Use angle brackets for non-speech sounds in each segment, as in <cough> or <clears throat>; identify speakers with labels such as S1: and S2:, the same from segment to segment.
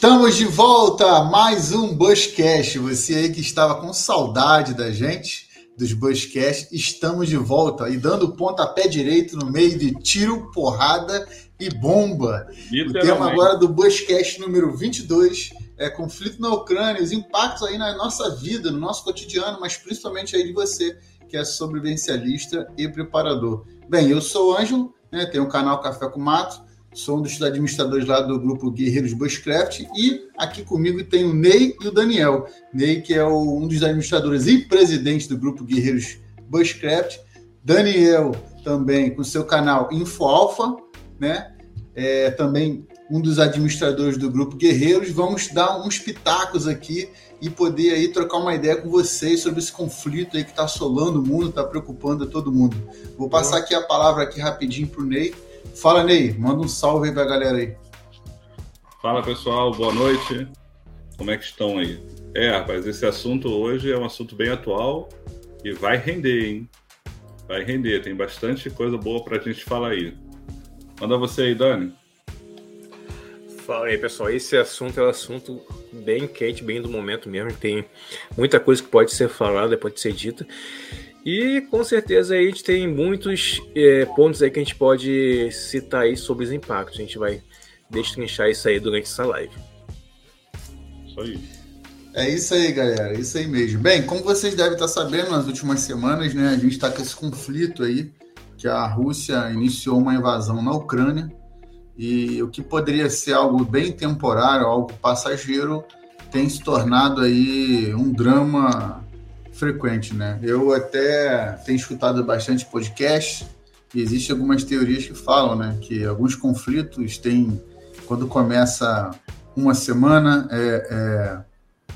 S1: Estamos de volta a mais um Bushcast. Você aí que estava com saudade da gente, dos Bushcast, estamos de volta e dando pontapé direito no meio de tiro, porrada e bomba. O tema agora do Bushcast número 22 é conflito na Ucrânia, os impactos aí na nossa vida, no nosso cotidiano, mas principalmente aí de você, que é sobrevivencialista e preparador. Bem, eu sou o Ângelo, né, tenho o canal Café com Mato, sou um dos administradores lá do grupo Guerreiros Bushcraft e aqui comigo tem o Ney e o Daniel. Ney, que é o, um dos administradores e presidente do grupo Guerreiros Bushcraft. Daniel, também com seu canal Info Alpha, né? É, também um dos administradores do grupo Guerreiros. Vamos dar uns pitacos aqui e poder aí trocar uma ideia com vocês sobre esse conflito aí que está assolando o mundo, está preocupando todo mundo. Vou passar aqui a palavra aqui rapidinho para o Ney Fala, Ney, manda um salve aí pra galera aí.
S2: Fala, pessoal, boa noite. Como é que estão aí? É, rapaz, esse assunto hoje é um assunto bem atual e vai render, hein? Vai render, tem bastante coisa boa pra gente falar aí. Manda você aí, Dani.
S3: Fala aí, pessoal. Esse assunto é um assunto bem quente, bem do momento mesmo. Tem muita coisa que pode ser falada, pode ser dita. E com certeza aí a gente tem muitos é, pontos aí que a gente pode citar aí sobre os impactos. A gente vai destrinchar isso aí durante essa live.
S1: Isso aí. É isso aí, galera. É isso aí mesmo. Bem, como vocês devem estar sabendo, nas últimas semanas, né, a gente está com esse conflito aí, que a Rússia iniciou uma invasão na Ucrânia. E o que poderia ser algo bem temporário, algo passageiro, tem se tornado aí um drama frequente, né? Eu até tenho escutado bastante podcast e existem algumas teorias que falam, né, que alguns conflitos têm, quando começa uma semana, é, é,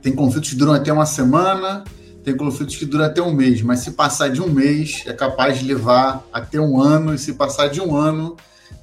S1: tem conflitos que duram até uma semana, tem conflitos que duram até um mês, mas se passar de um mês, é capaz de levar até um ano, e se passar de um ano,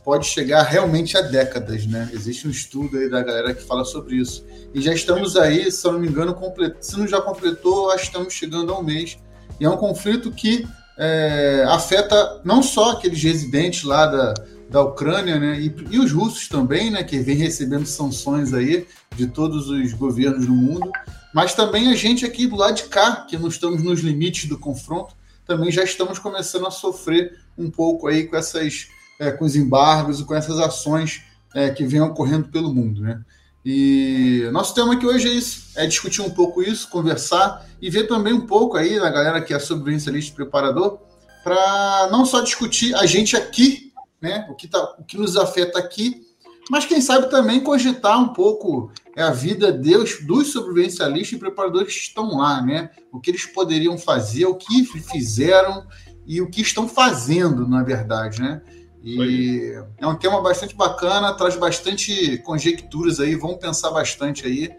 S1: pode chegar realmente a décadas, né? Existe um estudo aí da galera que fala sobre isso. E já estamos aí, se não me engano, complet... se não já completou, acho que estamos chegando a um mês. E é um conflito que é, afeta não só aqueles residentes lá da, da Ucrânia, né? E, e, os russos também, né? Que vem recebendo sanções aí de todos os governos do mundo, mas também a gente aqui do lado de cá, que não estamos nos limites do confronto, também já estamos começando a sofrer um pouco aí com essas é, com os embargos e com essas ações é, que vêm ocorrendo pelo mundo. Né? E nosso tema aqui hoje é isso, é discutir um pouco isso, conversar e ver também um pouco aí na galera que é sobrevivencialista preparador, para não só discutir a gente aqui, né, o que, tá, o que nos afeta aqui, mas quem sabe também cogitar um pouco é, a vida Deus dos sobrevivencialistas e preparadores que estão lá, né? O que eles poderiam fazer, o que fizeram e o que estão fazendo, na verdade, né? E é um tema bastante bacana, traz bastante conjecturas aí, vamos pensar bastante aí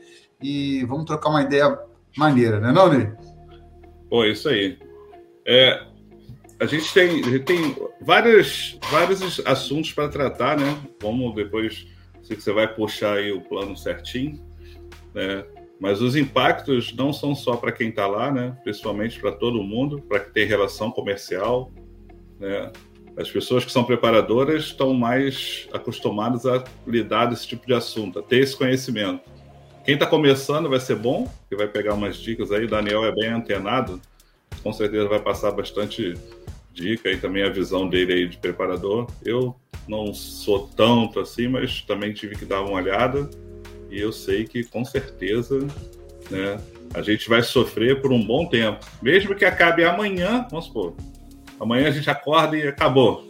S1: e vamos trocar uma ideia maneira, né, não, Ney?
S2: Pô, isso aí. É, a gente tem, a gente tem vários, vários assuntos para tratar, né? Vamos depois, se você vai puxar aí o plano certinho, né? Mas os impactos não são só para quem está lá, né? Principalmente para todo mundo, para que tem relação comercial, né? As pessoas que são preparadoras estão mais acostumadas a lidar desse tipo de assunto, a ter esse conhecimento. Quem está começando vai ser bom, que vai pegar umas dicas aí. O Daniel é bem antenado, com certeza vai passar bastante dica e também a visão dele aí de preparador. Eu não sou tanto assim, mas também tive que dar uma olhada e eu sei que com certeza, né, a gente vai sofrer por um bom tempo, mesmo que acabe amanhã, vamos supor, Amanhã a gente acorda e acabou.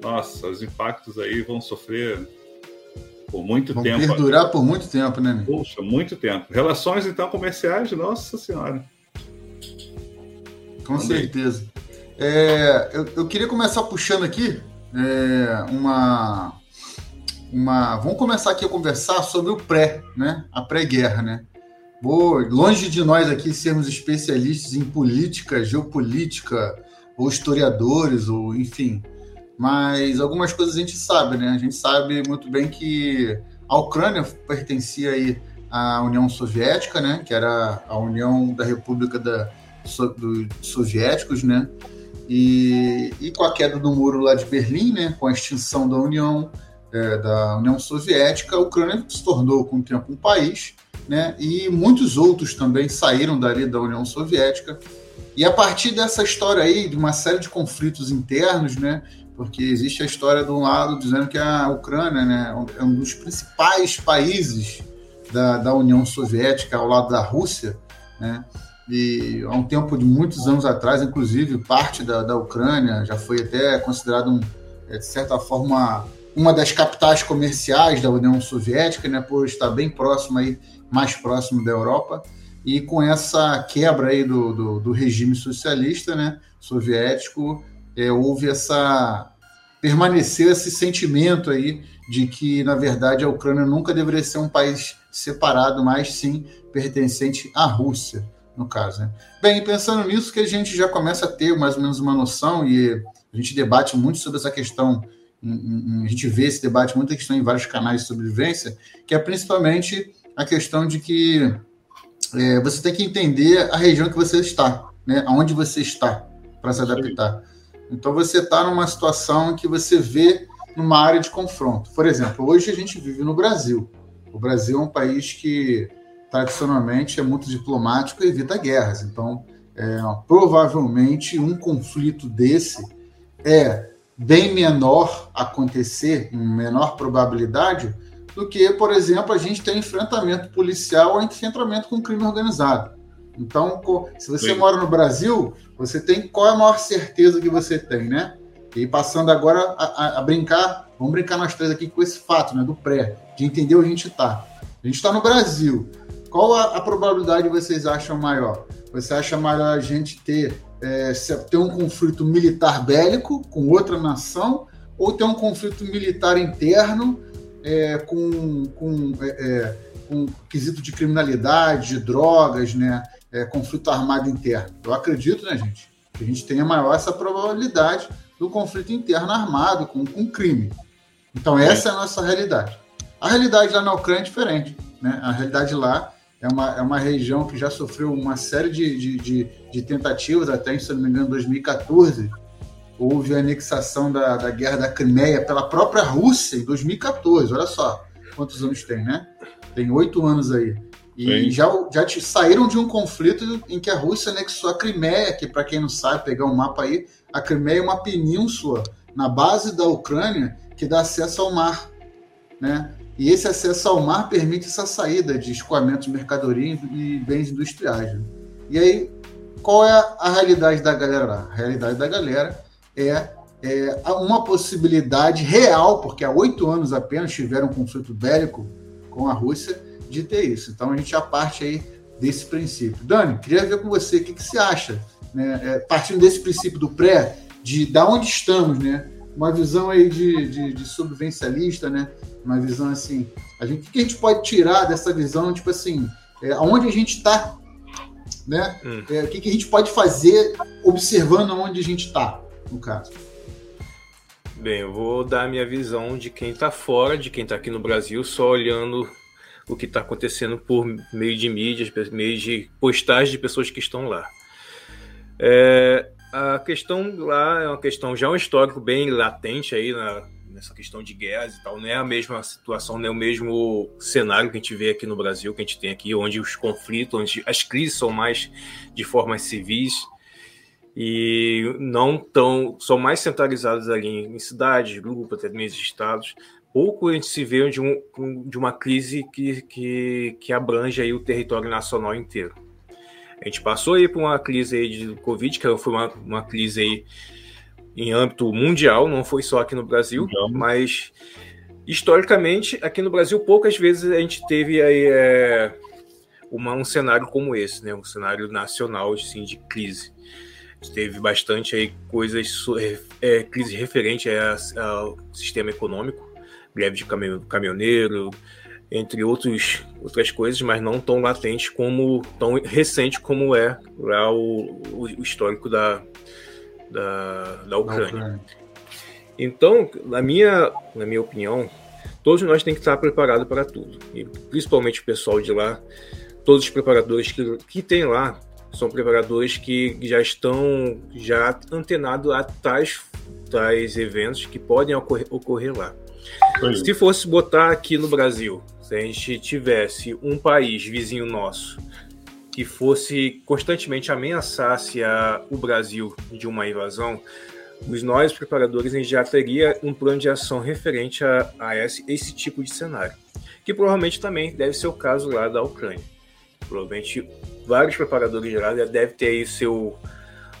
S2: Nossa, os impactos aí vão sofrer por muito vão tempo.
S1: perdurar por muito tempo, né?
S2: Puxa, muito tempo. Relações, então, comerciais, nossa senhora.
S1: Com certeza. É, eu, eu, queria começar puxando aqui é, uma, uma. Vamos começar aqui a conversar sobre o pré, né? A pré-guerra, né? Vou, longe de nós aqui sermos especialistas em política, geopolítica, ou historiadores, ou enfim. Mas algumas coisas a gente sabe, né? A gente sabe muito bem que a Ucrânia pertencia aí à União Soviética, né? Que era a União da República da, so, dos Soviéticos, né? E, e com a queda do muro lá de Berlim, né? Com a extinção da União, é, da União Soviética, a Ucrânia se tornou com o tempo um país, né? E muitos outros também saíram dali da União Soviética. E a partir dessa história aí, de uma série de conflitos internos, né? Porque existe a história de um lado dizendo que a Ucrânia né, é um dos principais países da, da União Soviética ao lado da Rússia, né? E há um tempo de muitos anos atrás, inclusive, parte da, da Ucrânia já foi até considerado, um, é, de certa forma, uma das capitais comerciais da União Soviética, né, por estar bem próximo aí, mais próximo da Europa. E com essa quebra aí do, do, do regime socialista, né, soviético, é, houve essa permaneceu esse sentimento aí de que na verdade a Ucrânia nunca deveria ser um país separado, mas sim pertencente à Rússia no caso. Né? Bem, pensando nisso, que a gente já começa a ter mais ou menos uma noção, e a gente debate muito sobre essa questão, a gente vê esse debate, muita questão em vários canais de sobrevivência, que é principalmente a questão de que é, você tem que entender a região que você está, né? aonde você está, para se adaptar. Então você está numa situação que você vê numa área de confronto. Por exemplo, hoje a gente vive no Brasil. O Brasil é um país que tradicionalmente é muito diplomático e evita guerras. Então, é, provavelmente um conflito desse é bem menor acontecer, em menor probabilidade, do que, por exemplo, a gente ter enfrentamento policial ou enfrentamento com crime organizado. Então, se você Sim. mora no Brasil, você tem qual é a maior certeza que você tem, né? E passando agora a, a, a brincar, vamos brincar nós três aqui com esse fato, né, do pré, de entender onde a gente está. A gente está no Brasil. Qual a, a, probabilidade vocês acham maior? Você acha maior a gente ter, é, ter um conflito militar bélico com outra nação ou ter um conflito militar interno é, com, com, é, é com quesito de criminalidade, de drogas, né? É, conflito armado interno? Eu acredito, né, gente, que a gente tenha maior essa probabilidade do conflito interno armado com, com crime. Então, essa é a nossa realidade. A realidade lá na Ucrânia é diferente. Né? A realidade lá é uma, é uma região que já sofreu uma série de, de, de, de tentativas, até, se não me engano, em 2014, houve a anexação da, da guerra da Crimeia pela própria Rússia em 2014. Olha só quantos anos tem, né? Tem oito anos aí. E já, já te, saíram de um conflito em que a Rússia anexou a Crimeia, que, para quem não sabe, pegar um mapa aí, a Crimeia é uma península na base da Ucrânia que dá acesso ao mar. Né? E esse acesso ao mar permite essa saída de escoamento de mercadoria e bens industriais. Né? E aí, qual é a realidade da galera lá? A realidade da galera é, é uma possibilidade real, porque há oito anos apenas tiveram um conflito bélico com a Rússia, de ter isso. Então a gente já parte aí desse princípio. Dani, queria ver com você o que, que você acha, né? É, partindo desse princípio do pré, de da onde estamos, né? Uma visão aí de, de, de sobrevivencialista, né? uma visão assim. A gente, o que a gente pode tirar dessa visão, tipo assim, é, aonde a gente está, né? Hum. É, o que, que a gente pode fazer observando aonde a gente está, no caso.
S3: Bem, eu vou dar a minha visão de quem está fora, de quem está aqui no Brasil, só olhando o que está acontecendo por meio de mídias, meio de postagens de pessoas que estão lá. É, a questão lá é uma questão já um histórico bem latente aí na, nessa questão de guerras e tal. Não é a mesma situação, não é o mesmo cenário que a gente vê aqui no Brasil, que a gente tem aqui, onde os conflitos, onde as crises são mais de formas civis e não tão são mais centralizadas ali em cidades, grupos, até mesmo estados. Pouco a gente se vê de, um, de uma crise que, que, que abrange aí o território nacional inteiro. A gente passou aí por uma crise aí de Covid, que foi uma, uma crise aí em âmbito mundial, não foi só aqui no Brasil, mas historicamente aqui no Brasil poucas vezes a gente teve aí é, uma, um cenário como esse, né, um cenário nacional assim, de crise. Teve bastante aí coisas, é, é crise referente ao sistema econômico, greve de caminhoneiro, entre outros, outras coisas, mas não tão latente como, tão recente como é lá o, o histórico da, da, da Ucrânia. Ucrânia. Então, na minha, na minha opinião, todos nós temos que estar preparados para tudo. E principalmente o pessoal de lá, todos os preparadores que, que tem lá são preparadores que já estão já antenados a tais, tais eventos que podem ocorrer, ocorrer lá. Se fosse botar aqui no Brasil, se a gente tivesse um país vizinho nosso que fosse constantemente ameaçasse a, o Brasil de uma invasão, os nós preparadores a gente já teria um plano de ação referente a, a esse, esse tipo de cenário, que provavelmente também deve ser o caso lá da Ucrânia. Provavelmente vários preparadores de lá devem ter aí seu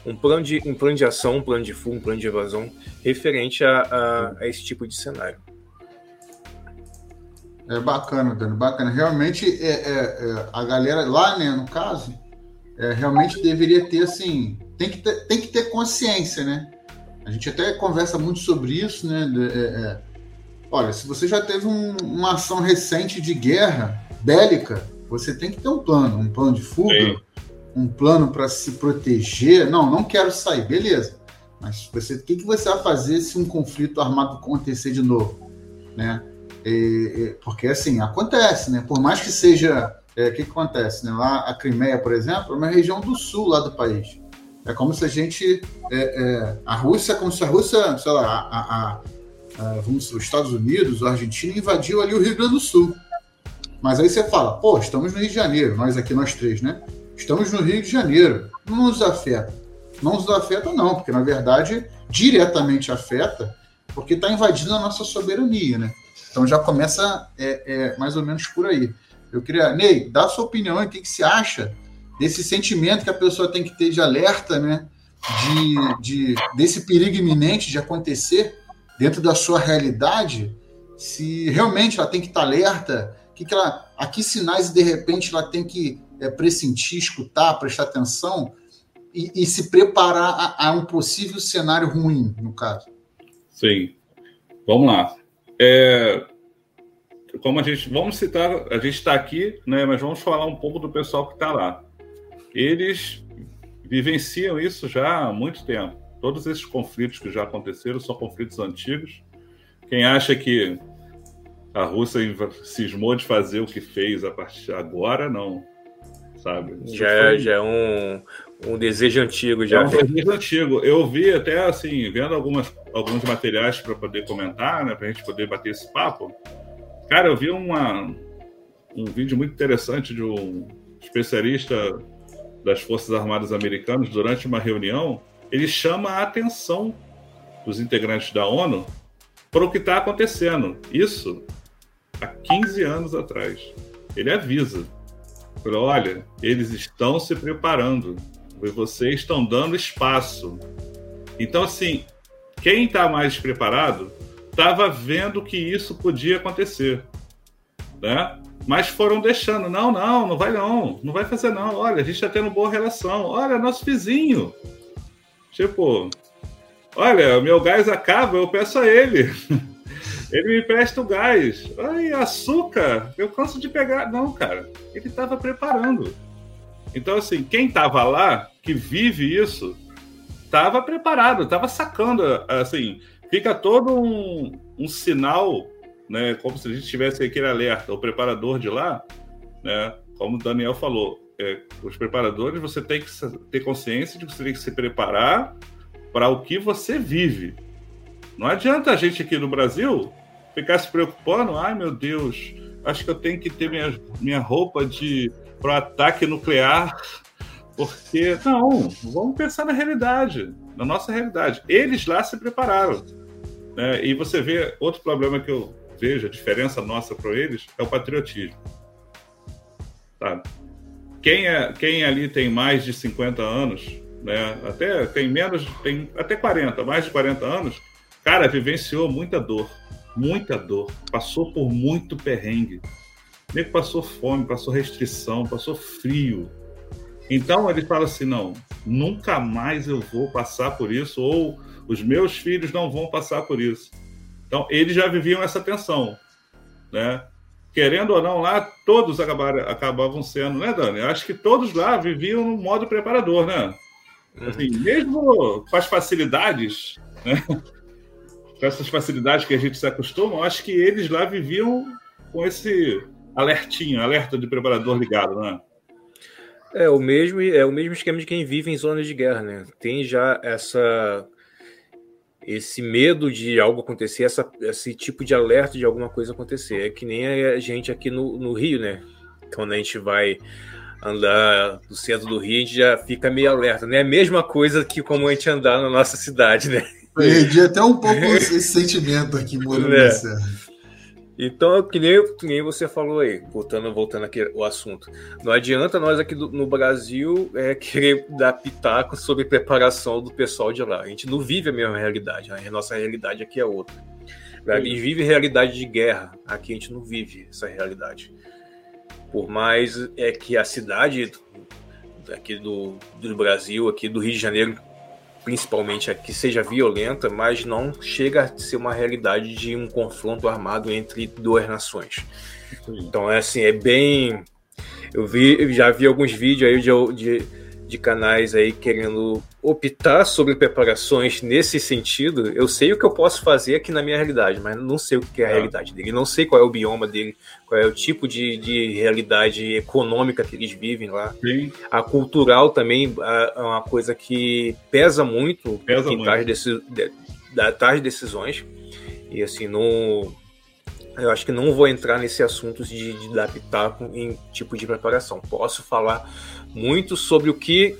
S3: um plano de um plano de ação, um plano de fuga, um plano de evasão referente a, a, a esse tipo de cenário.
S1: É bacana, Dani, bacana. Realmente, é, é, é, a galera lá, né, no caso, é, realmente deveria ter, assim, tem que ter, tem que ter consciência, né? A gente até conversa muito sobre isso, né? É, é, olha, se você já teve um, uma ação recente de guerra bélica, você tem que ter um plano, um plano de fuga, Sim. um plano para se proteger. Não, não quero sair, beleza. Mas você, o que, que você vai fazer se um conflito armado acontecer de novo, né? porque assim acontece, né? Por mais que seja, é, o que, que acontece, né? Lá a Crimeia, por exemplo, é uma região do sul lá do país. É como se a gente, é, é, a Rússia, como se a Rússia, sei lá, a, a, a, vamos dizer, os Estados Unidos, a Argentina invadiu ali o Rio Grande do Sul. Mas aí você fala, pô, estamos no Rio de Janeiro, nós aqui, nós três, né? Estamos no Rio de Janeiro, não nos afeta. Não nos afeta, não, porque na verdade diretamente afeta, porque está invadindo a nossa soberania, né? Então já começa é, é, mais ou menos por aí. Eu queria, Ney, dá a sua opinião, o que, que você acha desse sentimento que a pessoa tem que ter de alerta, né? De, de, desse perigo iminente de acontecer dentro da sua realidade, se realmente ela tem que estar alerta, que, que ela, a que sinais de repente ela tem que é, pressentir, escutar, prestar atenção e, e se preparar a, a, um possível cenário ruim, no caso.
S2: Sim. Vamos lá. É, como a gente, vamos citar, a gente está aqui, né, mas vamos falar um pouco do pessoal que está lá. Eles vivenciam isso já há muito tempo. Todos esses conflitos que já aconteceram são conflitos antigos. Quem acha que a Rússia cismou de fazer o que fez a partir agora, não. Sabe?
S3: já, é, foi... já é um, um desejo antigo já. É
S2: um desejo antigo. Eu vi até assim, vendo algumas, alguns materiais para poder comentar, né, para a gente poder bater esse papo. Cara, eu vi uma, um vídeo muito interessante de um especialista das Forças Armadas Americanas durante uma reunião. Ele chama a atenção dos integrantes da ONU para o que está acontecendo. Isso há 15 anos atrás. Ele avisa. Falou, olha, eles estão se preparando vocês estão dando espaço. Então, assim, quem está mais preparado estava vendo que isso podia acontecer, né? Mas foram deixando, não, não, não vai não, não vai fazer não. Olha, a gente está tendo boa relação. Olha, nosso vizinho. Tipo, olha, meu gás acaba, eu peço a ele. <laughs> Ele me presta o gás. Ai, açúcar, eu canso de pegar. Não, cara, ele estava preparando. Então, assim, quem estava lá, que vive isso, estava preparado, estava sacando, assim, fica todo um, um, sinal, né, como se a gente tivesse aquele alerta, o preparador de lá, né, como o Daniel falou, é, os preparadores, você tem que ter consciência de que você tem que se preparar para o que você vive. Não adianta a gente aqui no Brasil ficar se preocupando, ai meu Deus, acho que eu tenho que ter minha, minha roupa de para ataque nuclear, porque não, vamos pensar na realidade, na nossa realidade. Eles lá se prepararam. Né? E você vê outro problema que eu vejo, a diferença nossa para eles, é o patriotismo. Quem, é, quem ali tem mais de 50 anos, né? até tem menos, tem até 40, mais de 40 anos, cara, vivenciou muita dor, muita dor, passou por muito perrengue o nego passou fome, passou restrição, passou frio. Então ele fala assim: não, nunca mais eu vou passar por isso, ou os meus filhos não vão passar por isso. Então eles já viviam essa tensão, né? Querendo ou não, lá todos acabaram, acabavam sendo, né, Dani? Acho que todos lá viviam no modo preparador, né? Assim, mesmo com as facilidades, né? Com essas facilidades que a gente se acostuma, acho que eles lá viviam com esse alertinho, alerta de preparador ligado, né?
S3: É o mesmo, é o mesmo esquema de quem vive em zonas de guerra, né? Tem já essa esse medo de algo acontecer, essa, esse tipo de alerta de alguma coisa acontecer. É que nem a gente aqui no, no Rio, né? Quando a gente vai andar no centro do Rio, a gente já fica meio alerta, né? É a mesma coisa que como a gente andar na nossa cidade, né?
S1: Perdi até um pouco <laughs> esse sentimento aqui morando é.
S3: Então, que nem, que nem você falou aí, voltando, voltando aqui o assunto. Não adianta nós aqui do, no Brasil é, <laughs> querer dar pitaco sobre preparação do pessoal de lá. A gente não vive a mesma realidade, a nossa realidade aqui é outra. A gente vive realidade de guerra, aqui a gente não vive essa realidade. Por mais é que a cidade aqui do, do Brasil, aqui do Rio de Janeiro, principalmente aqui, seja violenta, mas não chega a ser uma realidade de um confronto armado entre duas nações. Então é assim, é bem. Eu vi, já vi alguns vídeos aí de, de de canais aí querendo optar sobre preparações nesse sentido, eu sei o que eu posso fazer aqui na minha realidade, mas não sei o que é a é. realidade dele, não sei qual é o bioma dele, qual é o tipo de, de realidade econômica que eles vivem lá. Sim. A cultural também é uma coisa que pesa muito pesa em tais, deci, tais decisões. E assim, não eu acho que não vou entrar nesse assunto de, de pitaco em tipo de preparação. Posso falar muito sobre o que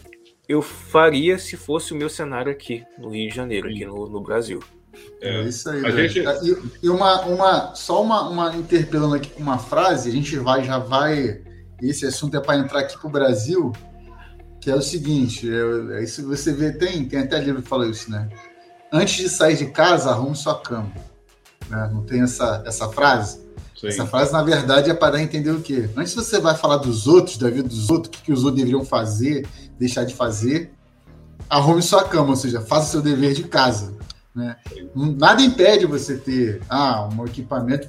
S3: eu faria se fosse o meu cenário aqui no Rio de Janeiro, Sim. aqui no, no, Brasil.
S1: É, é isso aí. Gente... E, e, uma, uma, só uma, uma interpelando aqui com uma frase, a gente vai, já vai. Esse assunto é para entrar aqui para o Brasil, que é o seguinte: é, é, isso você vê, tem, tem até livro que fala isso, né? Antes de sair de casa, arrume sua cama. Né? Não tem essa, essa frase? Sim. Essa frase, na verdade, é para dar a entender o quê? Antes você vai falar dos outros, da vida dos outros, o que, que os outros deveriam fazer, deixar de fazer, arrume sua cama, ou seja, faça seu dever de casa. Né? Nada impede você ter ah, um equipamento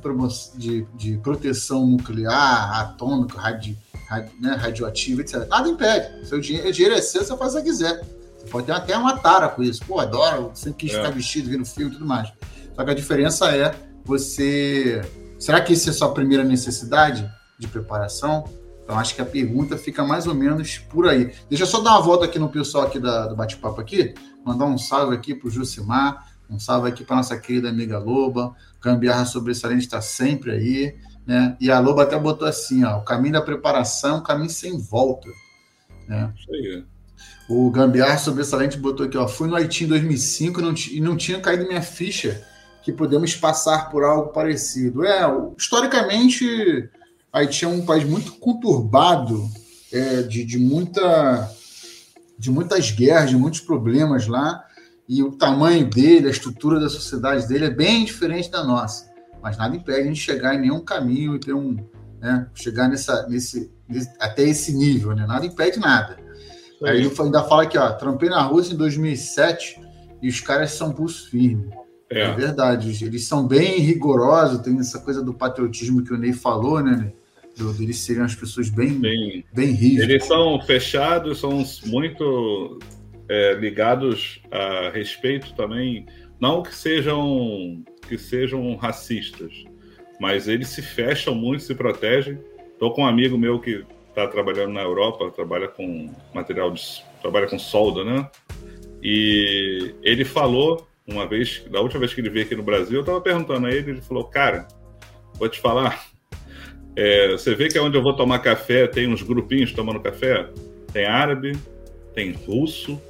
S1: de, de proteção nuclear, atômico, radio, radio, né, radioativo, etc. Nada impede. Seu dinheiro, dinheiro é seu, você faz o que quiser. Você pode ter até uma tara com isso. Pô, adoro, sempre quis é. ficar vestido, vendo filme e tudo mais. Só que a diferença é você. Será que isso é sua primeira necessidade de preparação? Então acho que a pergunta fica mais ou menos por aí. Deixa eu só dar uma volta aqui no pessoal aqui da, do bate-papo aqui, mandar um salve aqui para o Jucimar, um salve aqui para nossa querida amiga Loba, Gambiarra Sobressalente está sempre aí, né? E a Loba até botou assim, ó, o caminho da preparação, caminho sem volta, né? Isso aí. O Gambiarra Sobressalente botou aqui, ó, fui no Haiti em 2005 não e não tinha caído minha ficha que podemos passar por algo parecido. É, historicamente, Haiti é um país muito conturbado, é, de, de, muita, de muitas guerras, de muitos problemas lá, e o tamanho dele, a estrutura da sociedade dele é bem diferente da nossa. Mas nada impede a gente chegar em nenhum caminho e ter um. Né, chegar nessa, nesse, nesse, até esse nível, né? Nada impede nada. Aí ele ainda fala aqui, ó, trampei na Rússia em 2007 e os caras são pulso firme. É. é. verdade, eles são bem rigorosos, tem essa coisa do patriotismo que o Ney falou, né? Do, eles serem as pessoas bem, bem, bem rígidas.
S2: Eles são fechados, são muito é, ligados a respeito também, não que sejam que sejam racistas, mas eles se fecham muito, se protegem. Estou com um amigo meu que está trabalhando na Europa, trabalha com material de, trabalha com solda, né? E ele falou uma vez, da última vez que ele veio aqui no Brasil, eu estava perguntando a ele, ele falou, cara, vou te falar, é, você vê que é onde eu vou tomar café, tem uns grupinhos tomando café? Tem árabe, tem russo,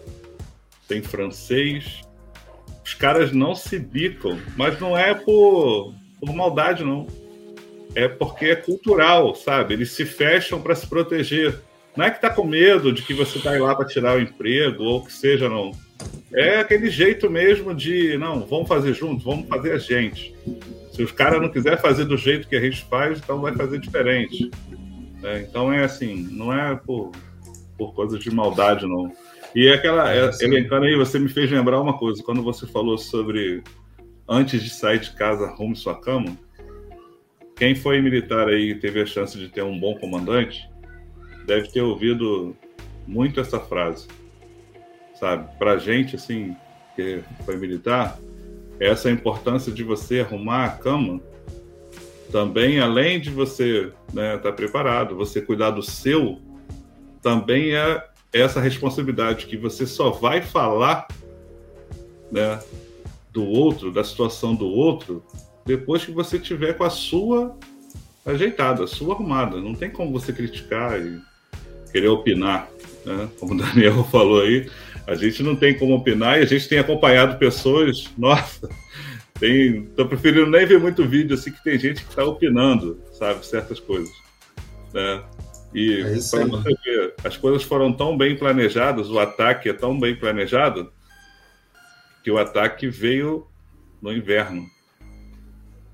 S2: tem francês. Os caras não se bicam, mas não é por, por maldade, não. É porque é cultural, sabe? Eles se fecham para se proteger. Não é que tá com medo de que você tá lá para tirar o emprego ou que seja, não é aquele jeito mesmo de, não, vamos fazer juntos, vamos fazer a gente. Se os caras não quiserem fazer do jeito que a gente faz, então vai fazer diferente. É, então é assim, não é por, por coisa de maldade, não. E é aquela, é, elencando aí, você me fez lembrar uma coisa, quando você falou sobre antes de sair de casa, arrume sua cama. Quem foi militar aí e teve a chance de ter um bom comandante, deve ter ouvido muito essa frase sabe? Para gente, assim, que foi militar, essa importância de você arrumar a cama, também, além de você estar né, tá preparado, você cuidar do seu, também é essa responsabilidade que você só vai falar, né? do outro, da situação do outro, depois que você tiver com a sua ajeitada, a sua arrumada. Não tem como você criticar e querer opinar, né? Como o Daniel <laughs> falou aí, a gente não tem como opinar e a gente tem acompanhado pessoas, <laughs> nossa, tem, tô preferindo nem ver muito vídeo assim que tem gente que está opinando, sabe, certas coisas, né? E é para você ver, as coisas foram tão bem planejadas, o ataque é tão bem planejado que o ataque veio no inverno.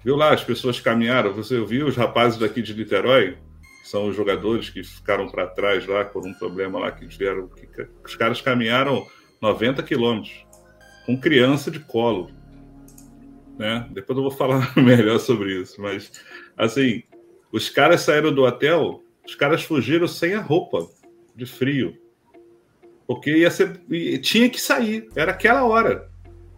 S2: Viu lá, as pessoas caminharam. Você viu os rapazes daqui de Niterói? São os jogadores que ficaram para trás lá por um problema lá que tiveram. Que, os caras caminharam 90 quilômetros com criança de colo. Né? Depois eu vou falar <laughs> melhor sobre isso. Mas, assim, os caras saíram do hotel, os caras fugiram sem a roupa de frio. Porque ia ser, tinha que sair, era aquela hora.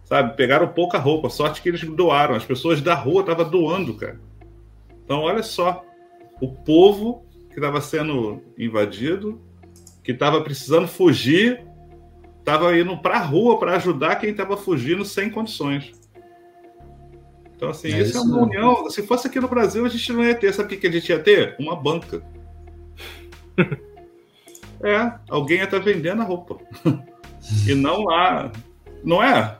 S2: Sabe? Pegaram pouca roupa. Sorte que eles doaram. As pessoas da rua estavam doando, cara. Então, olha só. O povo que estava sendo invadido, que estava precisando fugir, estava indo para a rua para ajudar quem estava fugindo sem condições. Então, assim, é isso, é uma união. Se fosse aqui no Brasil, a gente não ia ter. Sabe o que a gente ia ter? Uma banca. <laughs> é, alguém ia estar tá vendendo a roupa. e não lá. Não é?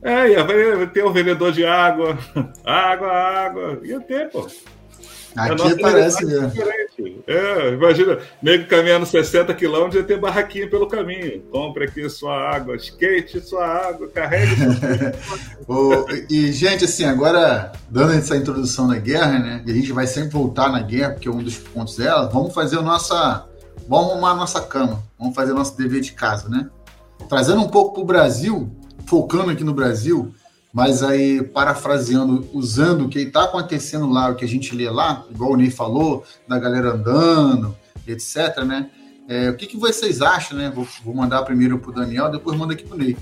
S2: É, ia ter o vendedor de água, <laughs> água, água, ia ter, pô.
S1: Aqui parece mesmo.
S2: É, imagina, nego caminhando 60 quilômetros ia ter barraquinha pelo caminho. Compre aqui sua água, skate sua água, carregue
S1: sua <laughs> E, gente, assim, agora, dando essa introdução da guerra, né? E a gente vai sempre voltar na guerra, porque é um dos pontos dela, vamos fazer a nossa. Vamos arrumar a nossa cama, vamos fazer o nosso dever de casa, né? Trazendo um pouco para o Brasil, focando aqui no Brasil, mas aí parafraseando, usando o que está acontecendo lá, o que a gente lê lá, igual o Ney falou, da galera andando, etc, né? É, o que, que vocês acham, né? Vou, vou mandar primeiro para o Daniel, depois mando aqui para o Ney.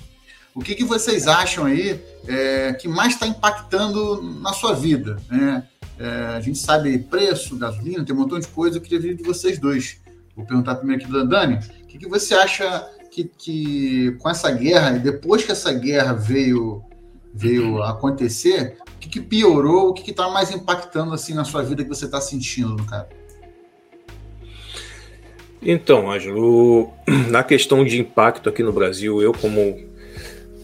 S1: O que, que vocês acham aí é, que mais está impactando na sua vida? Né? É, a gente sabe preço, gasolina, tem um montão de coisa. Eu queria ver de vocês dois. Vou perguntar primeiro aqui do Dani. O que, que você acha que, que com essa guerra, e depois que essa guerra veio, veio acontecer, o que, que piorou, o que está mais impactando assim na sua vida que você está sentindo, cara?
S3: Então, Ângelo, <clears throat> na questão de impacto aqui no Brasil, eu como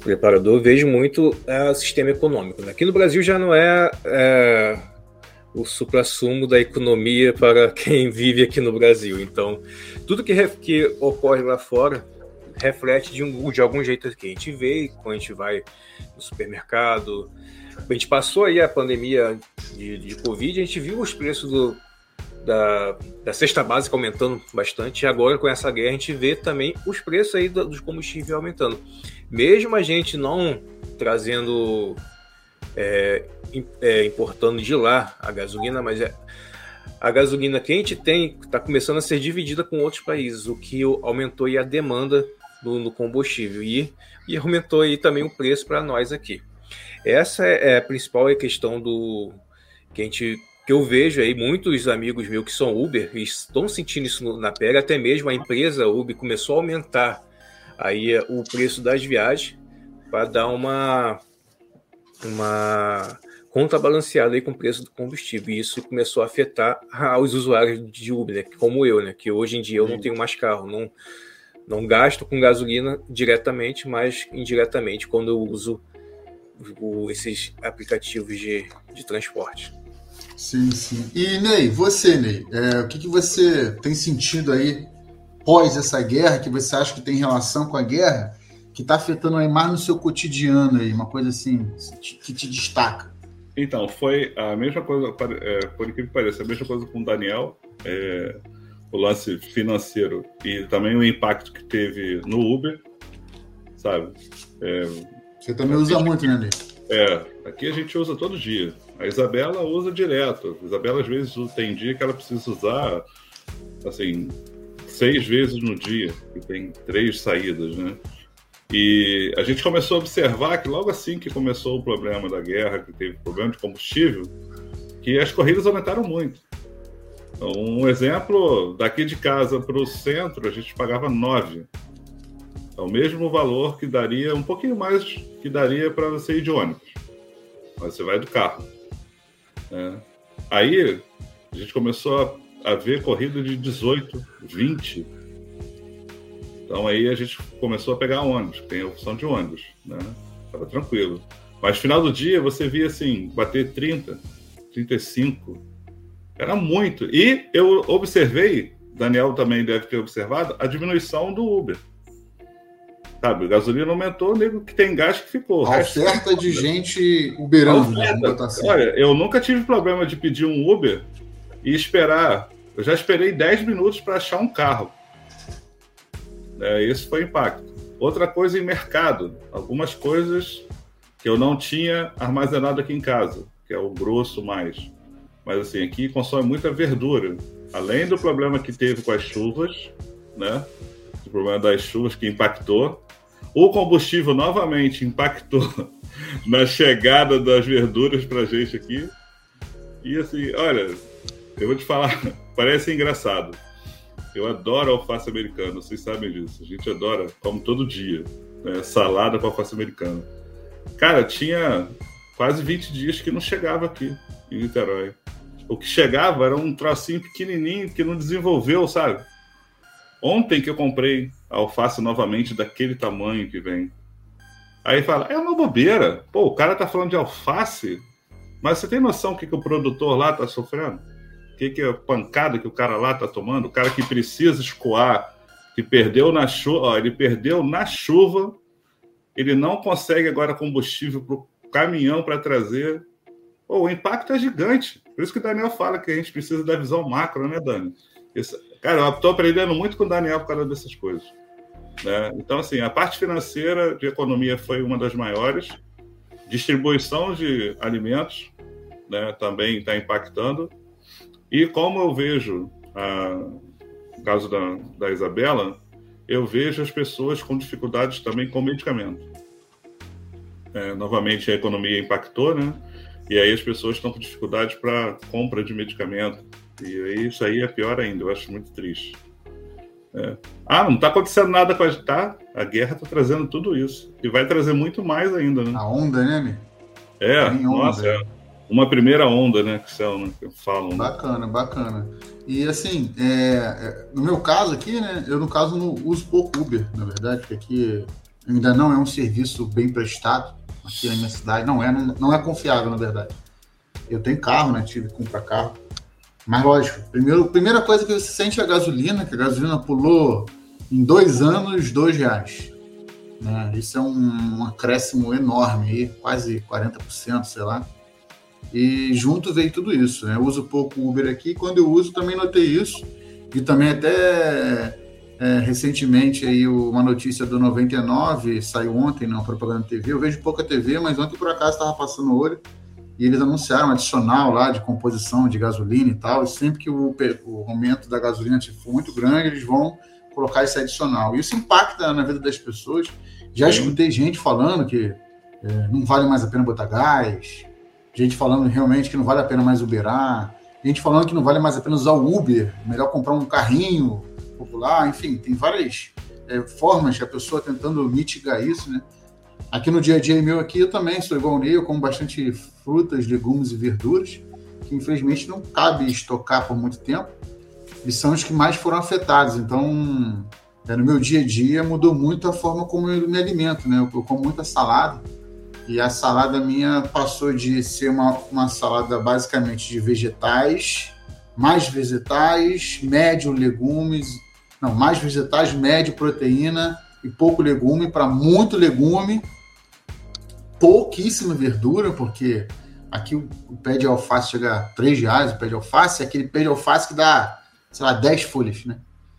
S3: preparador vejo muito é, o sistema econômico. Né? Aqui no Brasil já não é, é o supra-sumo da economia para <laughs> quem vive aqui no Brasil. Então, tudo que, que ocorre lá fora reflete de, um, de algum jeito que a gente vê quando a gente vai no supermercado. A gente passou aí a pandemia de, de Covid, a gente viu os preços do, da, da cesta básica aumentando bastante, e agora com essa guerra a gente vê também os preços aí dos combustíveis aumentando. Mesmo a gente não trazendo, é, é, importando de lá a gasolina, mas é, a gasolina que a gente tem está começando a ser dividida com outros países, o que aumentou a demanda no, no combustível e, e aumentou aí também o preço para nós aqui. Essa é, é a principal questão do que a gente que eu vejo aí muitos amigos meus que são Uber estão sentindo isso na pele, até mesmo a empresa Uber começou a aumentar aí o preço das viagens para dar uma uma conta balanceada aí com o preço do combustível. E isso começou a afetar os usuários de Uber, né? como eu, né? Que hoje em dia eu não tenho mais carro, não não gasto com gasolina diretamente, mas indiretamente quando eu uso o, esses aplicativos de, de transporte.
S1: Sim, sim. E Ney, você, Ney, é, o que, que você tem sentido aí pós essa guerra, que você acha que tem relação com a guerra, que está afetando aí mais no seu cotidiano aí, uma coisa assim, que te destaca?
S2: Então, foi a mesma coisa, é, por incrível que pareça, a mesma coisa com o Daniel. É, o lance financeiro e também o impacto que teve no Uber, sabe?
S1: É, Você também usa gente, muito, né, Ney?
S2: É, aqui a gente usa todo dia. A Isabela usa direto. A Isabela, às vezes, tem dia que ela precisa usar, assim, seis vezes no dia, e tem três saídas, né? E a gente começou a observar que logo assim que começou o problema da guerra, que teve problema de combustível, que as corridas aumentaram muito. Um exemplo, daqui de casa para o centro, a gente pagava nove. É o mesmo valor que daria, um pouquinho mais que daria para você ir de ônibus. Mas você vai do carro. Né? Aí a gente começou a, a ver corrida de 18, 20. Então aí a gente começou a pegar ônibus, tem a opção de ônibus, né? Tava tranquilo. Mas final do dia você via assim, bater 30, 35. Era muito. E eu observei, Daniel também deve ter observado, a diminuição do Uber. Sabe, gasolina aumentou, o nego que tem gás que ficou.
S1: A oferta de gente uberando. Né?
S2: Assim. Olha, eu nunca tive problema de pedir um Uber e esperar. Eu já esperei 10 minutos para achar um carro. É, esse foi o impacto. Outra coisa em mercado. Algumas coisas que eu não tinha armazenado aqui em casa, que é o grosso mais. Mas assim, aqui consome muita verdura. Além do problema que teve com as chuvas, né? O problema das chuvas que impactou. O combustível novamente impactou <laughs> na chegada das verduras para gente aqui. E assim, olha, eu vou te falar, <laughs> parece engraçado. Eu adoro alface americana, vocês sabem disso. A gente adora, como todo dia, né? salada com alface americana. Cara, tinha quase 20 dias que não chegava aqui em Niterói. O que chegava era um trocinho pequenininho que não desenvolveu, sabe? Ontem que eu comprei alface novamente daquele tamanho que vem. Aí fala, é uma bobeira. Pô, o cara tá falando de alface, mas você tem noção do que, que o produtor lá tá sofrendo? O que, que é a pancada que o cara lá tá tomando? O cara que precisa escoar, que perdeu na chuva, ele perdeu na chuva, ele não consegue agora combustível para o caminhão para trazer. O impacto é gigante. Por isso que o Daniel fala que a gente precisa da visão macro, né, Dani? Isso, cara, eu estou aprendendo muito com o Daniel por causa dessas coisas. Né? Então, assim, a parte financeira de economia foi uma das maiores. Distribuição de alimentos né, também está impactando. E como eu vejo a, o caso da, da Isabela, eu vejo as pessoas com dificuldades também com medicamento. É, novamente, a economia impactou, né? E aí as pessoas estão com dificuldade para compra de medicamento. E aí isso aí é pior ainda, eu acho muito triste. É. Ah, não está acontecendo nada com a gente. Tá, a guerra está trazendo tudo isso. E vai trazer muito mais ainda, né?
S1: A onda, né, Mi?
S2: É, nossa, é. uma primeira onda, né, que, são, né, que falam. Né?
S1: Bacana, bacana. E assim, é, é, no meu caso aqui, né, eu no caso não uso pouco Uber, na verdade, porque aqui ainda não é um serviço bem prestado aqui na minha cidade, não é, não, não é confiável, na verdade. Eu tenho carro, né, tive que comprar carro, mas lógico, primeiro, primeira coisa que você sente é a gasolina, que a gasolina pulou em dois anos dois reais. Né? Isso é um, um acréscimo enorme, aí, quase 40%, sei lá. E junto veio tudo isso. Né? Eu uso pouco Uber aqui, quando eu uso também notei isso. E também até é, recentemente aí uma notícia do 99 saiu ontem na propaganda TV. Eu vejo pouca TV, mas ontem por acaso estava passando o olho e eles anunciaram um adicional lá de composição de gasolina e tal. E sempre que o, o aumento da gasolina for muito grande, eles vão colocar esse adicional. Isso impacta na vida das pessoas. Já escutei gente falando que é, não vale mais a pena botar gás, gente falando realmente que não vale a pena mais Uberar, gente falando que não vale mais a pena usar o Uber, melhor comprar um carrinho popular, enfim, tem várias é, formas que a pessoa tentando mitigar isso, né? Aqui no dia a dia meu aqui, eu também sou igual o Ney, eu como bastante frutas, legumes e verduras, que infelizmente não cabe estocar por muito tempo, e são os que mais foram afetados. Então, é, no meu dia a dia mudou muito a forma como eu me alimento, né? Eu, eu como muita salada, e a salada minha passou de ser uma, uma salada basicamente de vegetais, mais vegetais, médio legumes, não, mais vegetais, médio proteína e pouco legume, para muito legume, pouquíssima verdura, porque aqui o, pé de alface chega a 3 reais, o pé de alface é aquele pé de alface que dá, sei lá, 10 folhas, né?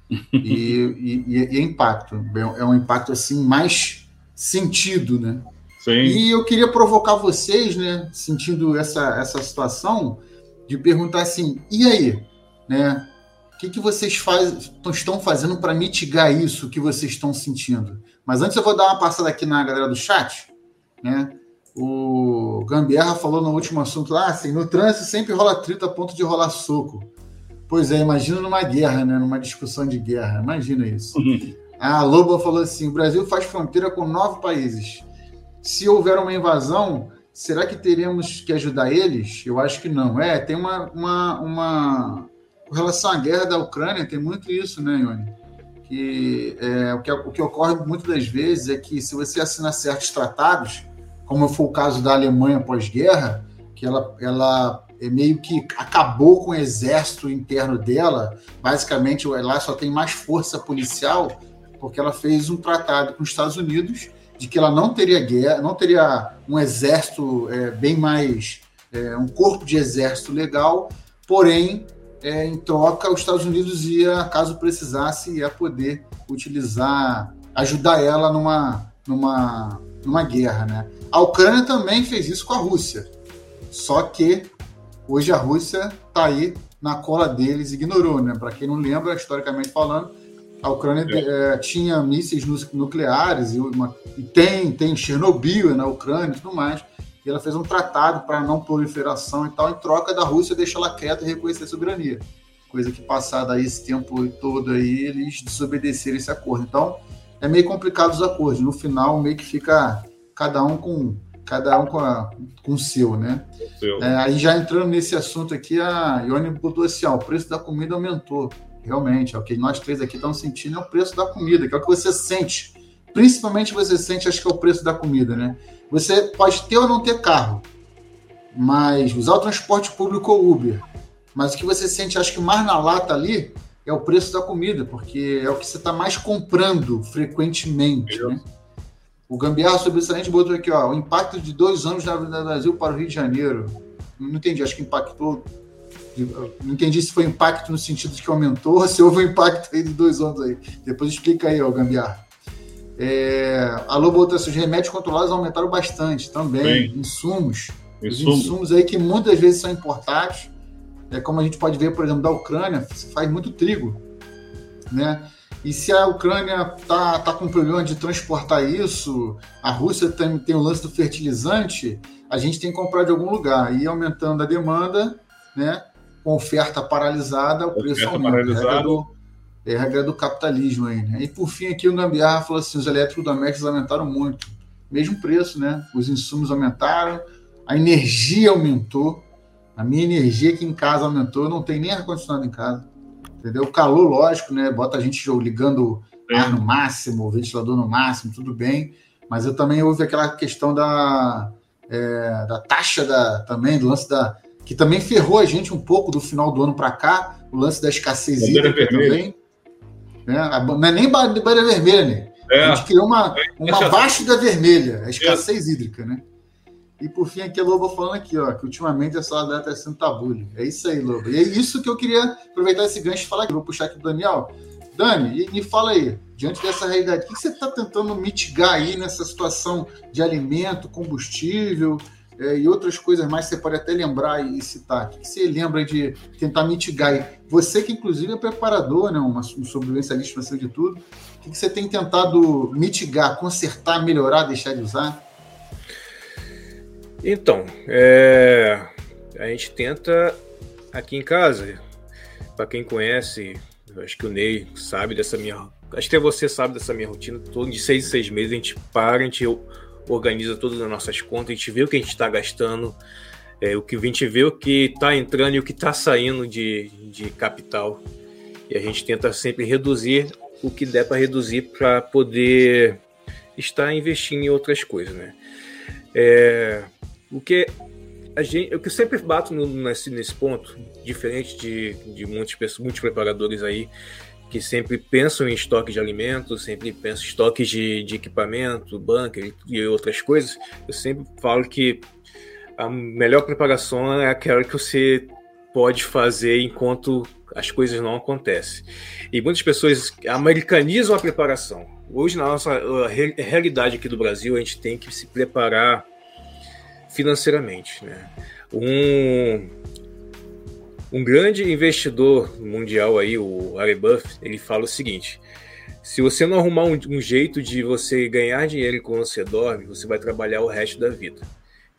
S1: <laughs> E, e, e, é impacto, é um impacto assim mais sentido, né? Sim. E eu queria provocar vocês, né, sentindo essa, essa situação, de perguntar assim: e aí? Né? O que, que vocês faz, estão fazendo para mitigar isso que vocês estão sentindo? Mas antes eu vou dar uma passada aqui na galera do chat. Né? O Gambiarra falou no último assunto lá, assim, no trânsito sempre rola trito a ponto de rolar soco. Pois é, imagina numa guerra, né? numa discussão de guerra. Imagina isso. Uhum. <laughs> A Loba falou assim: o Brasil faz fronteira com nove países. Se houver uma invasão, será que teremos que ajudar eles? Eu acho que não. É, tem uma. uma, uma... Com relação à guerra da Ucrânia, tem muito isso, né, Ione? Que, é, o, que, o que ocorre muitas das vezes é que se você assina certos tratados, como foi o caso da Alemanha pós-guerra, que ela, ela é meio que acabou com o exército interno dela, basicamente lá só tem mais força policial, porque ela fez um tratado com os Estados Unidos de que ela não teria guerra, não teria um exército é, bem mais, é, um corpo de exército legal, porém, é, em troca, os Estados Unidos ia, caso precisasse, ia poder utilizar, ajudar ela numa, numa, numa guerra, né? A Ucrânia também fez isso com a Rússia, só que hoje a Rússia está aí na cola deles, ignorou, né? Para quem não lembra, historicamente falando, a Ucrânia é. É, tinha mísseis nucleares e, uma, e, tem, tem Chernobyl na Ucrânia e tudo mais. E ela fez um tratado para não proliferação e tal, em troca da Rússia deixar ela quieta e reconhecer a soberania. Coisa que, passado aí esse tempo todo aí, eles desobedeceram esse acordo. Então, é meio complicado os acordos. No final, meio que fica cada um com cada um com, a, com o seu, né? Seu. É, aí já entrando nesse assunto aqui, a Ione botou assim, ó, o preço da comida aumentou realmente, é o que nós três aqui estamos sentindo é o preço da comida, que é o que você sente. Principalmente você sente, acho que é o preço da comida, né? Você pode ter ou não ter carro, mas usar o transporte público ou Uber. Mas o que você sente, acho que mais na lata ali, é o preço da comida, porque é o que você está mais comprando frequentemente, né? O Gambiarra sobre Excelente botou aqui, ó, o impacto de dois anos na Avenida Brasil para o Rio de Janeiro. Não entendi, acho que impactou não entendi se foi impacto no sentido de que aumentou <laughs> ou se houve um impacto aí de dois anos aí. Depois explica aí, ó, Gambiar. É, a Lobo os remédios controlados aumentaram bastante também. Insumos. Insumos. Os insumos aí que muitas vezes são importados. É, como a gente pode ver, por exemplo, da Ucrânia, se faz muito trigo. Né? E se a Ucrânia tá, tá com problema de transportar isso, a Rússia tem, tem o lance do fertilizante, a gente tem que comprar de algum lugar. E aumentando a demanda, né? com oferta paralisada, o preço oferta aumenta. Paralisada. Do, é regra do capitalismo aí, né? E por fim aqui o Gambiarra falou assim, os eletrodomésticos aumentaram muito. Mesmo preço, né? Os insumos aumentaram, a energia aumentou, a minha energia aqui em casa aumentou, não tem nem ar-condicionado em casa. Entendeu? O calor, lógico, né? Bota a gente ligando é. ar no máximo, ventilador no máximo, tudo bem. Mas eu também houve aquela questão da, é, da taxa da, também, do lance da, que também ferrou a gente um pouco do final do ano para cá, o lance da escassez hídrica também. Né? Não é nem bandeira vermelha, né? É. A gente criou uma, uma abaixo da vermelha, a escassez é. hídrica, né? E por fim, aqui a Lobo falando aqui, ó, que ultimamente a sala dela está sendo tabule. É isso aí, Lobo. E é isso que eu queria aproveitar esse gancho e falar aqui. Vou puxar aqui o Daniel. Dani, me fala aí, diante dessa realidade, o que você está tentando mitigar aí nessa situação de alimento, combustível, é, e outras coisas mais você pode até lembrar e citar. O que você lembra de tentar mitigar? Você que, inclusive, é preparador, né, um sobrevivencialista acima de tudo, o que você tem tentado mitigar, consertar, melhorar, deixar de usar?
S3: Então, é, a gente tenta aqui em casa, para quem conhece, acho que o Ney sabe dessa minha. Acho que até você sabe dessa minha rotina. Todo de seis em seis meses a gente para, a gente organiza todas as nossas contas, a gente vê o que a gente está gastando, é, o que a gente vê o que está entrando e o que está saindo de, de capital. E a gente tenta sempre reduzir o que der para reduzir para poder estar investindo em outras coisas, né? É, o que a gente, o que eu sempre bato no, nesse, nesse ponto, diferente de, de muitos, muitos preparadores aí, que sempre pensam em estoque de alimentos, sempre pensam em estoques de, de equipamento, bunker e outras coisas, eu sempre falo que a melhor preparação é aquela que você pode fazer enquanto as coisas não acontecem. E muitas pessoas americanizam a preparação. Hoje, na nossa realidade aqui do Brasil, a gente tem que se preparar financeiramente. Né? Um, um grande investidor mundial aí, o Warren Buffett, ele fala o seguinte: se você não arrumar um, um, jeito de você ganhar dinheiro quando você dorme, você vai trabalhar o resto da vida.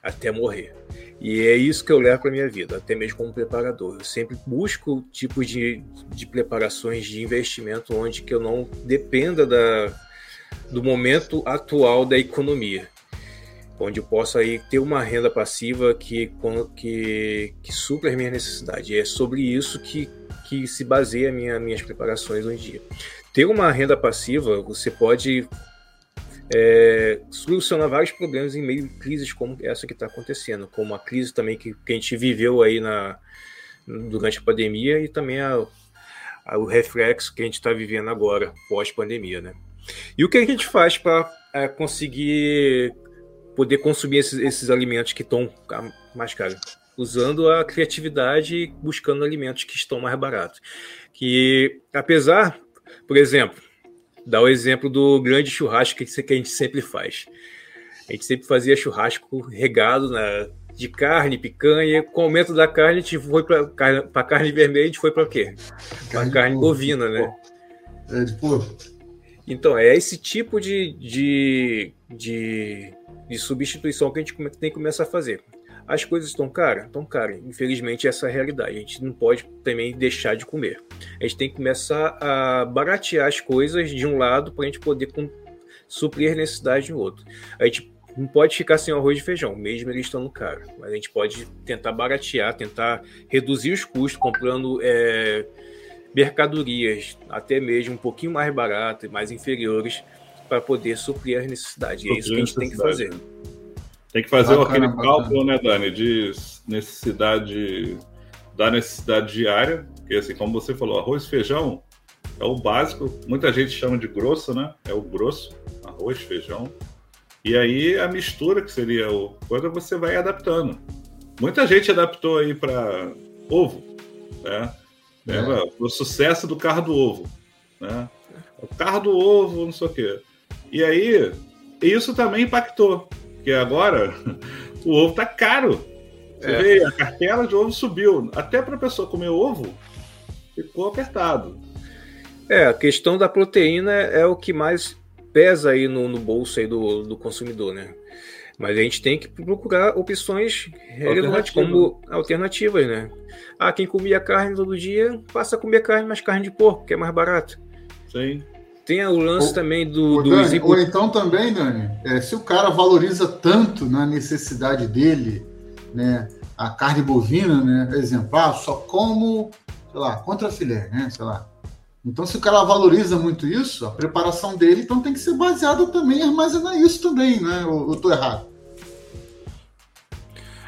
S3: até morrer. E é isso que eu levo para minha vida, até mesmo como preparador. Eu sempre busco tipos de, de preparações de investimento onde que eu não dependa da, do momento atual da economia, onde eu possa aí ter uma renda passiva que, que, que supra as minhas necessidades. E é sobre isso que, que se baseia minha, minhas preparações hoje em dia. Ter uma renda passiva, você pode é, solucionar vários problemas em meio a crises como essa que está acontecendo, como a crise também que, que, a gente viveu aí na, durante a pandemia e também a, a, o reflexo que a gente está vivendo agora, pós-pandemia, né? E o que a gente faz para é, conseguir poder consumir esses, esses alimentos que estão mais caros? Usando a criatividade e buscando alimentos que estão mais baratos. Que, apesar, por exemplo, Dá o exemplo do grande churrasco que a gente sempre faz. A gente sempre fazia churrasco regado na, de carne, picanha. Com o aumento da carne, a gente foi para carne, carne vermelha, a gente foi para quê? Para carne, bovina, né?
S1: É de porco.
S3: Então, é esse tipo de, de, de, de substituição que a gente tem que começar a fazer. As coisas estão caras? Estão caras. Infelizmente, essa é a realidade. A gente não pode também deixar de comer. A gente tem que começar a baratear as coisas de um lado para a gente poder suprir a necessidade do outro. A gente não pode ficar sem arroz e feijão, mesmo eles estando caro. Mas a gente pode tentar baratear, tentar reduzir os custos comprando é, mercadorias até mesmo um pouquinho mais baratas, mais inferiores, para poder suprir as necessidades. E é isso que a gente tem que fazer.
S2: Tem que fazer bacana, aquele cálculo, né, Dani, de necessidade da necessidade diária, porque assim, como você falou, arroz e feijão é o básico, muita gente chama de grosso, né? É o grosso, arroz, feijão. E aí a mistura, que seria o coisa, você vai adaptando. Muita gente adaptou aí para ovo, né? É. O sucesso do carro do ovo, né? O carro do ovo, não sei o quê. E aí, isso também impactou. Porque agora <laughs> o ovo tá caro. Você é. vê, a cartela de ovo subiu. Até para a pessoa comer ovo, ficou apertado.
S3: É, a questão da proteína é o que mais pesa aí no, no bolso aí do, do consumidor, né? Mas a gente tem que procurar opções relevantes como alternativas, né? Ah, quem comia carne todo dia passa a comer carne, mas carne de porco, que é mais barato.
S2: Sim.
S3: Tem o lance ou, também do.
S1: Ou,
S3: do
S1: Dani, ou então também, Dani, é, se o cara valoriza tanto na necessidade dele, né, a carne bovina, né, exemplar, ah, só como, sei lá, contra filé, né, sei lá. Então, se o cara valoriza muito isso, a preparação dele então tem que ser baseada também em armazenar isso também, né? Ou eu tô errado?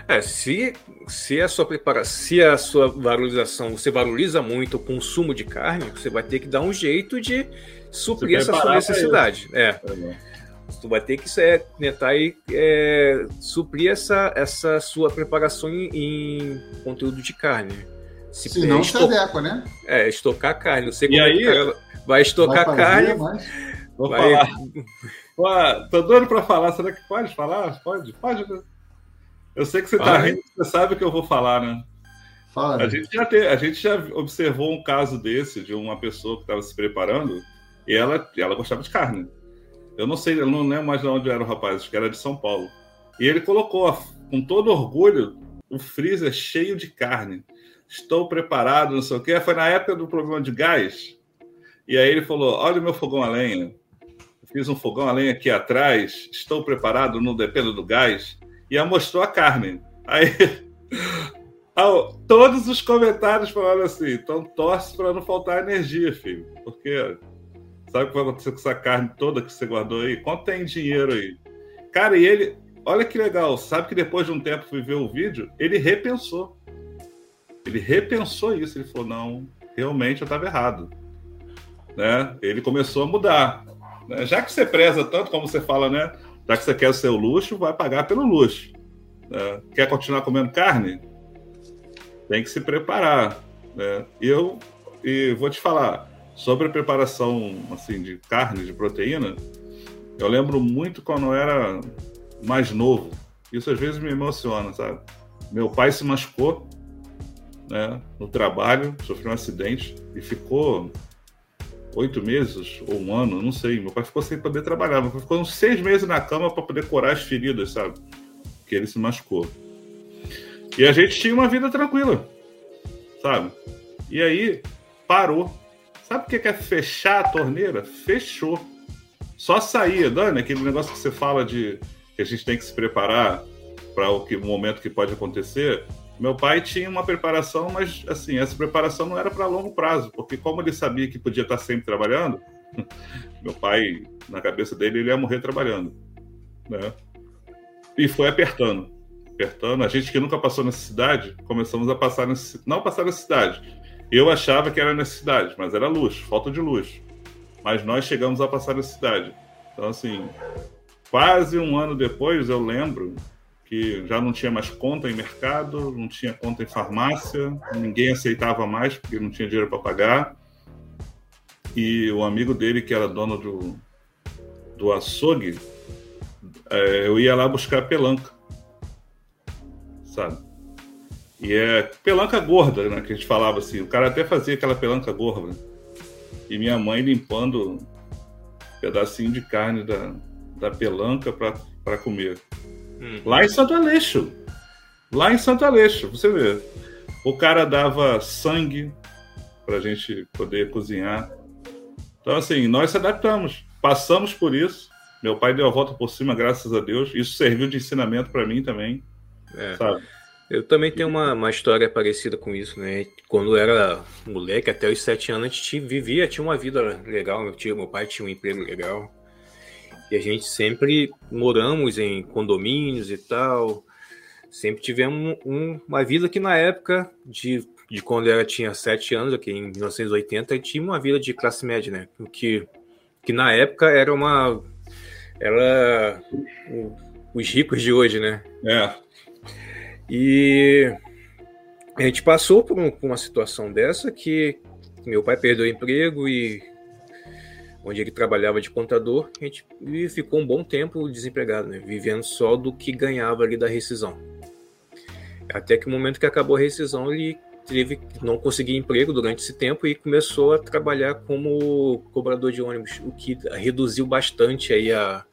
S3: É, se, se a sua preparação, se a sua valorização, você valoriza muito o consumo de carne, você vai ter que dar um jeito de suprir essa sua necessidade. É. é. Tu vai ter que é, tentar aí, é, suprir essa, essa sua preparação em, em conteúdo de carne.
S1: Se, se não, estoc... né?
S3: É, estocar carne. Não sei como aí, vai estocar vai carne. Mas...
S2: Vou vai... falar. tô doido para falar. Será que pode falar? Pode? Pode. Eu sei que você tá rindo, você sabe o que eu vou falar, né? Fala. A gente, já te, a gente já observou um caso desse, de uma pessoa que estava se preparando e ela, ela gostava de carne. Eu não sei, eu não lembro mais de onde era o rapaz, acho que era de São Paulo. E ele colocou, com todo orgulho, o freezer cheio de carne. Estou preparado, não sei o quê. Foi na época do problema de gás. E aí ele falou: Olha o meu fogão a lenha. Fiz um fogão a lenha aqui atrás. Estou preparado, não dependo do gás. E mostrou a carne. Aí <laughs> todos os comentários falaram assim: então torce para não faltar energia, filho. Porque Sabe o que vai acontecer com essa carne toda que você guardou aí? Quanto tem dinheiro aí? Cara, e ele, olha que legal, sabe que depois de um tempo fui ver o vídeo, ele repensou. Ele repensou isso, ele falou: não, realmente eu estava errado. Né? Ele começou a mudar. Né? Já que você preza tanto, como você fala, né? Já que você quer o seu luxo, vai pagar pelo luxo. Né? Quer continuar comendo carne? Tem que se preparar. Né? Eu e vou te falar, Sobre a preparação assim de carne, de proteína, eu lembro muito quando eu era mais novo. Isso às vezes me emociona, sabe? Meu pai se machucou né, no trabalho, sofreu um acidente e ficou oito meses ou um ano, não sei. Meu pai ficou sem poder trabalhar. Meu pai ficou uns seis meses na cama para poder curar as feridas, sabe? que ele se machucou. E a gente tinha uma vida tranquila, sabe? E aí parou. Sabe o que é fechar a torneira? Fechou. Só saía, Dani, aquele negócio que você fala de que a gente tem que se preparar para o, que, momento que pode acontecer. Meu pai tinha uma preparação, mas assim, essa preparação não era para longo prazo, porque como ele sabia que podia estar sempre trabalhando, <laughs> meu pai, na cabeça dele, ele ia morrer trabalhando, né? E foi apertando, apertando. A gente que nunca passou necessidade, começamos a passar necessidade, não passar necessidade. Eu achava que era necessidade, mas era luz, falta de luz. Mas nós chegamos a passar necessidade. Então, assim, quase um ano depois, eu lembro que já não tinha mais conta em mercado, não tinha conta em farmácia, ninguém aceitava mais porque não tinha dinheiro para pagar. E o amigo dele, que era dono do, do açougue, é, eu ia lá buscar pelanca, sabe? E é pelanca gorda, né? Que a gente falava assim. O cara até fazia aquela pelanca gorda. E minha mãe limpando um pedacinho de carne da, da pelanca para comer. Hum. Lá em Santo Aleixo. Lá em Santo Aleixo, você vê. O cara dava sangue para a gente poder cozinhar. Então, assim, nós se adaptamos. Passamos por isso. Meu pai deu a volta por cima, graças a Deus. Isso serviu de ensinamento para mim também. É. Sabe?
S3: Eu também tenho uma, uma história parecida com isso, né? Quando eu era moleque, até os sete anos, a gente vivia, tinha uma vida legal. Meu, tio, meu pai tinha um emprego legal. E a gente sempre moramos em condomínios e tal. Sempre tivemos um, uma vida que na época de, de quando eu tinha sete anos, aqui em 1980, tinha uma vida de classe média, né? Que, que na época era uma. Era os ricos de hoje, né?
S2: É.
S3: E a gente passou por, um, por uma situação dessa que meu pai perdeu o emprego e onde ele trabalhava de contador, a gente ficou um bom tempo desempregado, né? vivendo só do que ganhava ali da rescisão. Até que o momento que acabou a rescisão, ele teve não conseguir emprego durante esse tempo e começou a trabalhar como cobrador de ônibus, o que reduziu bastante aí a,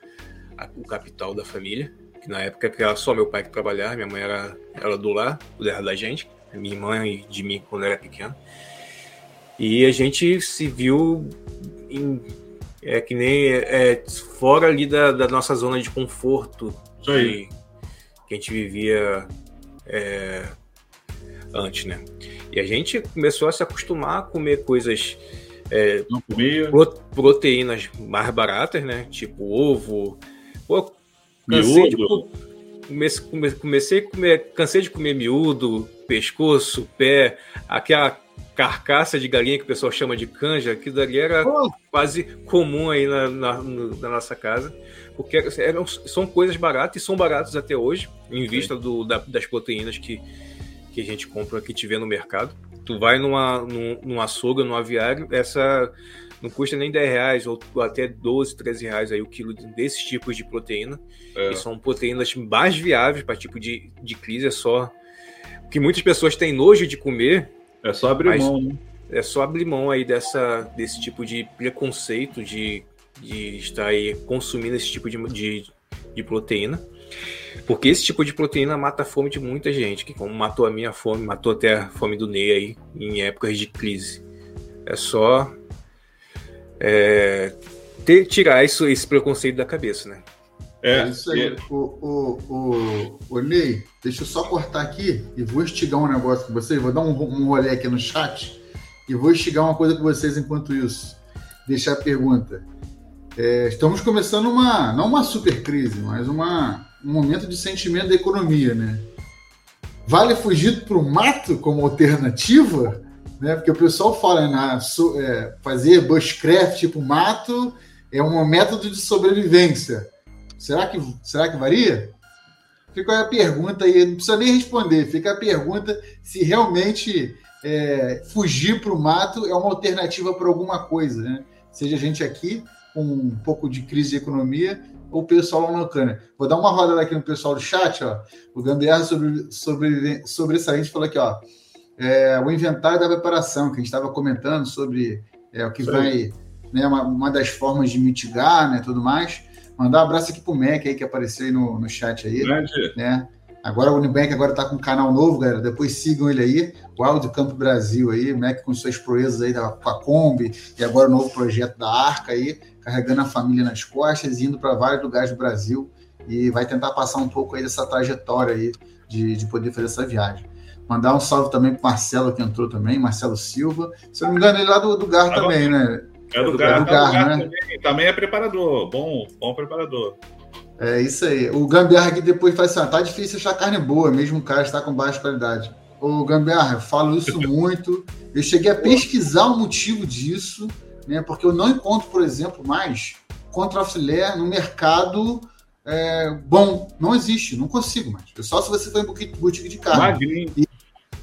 S3: a o capital da família. Que na época era só meu pai que trabalhava, minha mãe era, era do lar, cuidava da gente, minha irmã e de mim quando era pequeno. E a gente se viu em é que nem é, fora ali da, da, nossa zona de conforto que, que a gente vivia é, antes, né? E a gente começou a se acostumar a comer coisas é, pro, proteínas mais baratas, né? Tipo ovo. Pô, cansei de, comecei, comecei a comer, cansei de comer miúdo, pescoço, pé, aquela carcaça de galinha que o pessoal chama de canja, aquilo dali era oh. quase comum aí na, na, na, nossa casa, porque eram, são coisas baratas e são baratas até hoje, em vista do, da, das proteínas que, que a gente compra, que tiver no mercado. Tu vai numa, num, num açougue, num aviário, essa não custa nem 10 reais ou até 12, 13 reais aí o quilo desses tipos de proteína. É. E são proteínas mais viáveis para tipo de, de crise, é só que muitas pessoas têm nojo de comer
S2: é só abrir mão, né?
S3: É só abrir mão aí dessa, desse tipo de preconceito de, de estar aí consumindo esse tipo de, de, de proteína. Porque esse tipo de proteína mata a fome de muita gente, que como matou a minha fome, matou até a fome do Ney aí em épocas de crise. É só é, ter, tirar isso, esse preconceito da cabeça, né?
S1: É, é isso aí. É. O, o, o, o Ney, deixa eu só cortar aqui e vou instigar um negócio com vocês. Vou dar um, um rolê aqui no chat e vou instigar uma coisa com vocês enquanto isso. Deixar a pergunta. É, estamos começando uma, não uma super crise, mas uma, um momento de sentimento da economia, né? Vale fugir para o mato como alternativa? Né? Porque o pessoal fala, né? É, fazer bushcraft tipo mato é um método de sobrevivência. Será que, será que varia? Fica a pergunta aí, não precisa nem responder, fica a pergunta se realmente é, fugir para o mato é uma alternativa para alguma coisa, né? Seja a gente aqui com um pouco de crise de economia ou o pessoal lá na Ucrânia. Vou dar uma rodada aqui no pessoal do chat, ó. O Gambiarra sobre, sobre, falou aqui, ó. É, o inventário da preparação, que a gente estava comentando sobre é, o que Sim. vai, né, uma, uma das formas de mitigar, né, tudo mais. Mandar um abraço aqui pro Mac aí, que apareceu aí no, no chat aí. Grande. Né? Agora o Unibank agora tá com um canal novo, galera. Depois sigam ele aí, o Campo Brasil aí, Mac com suas proezas aí da, com a Kombi, e agora o novo projeto da Arca aí, carregando a família nas costas e indo para vários lugares do Brasil. E vai tentar passar um pouco aí dessa trajetória aí de, de poder fazer essa viagem. Mandar um salve também pro Marcelo que entrou também, Marcelo Silva. Se eu não me engano, ele é lá do, do Gar ah, também, né?
S2: É do, do Gar, é do Gar, Gar né? também. também é preparador, bom, bom preparador.
S1: É isso aí. O Gambiarra aqui depois faz assim: ah, tá difícil achar carne boa, mesmo o cara está com baixa qualidade. O Gambiarra, eu falo isso <laughs> muito. Eu cheguei a pesquisar o motivo disso, né? Porque eu não encontro, por exemplo, mais contrafilé no mercado é, bom. Não existe, não consigo mais. É só se você for em boutique de carne. E,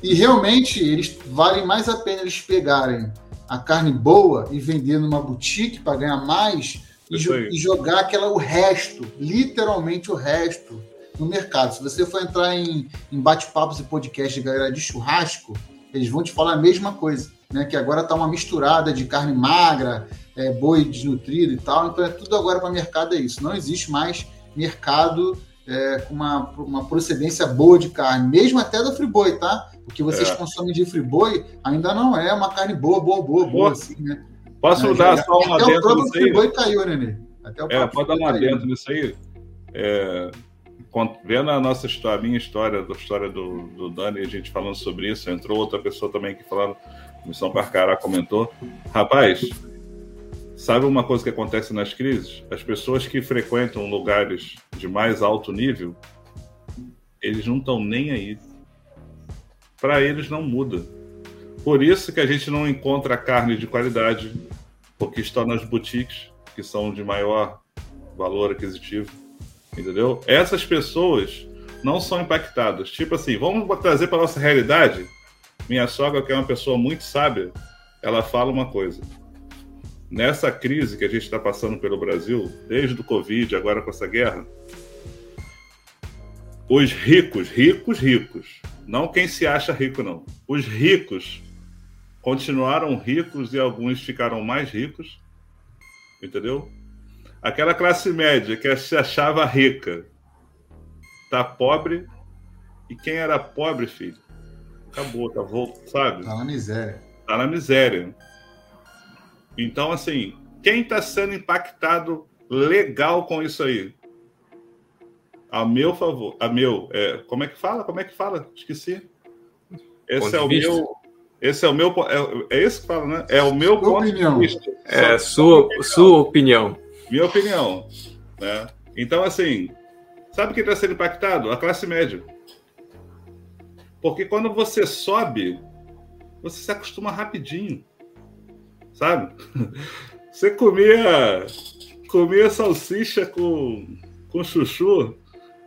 S1: e realmente eles valem mais a pena eles pegarem a carne boa e vender numa boutique para ganhar mais e, jo e, jogar aquela, o resto, literalmente o resto, no mercado. Se você for entrar em, em bate-papos e podcast de galera de churrasco, eles vão te falar a mesma coisa, né? Que agora tá uma misturada de carne magra, é, boi desnutrido e tal. Então é tudo agora para mercado é isso. Não existe mais mercado é, uma, uma procedência boa de carne, mesmo até do friboi, tá? O que vocês é. consomem de friboi ainda não é uma carne boa, boa, boa, boa, assim, né?
S2: Posso é, dar só uma
S1: até dentro disso aí? Boi caiu, Nenê. Até o
S2: é, pode dar uma dentro nisso aí. É, vendo a nossa história, a minha história, a história do, do Dani, a gente falando sobre isso, entrou outra pessoa também que falando, Missão Parcará comentou. Rapaz, sabe uma coisa que acontece nas crises? As pessoas que frequentam lugares de mais alto nível, eles não estão nem aí. Para eles não muda por isso que a gente não encontra carne de qualidade, porque está nas boutiques, que são de maior valor aquisitivo. Entendeu? Essas pessoas não são impactadas. Tipo assim, vamos trazer para nossa realidade. Minha sogra, que é uma pessoa muito sábia, ela fala uma coisa. Nessa crise que a gente está passando pelo Brasil, desde o Covid, agora com essa guerra, os ricos, ricos, ricos, não quem se acha rico, não. Os ricos continuaram ricos e alguns ficaram mais ricos, entendeu? Aquela classe média que se achava rica tá pobre e quem era pobre, filho, acabou, tá voltando, sabe?
S1: Tá na miséria.
S2: Tá na miséria. Então, assim, quem está sendo impactado legal com isso aí? A meu favor, a meu, é, como é que fala? Como é que fala? Esqueci. Esse é o vista. meu esse é o meu. É, é isso que fala, né? É o meu
S1: sua ponto opinião. de vista.
S3: É, sua, opinião. sua opinião.
S2: Minha opinião. Né? Então, assim, sabe quem está sendo impactado? A classe média. Porque quando você sobe, você se acostuma rapidinho. Sabe? Você comia, comia salsicha com, com chuchu,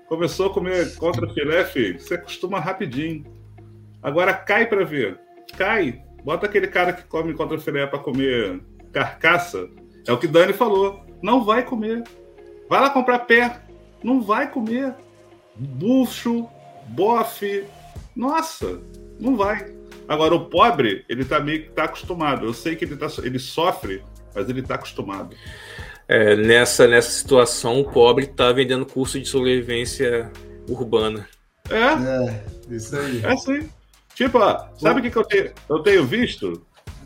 S2: começou a comer contra filé, filho, você acostuma rapidinho. Agora cai para ver cai. Bota aquele cara que come contra filé para comer carcaça. É o que Dani falou. Não vai comer. Vai lá comprar pé. Não vai comer. Bucho, bofe. Nossa, não vai. Agora, o pobre, ele tá meio que tá acostumado. Eu sei que ele, tá, ele sofre, mas ele tá acostumado.
S3: É, nessa, nessa situação, o pobre tá vendendo curso de sobrevivência urbana.
S2: É. É, isso aí. É assim. Tipo, sabe o que, que eu, tenho, eu tenho visto?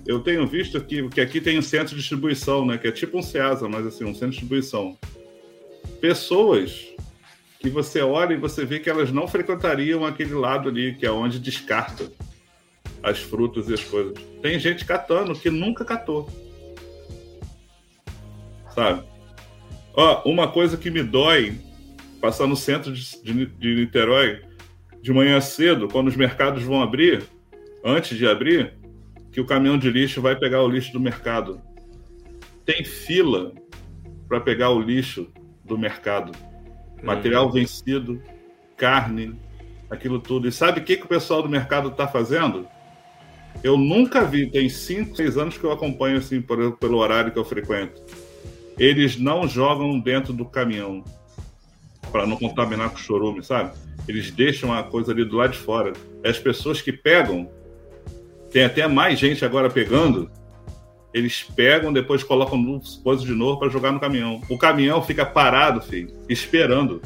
S2: Eu tenho visto que, que aqui tem um centro de distribuição, né? Que é tipo um CEASA, mas assim, um centro de distribuição. Pessoas que você olha e você vê que elas não frequentariam aquele lado ali, que é onde descarta as frutas e as coisas. Tem gente catando que nunca catou. Sabe? Ó, uma coisa que me dói passar no centro de, de, de Niterói de manhã cedo, quando os mercados vão abrir, antes de abrir, que o caminhão de lixo vai pegar o lixo do mercado. Tem fila para pegar o lixo do mercado. Material uhum. vencido, carne, aquilo tudo. E sabe o que, que o pessoal do mercado está fazendo? Eu nunca vi, tem 5, 6 anos que eu acompanho assim por, pelo horário que eu frequento. Eles não jogam dentro do caminhão para não contaminar com o chorume, sabe? Eles deixam a coisa ali do lado de fora. As pessoas que pegam, tem até mais gente agora pegando, eles pegam, depois colocam no coisa de novo para jogar no caminhão. O caminhão fica parado, filho, esperando.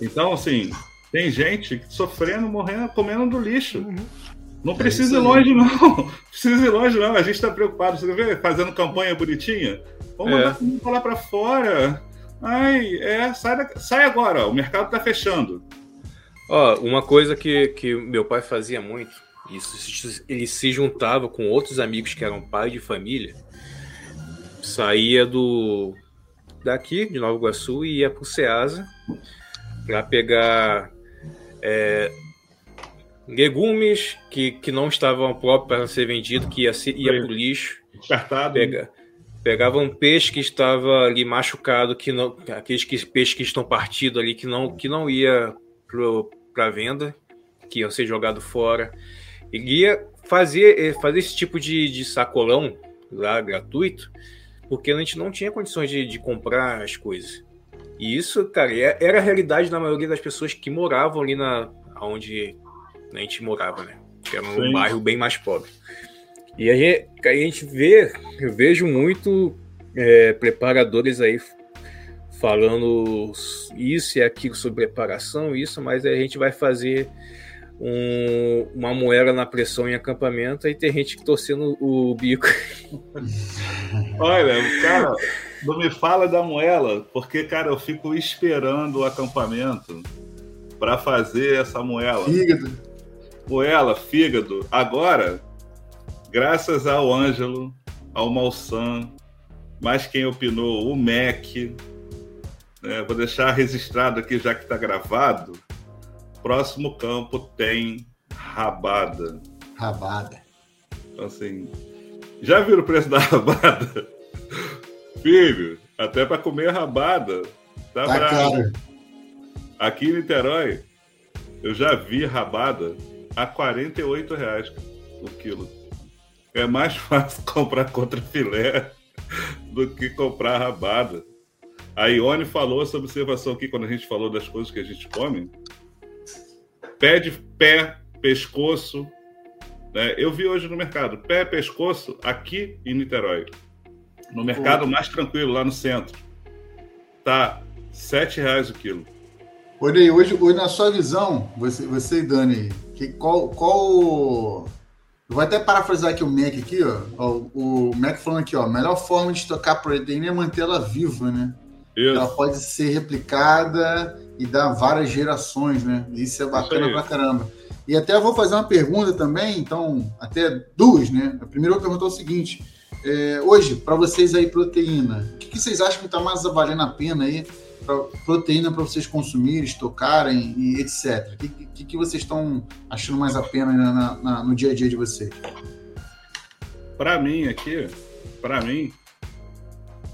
S2: Então, assim, tem gente sofrendo, morrendo, comendo do lixo. Uhum. Não é precisa é ir longe, não. Não <laughs> precisa ir longe, não. A gente está preocupado, você vê, fazendo campanha bonitinha. Vamos é. mandar comida lá para fora. Ai, é, sai, da... sai agora, o mercado está fechando.
S3: Ó, uma coisa que, que meu pai fazia muito, isso, ele se juntava com outros amigos que eram pai de família, saía do daqui de Nova Iguaçu e ia para o Ceasa para pegar é, legumes que, que não estavam próprios para ser vendido, que ia, ia para o lixo.
S2: Descartado.
S3: Pega, pegava um peixe que estava ali machucado, que não, aqueles que, peixes que estão partidos ali, que não, que não ia para venda, que iam ser jogado fora. Ele ia fazer, eh, fazer esse tipo de, de sacolão lá gratuito, porque a gente não tinha condições de, de comprar as coisas. E isso, cara, é, era a realidade da maioria das pessoas que moravam ali na onde a gente morava, né? Que era um Sim. bairro bem mais pobre. E a gente, a gente vê, eu vejo muito é, preparadores aí falando isso e aquilo sobre preparação, isso, mas a gente vai fazer um, uma moeda na pressão em acampamento e tem gente torcendo o bico. <laughs>
S2: Olha, cara, não me fala da moela, porque, cara, eu fico esperando o acampamento para fazer essa moela.
S1: Fígado.
S2: Moela, fígado. Agora, graças ao Ângelo, ao Malsan, mais quem opinou, o Mac, né, vou deixar registrado aqui já que está gravado. Próximo campo tem rabada.
S1: Rabada.
S2: Então, assim, já viram o preço da rabada? Filho, até para comer rabada. Tá, tá bravo. Aqui em Niterói, eu já vi rabada a 48 reais o quilo. É mais <laughs> fácil comprar contra filé do que comprar rabada. A Ione falou essa observação aqui quando a gente falou das coisas que a gente come. Pé de pé, pescoço. Né? Eu vi hoje no mercado, pé, pescoço, aqui em Niterói. No mercado mais tranquilo, lá no centro. Tá R$ reais o quilo.
S1: Olha hoje, hoje na sua visão, você, você e Dani, que, qual, qual. Eu vou até parafrasear aqui o Mac aqui, ó. O, o Mac falando aqui, ó. A melhor forma de estocar proteína é mantê-la viva, né? Isso. Ela pode ser replicada e dar várias gerações, né? Isso é bacana Isso pra caramba. E até eu vou fazer uma pergunta também, então, até duas, né? A primeira pergunta é o seguinte: é, hoje, para vocês aí, proteína, o que, que vocês acham que está mais valendo a pena aí? Pra, proteína para vocês consumirem, estocarem e etc. O que, que, que vocês estão achando mais a pena na, na, no dia a dia de vocês?
S2: Para mim aqui, para mim,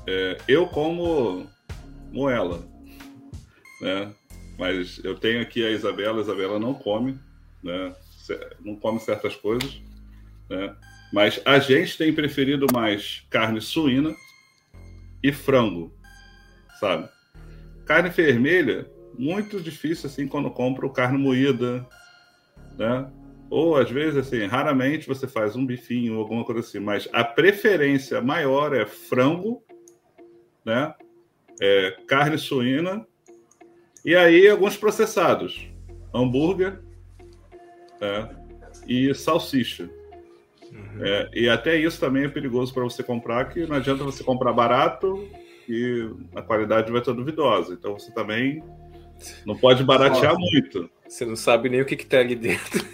S2: é, eu como moela, né? Mas eu tenho aqui a Isabela, a Isabela não come, né? Não come certas coisas, né? Mas a gente tem preferido mais carne suína e frango, sabe? Carne vermelha, muito difícil assim quando compro carne moída, né? Ou às vezes assim, raramente você faz um bifinho ou alguma coisa assim, mas a preferência maior é frango, né? é, carne suína e aí alguns processados, hambúrguer é, e salsicha. Uhum. É, e até isso também é perigoso para você comprar, que não adianta você comprar barato e a qualidade vai estar duvidosa. Então você também não pode baratear Nossa. muito.
S3: Você não sabe nem o que está ali dentro.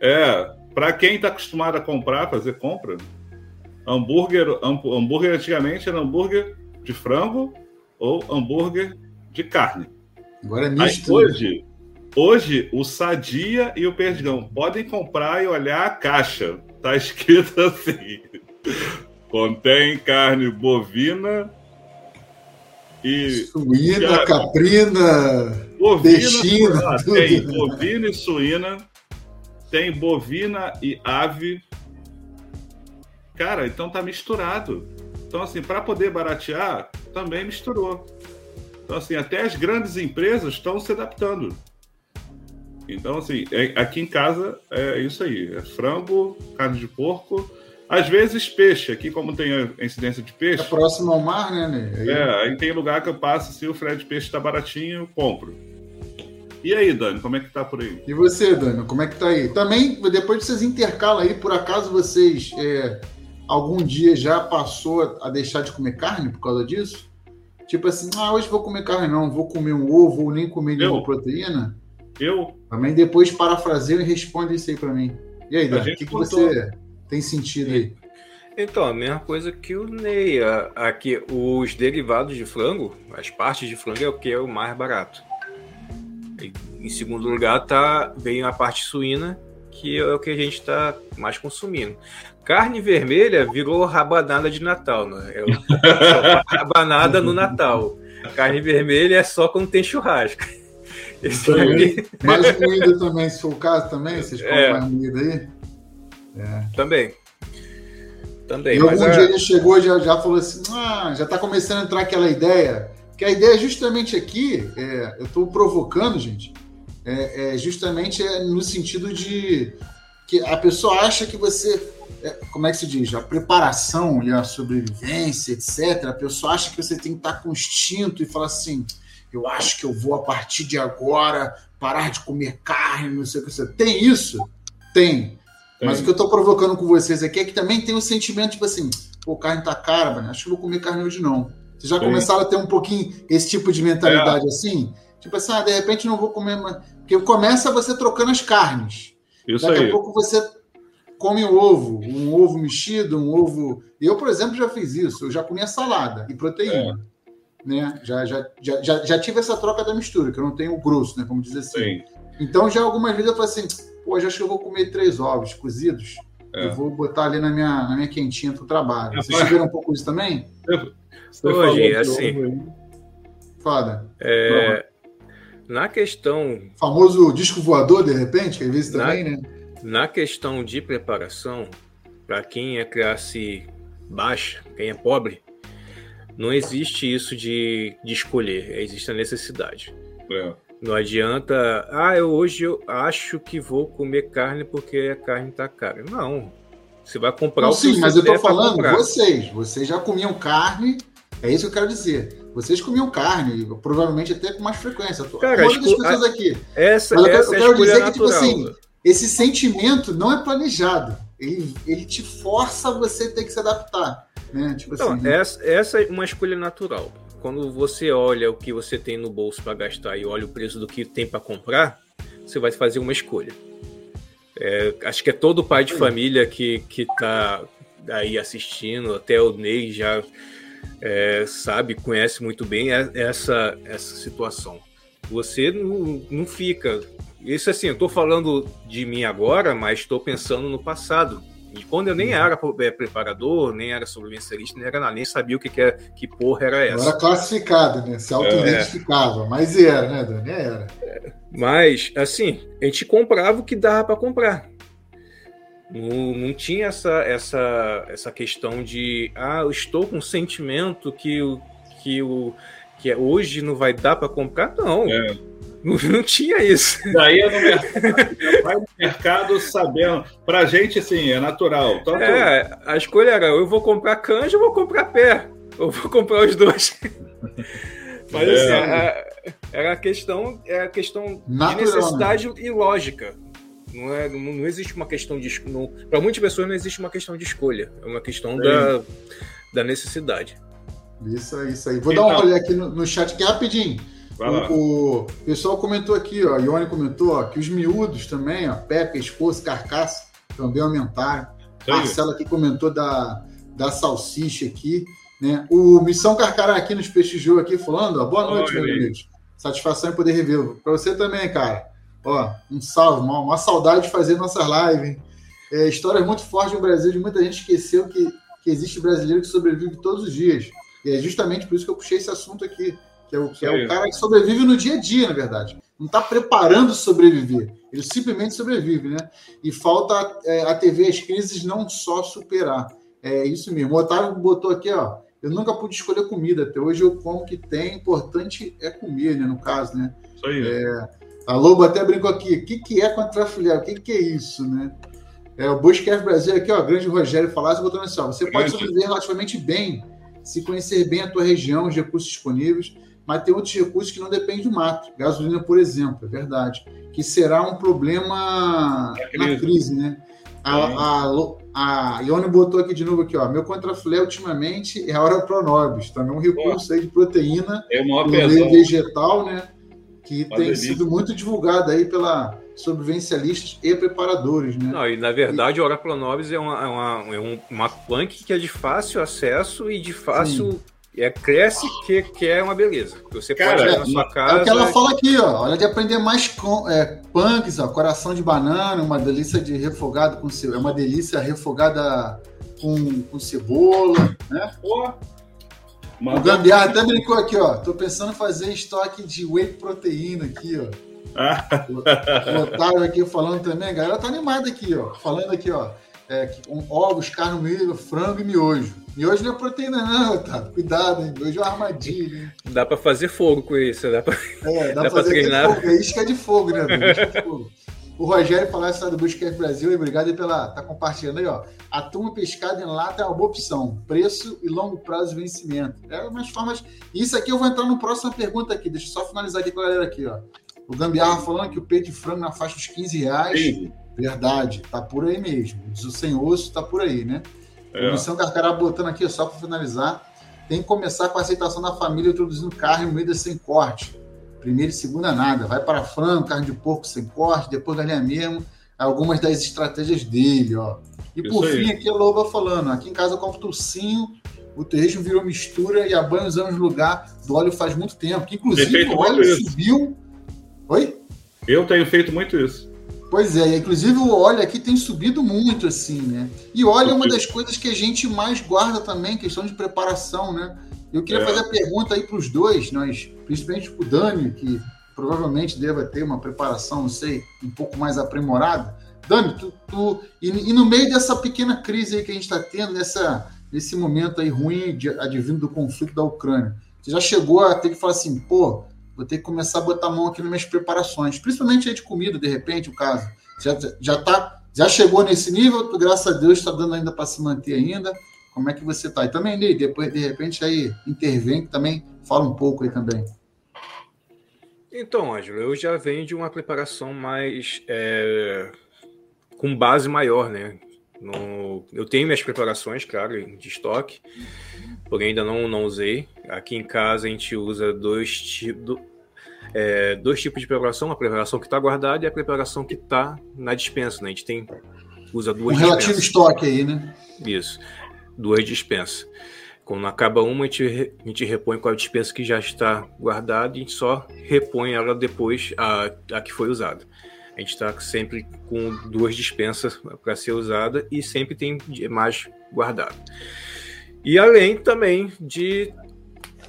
S2: É, para quem está acostumado a comprar, fazer compra, hambúrguer, hambúrguer antigamente era hambúrguer de frango ou hambúrguer de carne.
S1: Agora é misto.
S2: Aí, hoje, hoje, o Sadia e o Perdigão podem comprar e olhar a caixa. Tá escrito assim: contém carne bovina e.
S1: Suína, caprina, bovina,
S2: tem bovina e suína, tem bovina e ave. Cara, então tá misturado. Então, assim, para poder baratear, também misturou. Então, assim, até as grandes empresas estão se adaptando. Então, assim, é, aqui em casa é isso aí: é frango, carne de porco Às vezes peixe, aqui como tem a incidência de peixe. É
S1: próximo ao mar, né, né?
S2: Aí... É, aí tem lugar que eu passo, se o Fred peixe está baratinho, eu compro. E aí, Dani, como é que tá por aí?
S1: E você, Dani, como é que tá aí? Também, depois vocês intercalam aí, por acaso vocês é, algum dia já passou a deixar de comer carne por causa disso? Tipo assim, ah, hoje vou comer carne não, vou comer um ovo ou nem comer nenhuma proteína?
S2: Eu?
S1: Também depois parafraseia e responde isso aí para mim. E aí, Dan, o que, que você tem sentido aí?
S3: Então, a mesma coisa que o Ney. Aqui, os derivados de frango, as partes de frango é o que é o mais barato. E, em segundo lugar, tá, vem a parte suína, que é o que a gente está mais consumindo. Carne vermelha virou rabanada de Natal, né? É <laughs> rabanada no Natal. Carne vermelha é só quando tem churrasco.
S1: Aqui... Mais moída também, se for o caso também, vocês comem é. mais moída aí?
S3: É. Também. Também.
S1: E algum dia ele chegou e já, já falou assim: ah, já está começando a entrar aquela ideia. Que a ideia justamente aqui, é, eu estou provocando, gente, é, é justamente é no sentido de que a pessoa acha que você é, como é que se diz? A preparação e a sobrevivência, etc. A pessoa acha que você tem que estar com instinto e falar assim: eu acho que eu vou a partir de agora parar de comer carne, não sei o que. Você tem isso? Tem. Tem. Mas o que eu estou provocando com vocês aqui é que também tem o um sentimento, tipo assim, pô, carne tá cara, mano, acho que vou comer carne hoje não. Vocês já tem. começaram a ter um pouquinho esse tipo de mentalidade é. assim? Tipo assim, ah, de repente não vou comer mais. Porque começa você trocando as carnes.
S2: Isso
S1: Daqui
S2: aí.
S1: a pouco você come um ovo, um ovo mexido, um ovo. Eu, por exemplo, já fiz isso. Eu já comia salada e proteína. É né? Já, já, já, já, tive essa troca da mistura, que eu não tenho o grosso, né? Como diz assim. Sim. Então, já algumas vezes eu falei assim, já acho que eu vou comer três ovos cozidos é. e vou botar ali na minha, na minha quentinha pro trabalho. Vocês tiveram um pouco isso também?
S3: Hoje, assim...
S1: Foda.
S3: É... Na questão...
S1: Famoso disco voador, de repente, que às vezes também, na... né?
S3: Na questão de preparação, para quem é classe baixa, quem é pobre, não existe isso de, de escolher, existe a necessidade. É. Não adianta, ah, eu hoje eu acho que vou comer carne porque a carne tá cara. Não. Você vai comprar não, o que
S1: Sim, mas eu tô falando vocês. Vocês já comiam carne, é isso que eu quero dizer. Vocês comiam carne, provavelmente até com mais frequência.
S3: Cara, a esco... pessoas aqui. Essa, mas
S1: essa eu, eu quero dizer que, tipo assim, esse sentimento não é planejado. Ele, ele te força a você ter que se adaptar. Né? Tipo
S3: então, assim, essa, essa é uma escolha natural. Quando você olha o que você tem no bolso para gastar e olha o preço do que tem para comprar, você vai fazer uma escolha. É, acho que é todo pai de família que, que tá aí assistindo, até o Ney já é, sabe, conhece muito bem essa, essa situação. Você não, não fica. Isso assim, eu estou falando de mim agora, mas estou pensando no passado e quando eu nem uhum. era é, preparador, nem era sobrevivencialista, nem era nada, nem sabia o que, que, é, que porra era essa.
S1: Não era classificado, né? Se auto-identificava, é. mas era, né, Dani? Era.
S3: É. Mas, assim, a gente comprava o que dava para comprar. Não, não tinha essa, essa, essa questão de, ah, eu estou com um sentimento que, que, o, que hoje não vai dar para comprar. Não. É. Não, não tinha isso.
S2: Daí é no mercado, vai no mercado sabendo. Pra gente, assim, é natural.
S3: Tanto... É, a escolha era: eu vou comprar canja ou vou comprar pé. Ou vou comprar os dois. <laughs> Mas assim, é. assim, era a questão, é a questão de necessidade e lógica. Não, é, não, não existe uma questão de. Para muitas pessoas não existe uma questão de escolha. É uma questão da, da necessidade.
S1: Isso aí, isso aí. Vou então, dar uma olhada aqui no, no chat aqui rapidinho. O, o, pessoal comentou aqui, ó, a Ione comentou ó, que os miúdos também, ó, pé, pescoço, carcaça, também aumentaram. Sim. Marcelo aqui comentou da, da salsicha aqui. Né? O Missão Carcará aqui nos prestigiou aqui falando, ó, boa noite, meus amigos. Satisfação em poder revê-lo. Para você também, cara. Ó, um salve, uma, uma saudade de fazer nossas lives. É, histórias muito fortes no Brasil, de muita gente esqueceu que, que existe brasileiro que sobrevive todos os dias. E é justamente por isso que eu puxei esse assunto aqui que é o, que é o cara que sobrevive no dia a dia, na verdade. Não está preparando sobreviver, ele simplesmente sobrevive, né? E falta é, a TV as crises não só superar. É isso mesmo. O Otávio botou aqui, ó. Eu nunca pude escolher comida, até hoje eu como que tem, importante é comer, né? No caso, né?
S2: Isso aí.
S1: É, a Lobo até brincou aqui, o que, que é contrafilhar? O que, que é isso, né? É, o Busquets Brasil aqui, ó, grande Rogério Falasse, botando assim, ó, você pode sobreviver relativamente bem se conhecer bem a tua região, os recursos disponíveis, mas tem outros recursos que não dependem do mato. Gasolina, por exemplo, é verdade. Que será um problema crise. na crise, né? A, a, a Ione botou aqui de novo aqui, ó. Meu contrafilé ultimamente é a hora pronobis, também um recurso aí de proteína
S2: é
S1: meio vegetal, né? Que uma tem delícia. sido muito divulgado aí pela sobrevivencialistas e preparadores, né?
S3: Não, e na verdade, e... a Hora Pronobis é uma, é uma, é uma punk que é de fácil acesso e de fácil Sim é, cresce que, que é uma beleza. Você Cara, pode ir na sua casa.
S1: É o que ela fala aqui, ó. Olha de aprender mais com, é, punks, ó. Coração de banana, uma delícia de refogado com É uma delícia refogada com, com cebola, né? Pô. O Gambiarra até brincou aqui, ó. Tô pensando em fazer estoque de whey proteína aqui, ó. o, <laughs> o Otávio aqui falando também, a galera tá animada aqui, ó. Falando aqui, ó é, um, ovos, carne moída, frango e miojo. Miojo não é proteína, não, tá? Cuidado, hein? Miojo é uma armadilha, hein?
S3: Dá pra fazer fogo com isso, dá pra,
S1: é, dá, <laughs> dá pra fazer treinar. Fogo. É isca de fogo, né? Isca de fogo. O Rogério falou essa do Busquets Brasil, e obrigado pela tá compartilhando aí, ó. Atum pescado em lata é uma boa opção. Preço e longo prazo de vencimento. É umas formas. Isso aqui eu vou entrar no próxima pergunta aqui. Deixa eu só finalizar aqui com a galera aqui, ó. O Gambiarra falando que o peito de frango na faixa dos 15 reais. Sim. Verdade, tá por aí mesmo. Diz o sem osso, tá por aí, né? É. O Luciano Carcará botando aqui, só para finalizar, tem que começar com a aceitação da família introduzindo carne moída sem corte. Primeira e segunda nada. Vai para frango, carne de porco sem corte, depois galinha mesmo. Algumas das estratégias dele, ó. E Isso por aí. fim, aqui a Loba falando, aqui em casa eu compro tocinho, o terrestre virou mistura e a banho usamos no lugar do óleo faz muito tempo. Que inclusive o óleo subiu. Oi?
S2: Eu tenho feito muito isso.
S1: Pois é, inclusive o óleo aqui tem subido muito, assim, né? E óleo é uma das coisas que a gente mais guarda também, questão de preparação, né? Eu queria é. fazer a pergunta aí para os dois, nós, principalmente para o Dani, que provavelmente deva ter uma preparação, não sei, um pouco mais aprimorada. Dani, tu, tu e, e, no meio dessa pequena crise aí que a gente está tendo, nessa, nesse momento aí ruim de, advindo do conflito da Ucrânia, você já chegou a ter que falar assim, pô, vou ter que começar a botar a mão aqui nas minhas preparações, principalmente aí de comida, de repente, o caso. Já, já, tá, já chegou nesse nível, graças a Deus está dando ainda para se manter ainda. Como é que você está? E também, Ney, depois, de repente, aí intervém, também fala um pouco aí também.
S3: Então, Ângelo, eu já venho de uma preparação mais. É, com base maior, né? No, eu tenho minhas preparações, claro, de estoque, porém ainda não, não usei. Aqui em casa a gente usa dois, tipos é, dois tipos de preparação: a preparação que está guardada e a preparação que está na dispensa. Né? A gente tem, usa duas
S1: Um relativo estoque aí, né?
S3: Isso, duas dispensas. Quando acaba uma, a gente, a gente repõe com a dispensa que já está guardada e a gente só repõe ela depois a, a que foi usada. A gente está sempre com duas dispensas para ser usada e sempre tem mais guardado. E além também de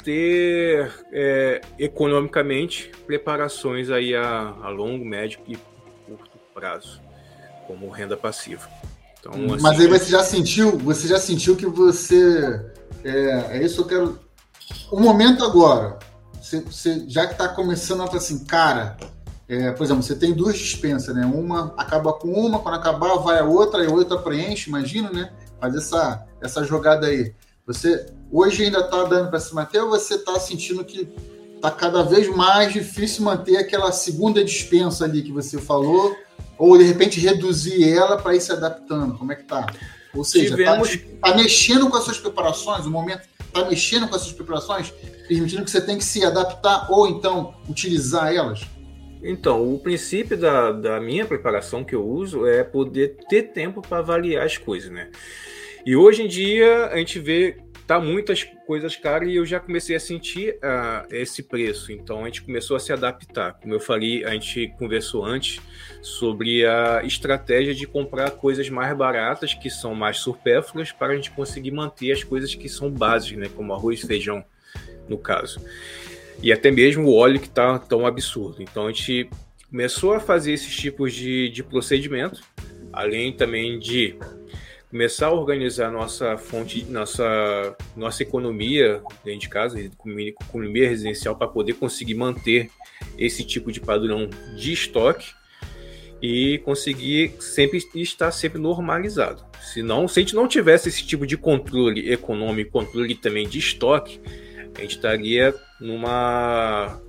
S3: ter é, economicamente preparações aí a, a, longo, médio e curto prazo, como renda passiva.
S1: Então, assim, Mas aí você já sentiu, você já sentiu que você é, é isso que eu quero. O momento agora, você, você já que está começando a falar assim, cara, é, por exemplo, você tem duas dispensas, né? Uma acaba com uma, quando acabar vai a outra, e a outra preenche, imagina, né? Faz essa, essa jogada aí. Você hoje ainda está dando para se manter ou você está sentindo que está cada vez mais difícil manter aquela segunda dispensa ali que você falou, ou de repente reduzir ela para ir se adaptando? Como é que tá? Ou seja, está Tivemos... tá mexendo com as suas preparações, o momento está mexendo com as suas preparações, permitindo que você tem que se adaptar ou então utilizar elas?
S3: Então, o princípio da, da minha preparação que eu uso é poder ter tempo para avaliar as coisas, né? E hoje em dia a gente vê tá muitas coisas caras e eu já comecei a sentir uh, esse preço. Então a gente começou a se adaptar. Como eu falei, a gente conversou antes sobre a estratégia de comprar coisas mais baratas, que são mais supérfluas, para a gente conseguir manter as coisas que são básicas, né? como arroz e feijão, no caso e até mesmo o óleo que está tão absurdo. Então a gente começou a fazer esses tipos de, de procedimento, além também de começar a organizar nossa fonte, nossa, nossa economia dentro de casa, economia residencial, para poder conseguir manter esse tipo de padrão de estoque. e conseguir sempre estar sempre normalizado. Se não, se a gente não tivesse esse tipo de controle econômico, controle também de estoque, a gente estaria numa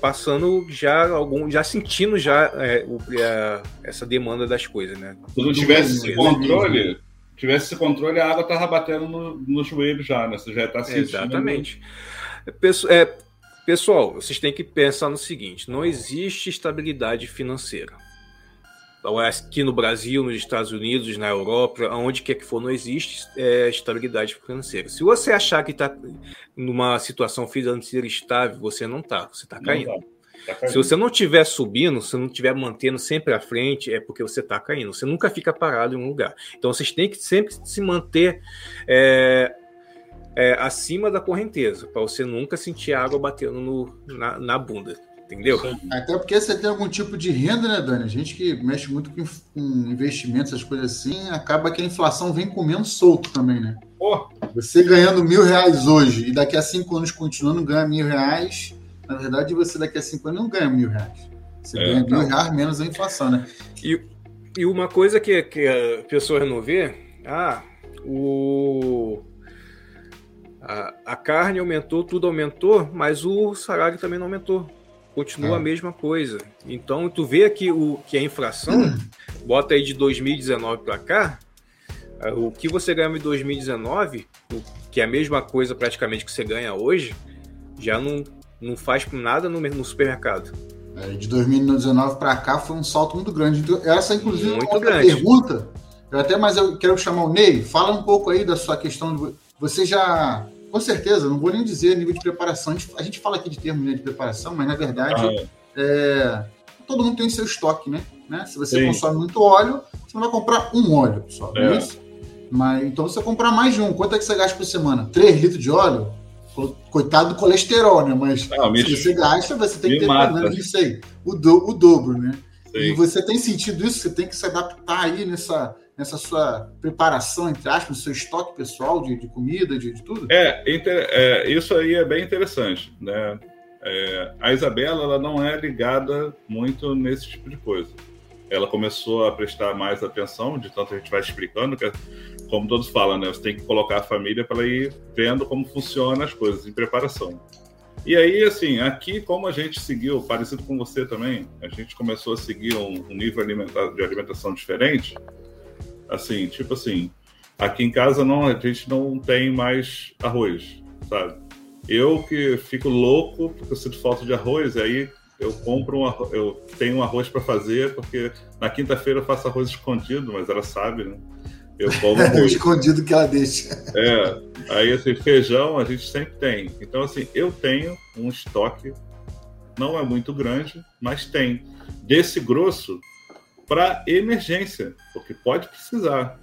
S3: passando já algum, já sentindo já é, o, é, essa demanda das coisas, né?
S2: Se não tivesse esse controle, tivesse esse controle, a água tava batendo no, no joelho já, né? Você já está sentindo.
S3: Exatamente. É, pessoal, vocês têm que pensar no seguinte: não existe estabilidade financeira aqui no Brasil, nos Estados Unidos, na Europa, aonde quer que for, não existe é, estabilidade financeira. Se você achar que está numa situação financeira estável, você não está, você está caindo. Tá. Se você não estiver subindo, se não estiver mantendo sempre à frente, é porque você está caindo. Você nunca fica parado em um lugar. Então vocês têm que sempre se manter é, é, acima da correnteza, para você nunca sentir água batendo no, na, na bunda. Entendeu?
S1: Até porque você tem algum tipo de renda, né, Dani? A gente que mexe muito com, investimentos, essas coisas assim, acaba que a inflação vem comendo solto também, né? Pô. Você ganhando mil reais hoje e daqui a cinco anos continuando ganhar mil reais, na verdade você daqui a cinco anos não ganha mil reais. Você é, ganha mil reais menos a inflação, né?
S3: E, e uma coisa que, que a pessoa não vê, ah, o a, a carne aumentou, tudo aumentou, mas o salário também não aumentou continua é. a mesma coisa. Então, tu vê aqui o que a inflação, hum. <clears throat> bota aí de 2019 para cá, é, o que você ganha em 2019, que é a mesma coisa praticamente que você ganha hoje, já não, não faz nada no, no supermercado.
S1: É, de 2019 para cá foi um salto muito grande. Então, essa, inclusive, muito é uma grande. pergunta. Eu até mais eu quero chamar o Ney. Fala um pouco aí da sua questão. De, você já com certeza, não vou nem dizer nível de preparação. A gente, a gente fala aqui de termos né, de preparação, mas na verdade ah, é. É, todo mundo tem seu estoque, né? né? Se você Sim. consome muito óleo, você não vai comprar um óleo só, não é, é isso? Mas, então você comprar mais de um. Quanto é que você gasta por semana? 3 litros de óleo? Coitado do colesterol, né? Mas não, se você gasta, você tem que ter pelo menos isso aí, o, do, o dobro, né? Sim. E você tem sentido isso? Você tem que se adaptar aí nessa, nessa sua preparação, entre aspas, no seu estoque pessoal de, de comida, de, de tudo?
S2: É, é, isso aí é bem interessante, né? É, a Isabela ela não é ligada muito nesse tipo de coisa. Ela começou a prestar mais atenção, de tanto a gente vai explicando, que, como todos falam, né? Você tem que colocar a família para ir vendo como funcionam as coisas em preparação. E aí, assim, aqui, como a gente seguiu, parecido com você também, a gente começou a seguir um, um nível de alimentação diferente, Assim, tipo assim, aqui em casa não, a gente não tem mais arroz, sabe? Eu que fico louco porque eu sinto falta de arroz, aí eu compro um arroz, eu tenho um arroz para fazer, porque na quinta-feira eu faço arroz escondido, mas ela sabe, né?
S1: Eu como <laughs> o escondido que ela deixa.
S2: É, aí assim, feijão a gente sempre tem. Então, assim, eu tenho um estoque, não é muito grande, mas tem. Desse grosso, para emergência, porque pode precisar.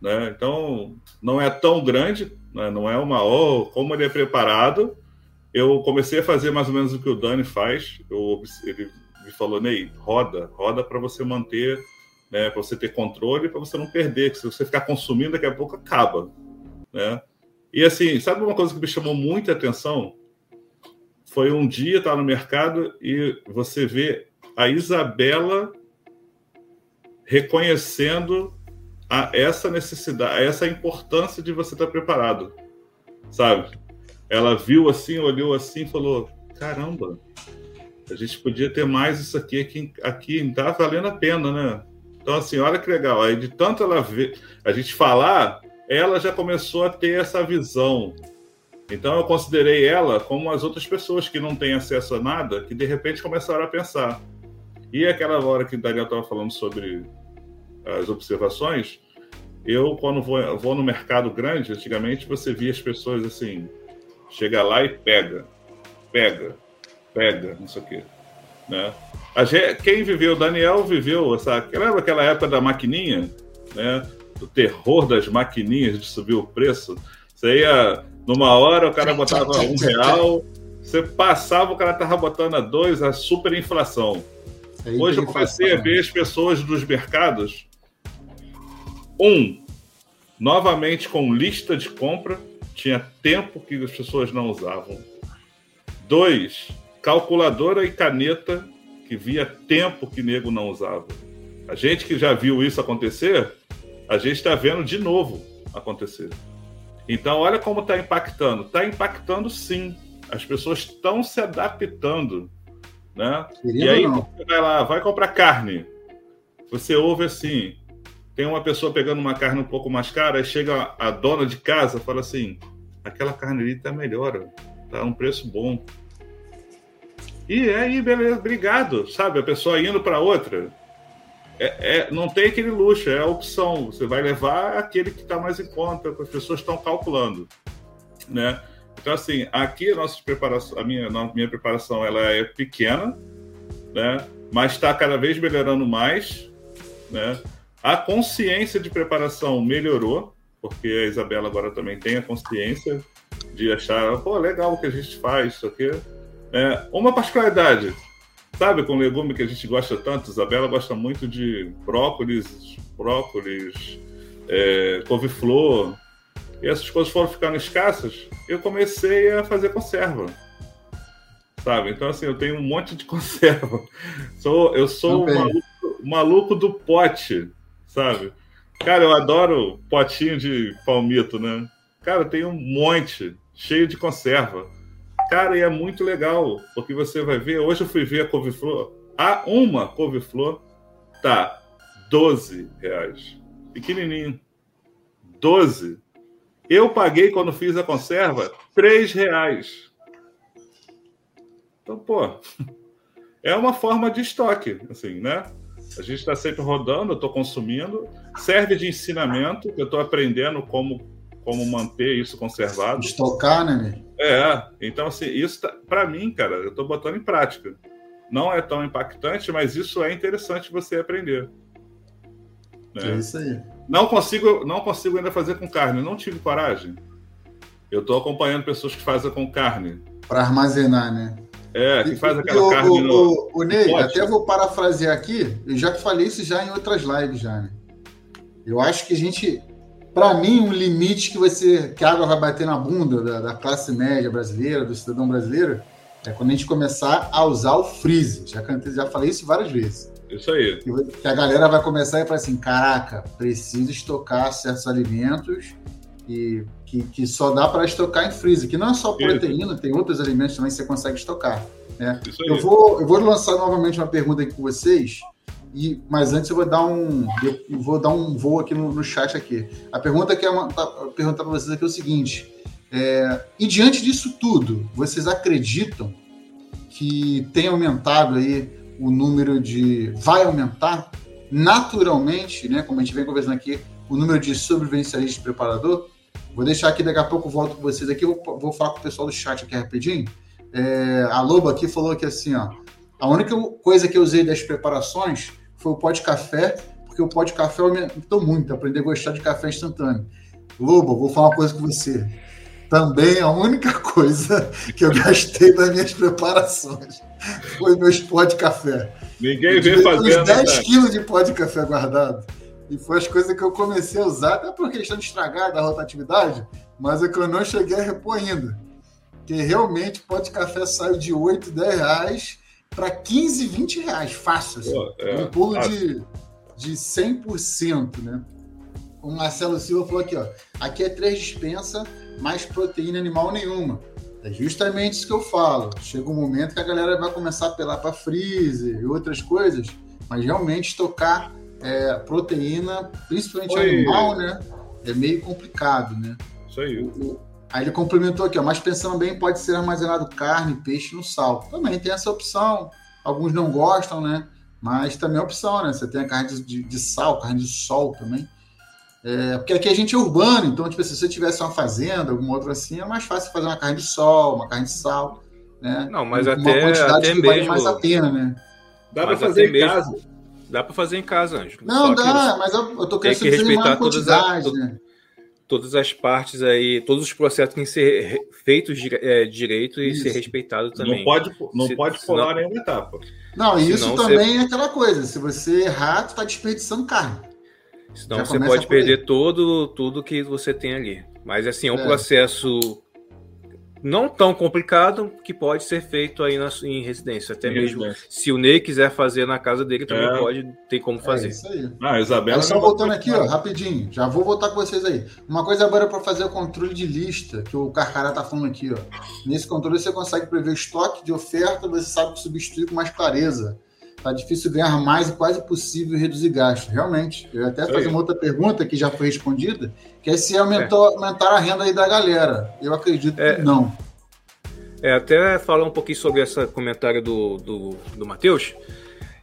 S2: Né? Então, não é tão grande, né? não é uma. Oh, como ele é preparado. Eu comecei a fazer mais ou menos o que o Dani faz. Eu, ele me falou, Ney, roda, roda para você manter, né, para você ter controle, para você não perder, que se você ficar consumindo, daqui a pouco acaba. Né? E assim, sabe uma coisa que me chamou muita atenção? Foi um dia estar no mercado e você vê a Isabela reconhecendo a essa necessidade, a essa importância de você estar preparado, sabe? Ela viu assim, olhou assim, falou: caramba, a gente podia ter mais isso aqui, aqui, aqui tá valendo a pena, né? Então assim, olha que legal. Aí de tanto ela ver, a gente falar, ela já começou a ter essa visão. Então eu considerei ela como as outras pessoas que não têm acesso a nada, que de repente começaram a pensar. E aquela hora que o Daniel estava falando sobre as observações, eu, quando vou, vou no mercado grande, antigamente você via as pessoas assim, chega lá e pega, pega, pega, não sei o quê. Né? Gente, quem viveu, Daniel viveu, essa, lembra aquela época da maquininha, né? Do terror das maquininhas de subir o preço. Você ia, numa hora o cara botava um real, você passava, o cara tava botando a dois, a super inflação. Hoje eu comecei a ver as pessoas dos mercados um, novamente com lista de compra, tinha tempo que as pessoas não usavam. Dois, calculadora e caneta, que via tempo que nego não usava. A gente que já viu isso acontecer, a gente está vendo de novo acontecer. Então, olha como está impactando. Está impactando sim. As pessoas estão se adaptando. Né? e aí você vai lá, vai comprar carne. Você ouve assim: tem uma pessoa pegando uma carne um pouco mais cara, aí chega a dona de casa fala assim: aquela carne ali tá melhor, tá um preço bom. E aí, beleza, obrigado, sabe? A pessoa indo para outra. É, é, não tem aquele luxo, é a opção. Você vai levar aquele que está mais em conta, as pessoas estão calculando, né? Então, assim, aqui a nossa preparação, a minha, a minha preparação ela é pequena, né? Mas está cada vez melhorando mais, né? A consciência de preparação melhorou, porque a Isabela agora também tem a consciência de achar, pô, legal o que a gente faz, isso aqui. É, uma particularidade, sabe, com legume que a gente gosta tanto, Isabela gosta muito de brócolis, brócolis, é, couve-flor, e essas coisas foram ficando escassas, eu comecei a fazer conserva. Sabe? Então, assim, eu tenho um monte de <laughs> conserva. Sou, eu sou um maluco, maluco do pote, sabe? Cara, eu adoro potinho de palmito, né? Cara, tem um monte cheio de conserva. Cara, e é muito legal, porque você vai ver. Hoje eu fui ver a couve-flor. A uma couve-flor tá 12 reais. Pequenininho. 12. Eu paguei, quando fiz a conserva, 3 reais. Então, pô, <laughs> é uma forma de estoque, assim, né? A gente está sempre rodando, eu estou consumindo. Serve de ensinamento, eu estou aprendendo como, como manter isso conservado.
S1: Estocar, né?
S2: É, então assim, isso tá, para mim, cara, eu estou botando em prática. Não é tão impactante, mas isso é interessante você aprender.
S1: Né? É isso aí.
S2: Não consigo, não consigo ainda fazer com carne, não tive coragem. Eu estou acompanhando pessoas que fazem com carne.
S1: Para armazenar, né?
S2: É, que faz aquela o, carne o, no.
S1: O, o Ney, pote. até vou parafrasear aqui, eu já falei isso já em outras lives já, né? Eu acho que a gente, para mim, um limite que você que a água vai bater na bunda da, da, classe média brasileira, do cidadão brasileiro, é quando a gente começar a usar o freezer. Já, já falei isso várias vezes.
S2: Isso aí.
S1: Que a galera vai começar e falar assim: caraca, preciso estocar certos alimentos e que, que só dá para estocar em freezer, que não é só proteína, tem outros alimentos também que você consegue estocar. Né? Eu, vou, eu vou lançar novamente uma pergunta aqui com vocês, e, mas antes eu vou dar um eu vou dar um voo aqui no, no chat aqui. A pergunta que é uma, tá, perguntar para vocês aqui é o seguinte: é, e diante disso tudo, vocês acreditam que tem aumentado aí o número de vai aumentar naturalmente, né? Como a gente vem conversando aqui, o número de sobrevivencialistas de preparador? Vou deixar aqui, daqui a pouco volto com vocês aqui. Vou, vou falar com o pessoal do chat aqui rapidinho. É, a Loba aqui falou que assim, ó. A única coisa que eu usei das preparações foi o pó de café, porque o pó de café aumentou muito, aprendi a gostar de café instantâneo. Loba, vou falar uma coisa com você. Também a única <laughs> coisa que eu gastei das minhas preparações foi meus pó de café.
S2: Ninguém vê fazendo.
S1: Uns 10 né? quilos de pó de café guardado. E foi as coisas que eu comecei a usar, até por questão de estragar da rotatividade, mas é que eu não cheguei a repor ainda. Que realmente pó de café saiu de 8, 10 reais para 15, 20 reais, fácil. Assim. Pô, é, um pulo de, de 100%, né? O Marcelo Silva falou aqui, ó. Aqui é três dispensa, mais proteína animal nenhuma. É justamente isso que eu falo. Chega um momento que a galera vai começar a apelar para freezer e outras coisas, mas realmente estocar é, proteína, principalmente Oi. animal, né? É meio complicado, né?
S2: Isso aí.
S1: O, aí ele complementou aqui, ó, mas pensando bem, pode ser armazenado carne, peixe no sal. Também tem essa opção. Alguns não gostam, né? Mas também é opção, né? Você tem a carne de, de sal, carne de sol também. É, porque aqui a gente é urbano, então, tipo, se você tivesse uma fazenda, alguma outra assim, é mais fácil fazer uma carne de sol, uma carne de sal, né?
S3: Não, mas uma até, quantidade até que mesmo... vale
S1: mais a pena, né?
S2: Dá para fazer em casa. Mesmo
S3: Dá para fazer em casa, Ângelo.
S1: Não, dá, mas eu, eu tô querendo
S3: que respeitar todas, as, né? Todas as partes aí, todos os processos têm que ser feitos é, direito e isso. ser respeitado também.
S2: Não pode, não se, pode pular nenhuma etapa.
S1: Não, isso também você... é aquela coisa. Se você errar, tu tá desperdiçando carne.
S3: Senão Já você pode perder todo, tudo que você tem ali. Mas assim, é um é. processo não tão complicado que pode ser feito aí na, em residência. Até em mesmo residência. se o Ney quiser fazer na casa dele, também é. pode ter como é fazer. É
S1: isso aí. Ah, Isabela. Aí só voltando aqui, ó, rapidinho. Já vou voltar com vocês aí. Uma coisa agora para fazer o controle de lista, que o Carcará tá falando aqui, ó. Nesse controle você consegue prever estoque de oferta, você sabe substituir com mais clareza. Tá difícil ganhar mais e quase possível reduzir gastos. Realmente. Eu ia até fazer uma outra pergunta que já foi respondida, que é se aumentou, é. aumentar a renda aí da galera. Eu acredito é, que não.
S3: É, até falar um pouquinho sobre esse comentário do, do, do Matheus.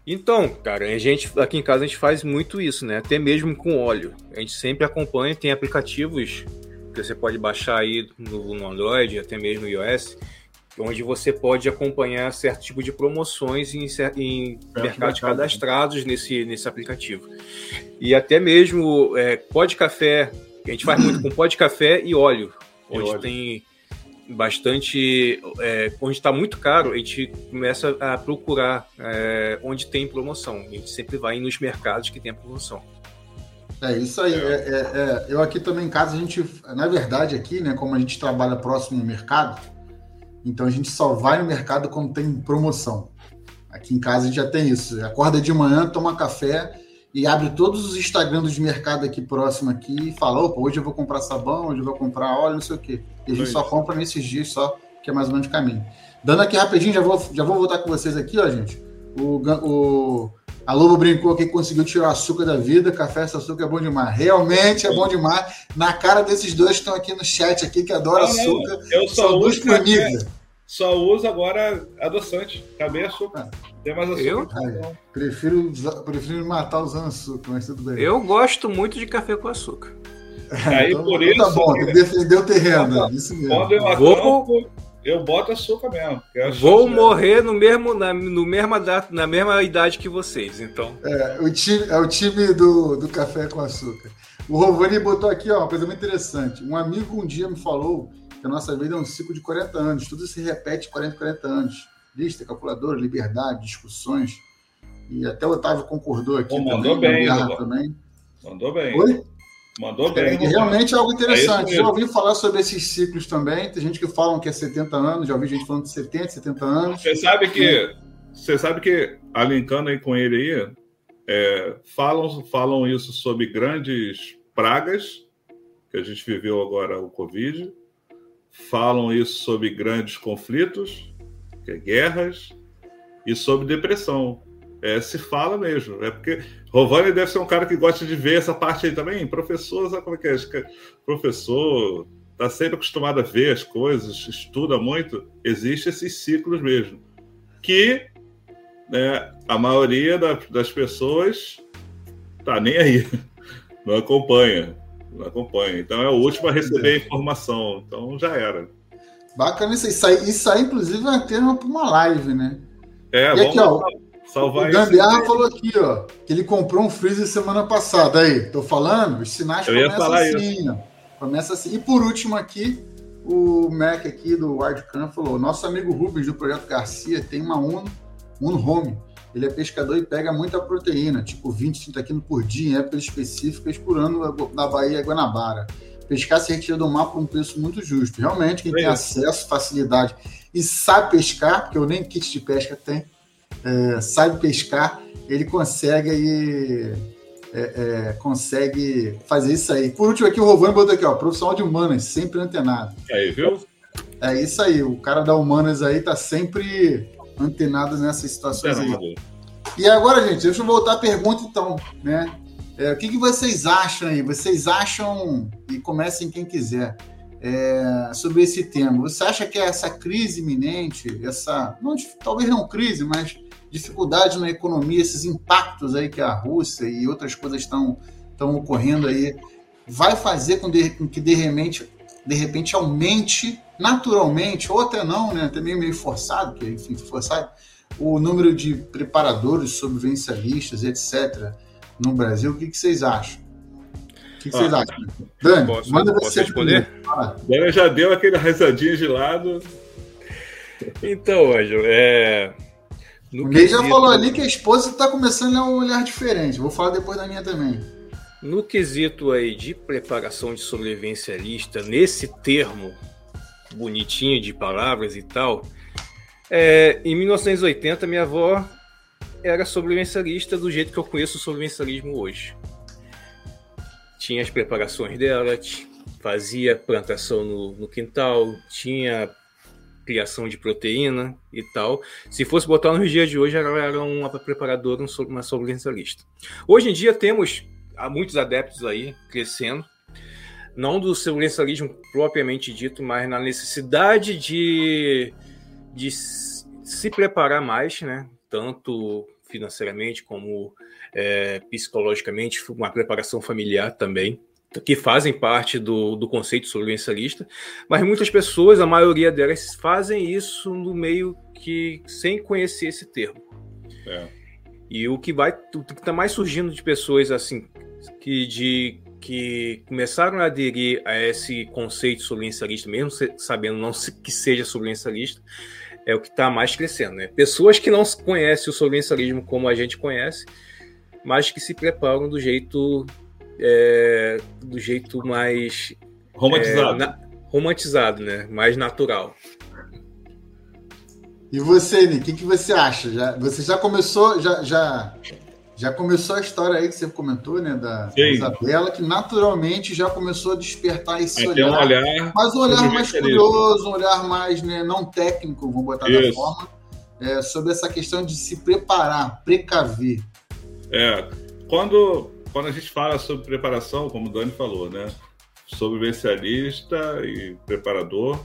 S3: Então, cara, a gente aqui em casa a gente faz muito isso, né? Até mesmo com óleo. A gente sempre acompanha, tem aplicativos que você pode baixar aí no, no Android, até mesmo no iOS, onde você pode acompanhar certo tipo de promoções em, em mercados cadastrados nesse, nesse aplicativo. E até mesmo é, pó de café, a gente faz muito com pó de café e óleo, e onde óleo. tem bastante. É, onde está muito caro, a gente começa a procurar é, onde tem promoção. A gente sempre vai nos mercados que tem promoção.
S1: É isso aí. É, é, é, eu aqui também em casa, a gente, na verdade, aqui, né, como a gente trabalha próximo ao mercado, então a gente só vai no mercado quando tem promoção. Aqui em casa a gente já tem isso. Acorda de manhã, toma café e abre todos os Instagrams de mercado aqui próximo aqui e fala: opa, hoje eu vou comprar sabão, hoje eu vou comprar óleo, não sei o quê. E a gente só compra nesses dias só, que é mais ou menos o caminho. Dando aqui rapidinho, já vou, já vou voltar com vocês aqui, ó, gente. O, o, a Lobo brincou aqui que conseguiu tirar o açúcar da vida. Café sem açúcar é bom demais. Realmente é bom demais. Na cara desses dois que estão aqui no chat aqui, que adoram não, açúcar.
S2: Não, eu só uso café, Só uso agora adoçante. Acabei açúcar. Tem mais açúcar.
S1: Eu? Ai, prefiro, prefiro matar usando açúcar, mas tudo bem.
S3: Eu gosto muito de café com açúcar.
S2: Aí então, por então tá isso.
S1: Tá bom, defendeu o terreno. Quando, isso mesmo.
S2: Quando eu Vou eu boto açúcar mesmo.
S3: Vou morrer no mesmo, na, no mesma data, na mesma idade que vocês, então.
S1: É, o time, é o time do, do café com açúcar. O Rovani botou aqui ó, uma coisa muito interessante. Um amigo um dia me falou que a nossa vida é um ciclo de 40 anos. Tudo se repete 40, 40 anos. Lista, calculadora, liberdade, discussões. E até o Otávio concordou aqui. Pô,
S2: mandou também, bem,
S1: também.
S2: Mandou bem.
S1: Oi?
S2: Mandou bem.
S1: É, realmente é algo interessante. É já ouvi falar sobre esses ciclos também. Tem gente que fala que é 70 anos, já ouvi gente falando de 70, 70 anos.
S2: Você sabe que, você sabe que alinkando aí com ele aí, é, falam, falam isso sobre grandes pragas, que a gente viveu agora o Covid, falam isso sobre grandes conflitos, que é guerras, e sobre depressão. É, se fala mesmo. É porque Rovani deve ser um cara que gosta de ver essa parte aí também. Professor, sabe como é que é? Professor está sempre acostumado a ver as coisas, estuda muito. Existem esses ciclos mesmo. Que né, a maioria da, das pessoas tá nem aí, <laughs> não acompanha. Não acompanha. Então é o último a receber a informação. Então já era.
S1: Bacana isso aí. Isso aí, inclusive, vai ter uma, uma live, né?
S2: É, e vamos aqui, ó,
S1: Salvar o Gambiarra falou aqui, ó, que ele comprou um freezer semana passada. Aí, tô falando? Os sinais
S2: Eu começam assim, ó.
S1: Começa assim. E por último aqui, o Mac aqui do Wildcam falou: nosso amigo Rubens do Projeto Garcia tem uma Uno, Uno Home. Ele é pescador e pega muita proteína, tipo 20, 30 quilos por dia, em épocas específicas, por ano na Bahia e Guanabara. Pescar se retira do mar por um preço muito justo. Realmente, quem é tem acesso, facilidade e sabe pescar, porque eu nem kit de pesca tem, é, sabe pescar, ele consegue aí, é, é, consegue fazer isso aí. Por último aqui, o Rovani botou aqui, ó, profissional de humanas, sempre antenado.
S2: Aí, viu?
S1: É isso aí, o cara da humanas aí tá sempre antenado nessas situações aí. E agora, gente, deixa eu voltar à pergunta então, né? É, o que, que vocês acham aí? Vocês acham, e comecem quem quiser, é, sobre esse tema. Você acha que essa crise iminente, essa não, talvez não crise, mas dificuldade na economia, esses impactos aí que a Rússia e outras coisas estão estão ocorrendo aí, vai fazer com, de, com que de repente, de repente aumente naturalmente, ou até não, né, também meio forçado, que enfim, forçado, o número de preparadores sobrevivencialistas, etc., no Brasil. O que, que vocês acham? O que, que vocês ah, acham?
S3: Dani, posso, manda posso você responder.
S2: Dani já deu aquele rezadinho de lado.
S3: Então, Ângelo, é.
S1: No o Ney já falou ali que a esposa está começando a um olhar diferente. Vou falar depois da minha também.
S3: No quesito aí de preparação de sobrevivencialista, nesse termo, bonitinho de palavras e tal. É, em 1980, minha avó era sobrevivencialista do jeito que eu conheço o sobrevivencialismo hoje. Tinha as preparações dela, fazia plantação no, no quintal, tinha criação de proteína e tal. Se fosse botar no dia de hoje, ela era uma preparadora, uma sobrevivencialista. Hoje em dia temos há muitos adeptos aí crescendo, não do sobrevivencialismo propriamente dito, mas na necessidade de, de se preparar mais, né? Tanto financeiramente como é, psicologicamente, uma preparação familiar também que fazem parte do, do conceito sobrevivencialista, mas muitas pessoas, a maioria delas, fazem isso no meio que sem conhecer esse termo. É. E o que vai, o que está mais surgindo de pessoas assim que de que começaram a aderir a esse conceito sobrevivencialista, mesmo sabendo não que seja sobrevivencialista, é o que está mais crescendo, né? Pessoas que não conhecem o sobrevivencialismo como a gente conhece, mas que se preparam do jeito é, do jeito mais
S2: romantizado,
S3: é, na, romantizado, né? Mais natural.
S1: E você, Nick, o que, que, você acha? Já, você já começou, já, já, já começou a história aí que você comentou, né, da Sim. Isabela, que naturalmente já começou a despertar esse olhar,
S2: um olhar,
S1: mas um olhar mais curioso, um olhar mais, né, não técnico, vamos botar Isso. da forma, é, sobre essa questão de se preparar, precaver.
S2: É, quando quando a gente fala sobre preparação, como o Dani falou, né? Sobrevivencialista e preparador,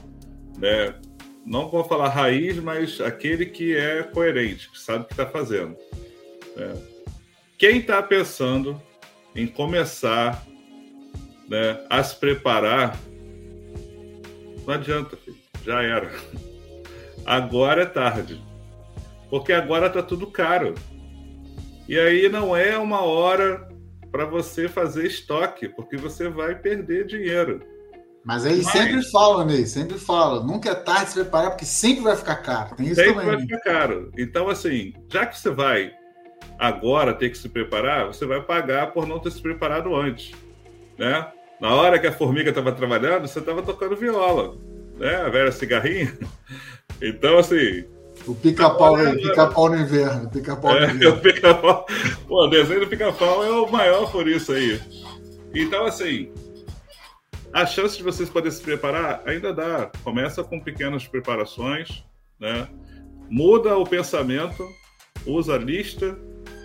S2: né? Não vou falar raiz, mas aquele que é coerente, que sabe o que está fazendo. Né? Quem está pensando em começar né, a se preparar, não adianta, filho. já era. Agora é tarde. Porque agora está tudo caro. E aí não é uma hora para você fazer estoque, porque você vai perder dinheiro.
S1: Mas eles Mas... sempre falam, Ney, sempre falam. Nunca é tarde se preparar, porque sempre vai ficar caro. Tem isso
S2: sempre
S1: também.
S2: vai ficar caro. Então, assim, já que você vai agora ter que se preparar, você vai pagar por não ter se preparado antes. Né? Na hora que a formiga estava trabalhando, você estava tocando viola, né? A velha cigarrinha. <laughs> Então, assim,
S1: o pica-pau é, pica no inverno. Pica-pau é, no inverno. <laughs>
S2: O pica-pau. Pô, o desenho do pica-pau é o maior por isso aí. Então, assim, a chance de vocês poderem se preparar ainda dá. Começa com pequenas preparações, né? Muda o pensamento, usa lista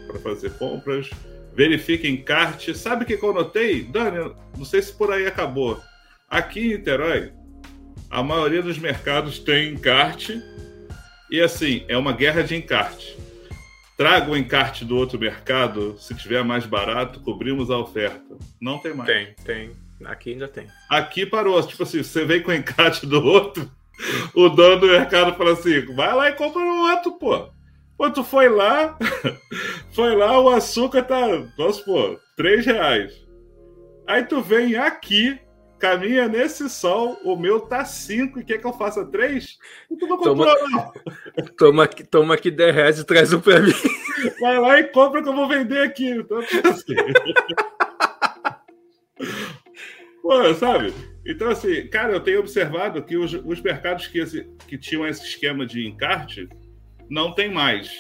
S2: para fazer compras, verifique encarte. Sabe o que eu notei? Dani, não sei se por aí acabou. Aqui em Niterói, a maioria dos mercados tem encarte e assim, é uma guerra de encarte. Traga o encarte do outro mercado, se tiver mais barato, cobrimos a oferta. Não tem mais.
S3: Tem, tem. Aqui ainda tem.
S2: Aqui parou. Tipo assim, você vem com o encarte do outro, o dono do mercado fala assim: vai lá e compra no outro, pô. Pô, tu foi lá, <laughs> foi lá, o açúcar tá, vamos supor, 3 reais. Aí tu vem aqui, caminha nesse sol, o meu tá 5 e quer que eu faça 3?
S3: Toma, toma, <laughs> toma aqui 10 reais e traz um pra mim.
S2: Vai lá e compra que eu vou vender aqui. Então, assim. <laughs> Pô, sabe? Então, assim, cara, eu tenho observado que os, os mercados que, esse, que tinham esse esquema de encarte não tem mais.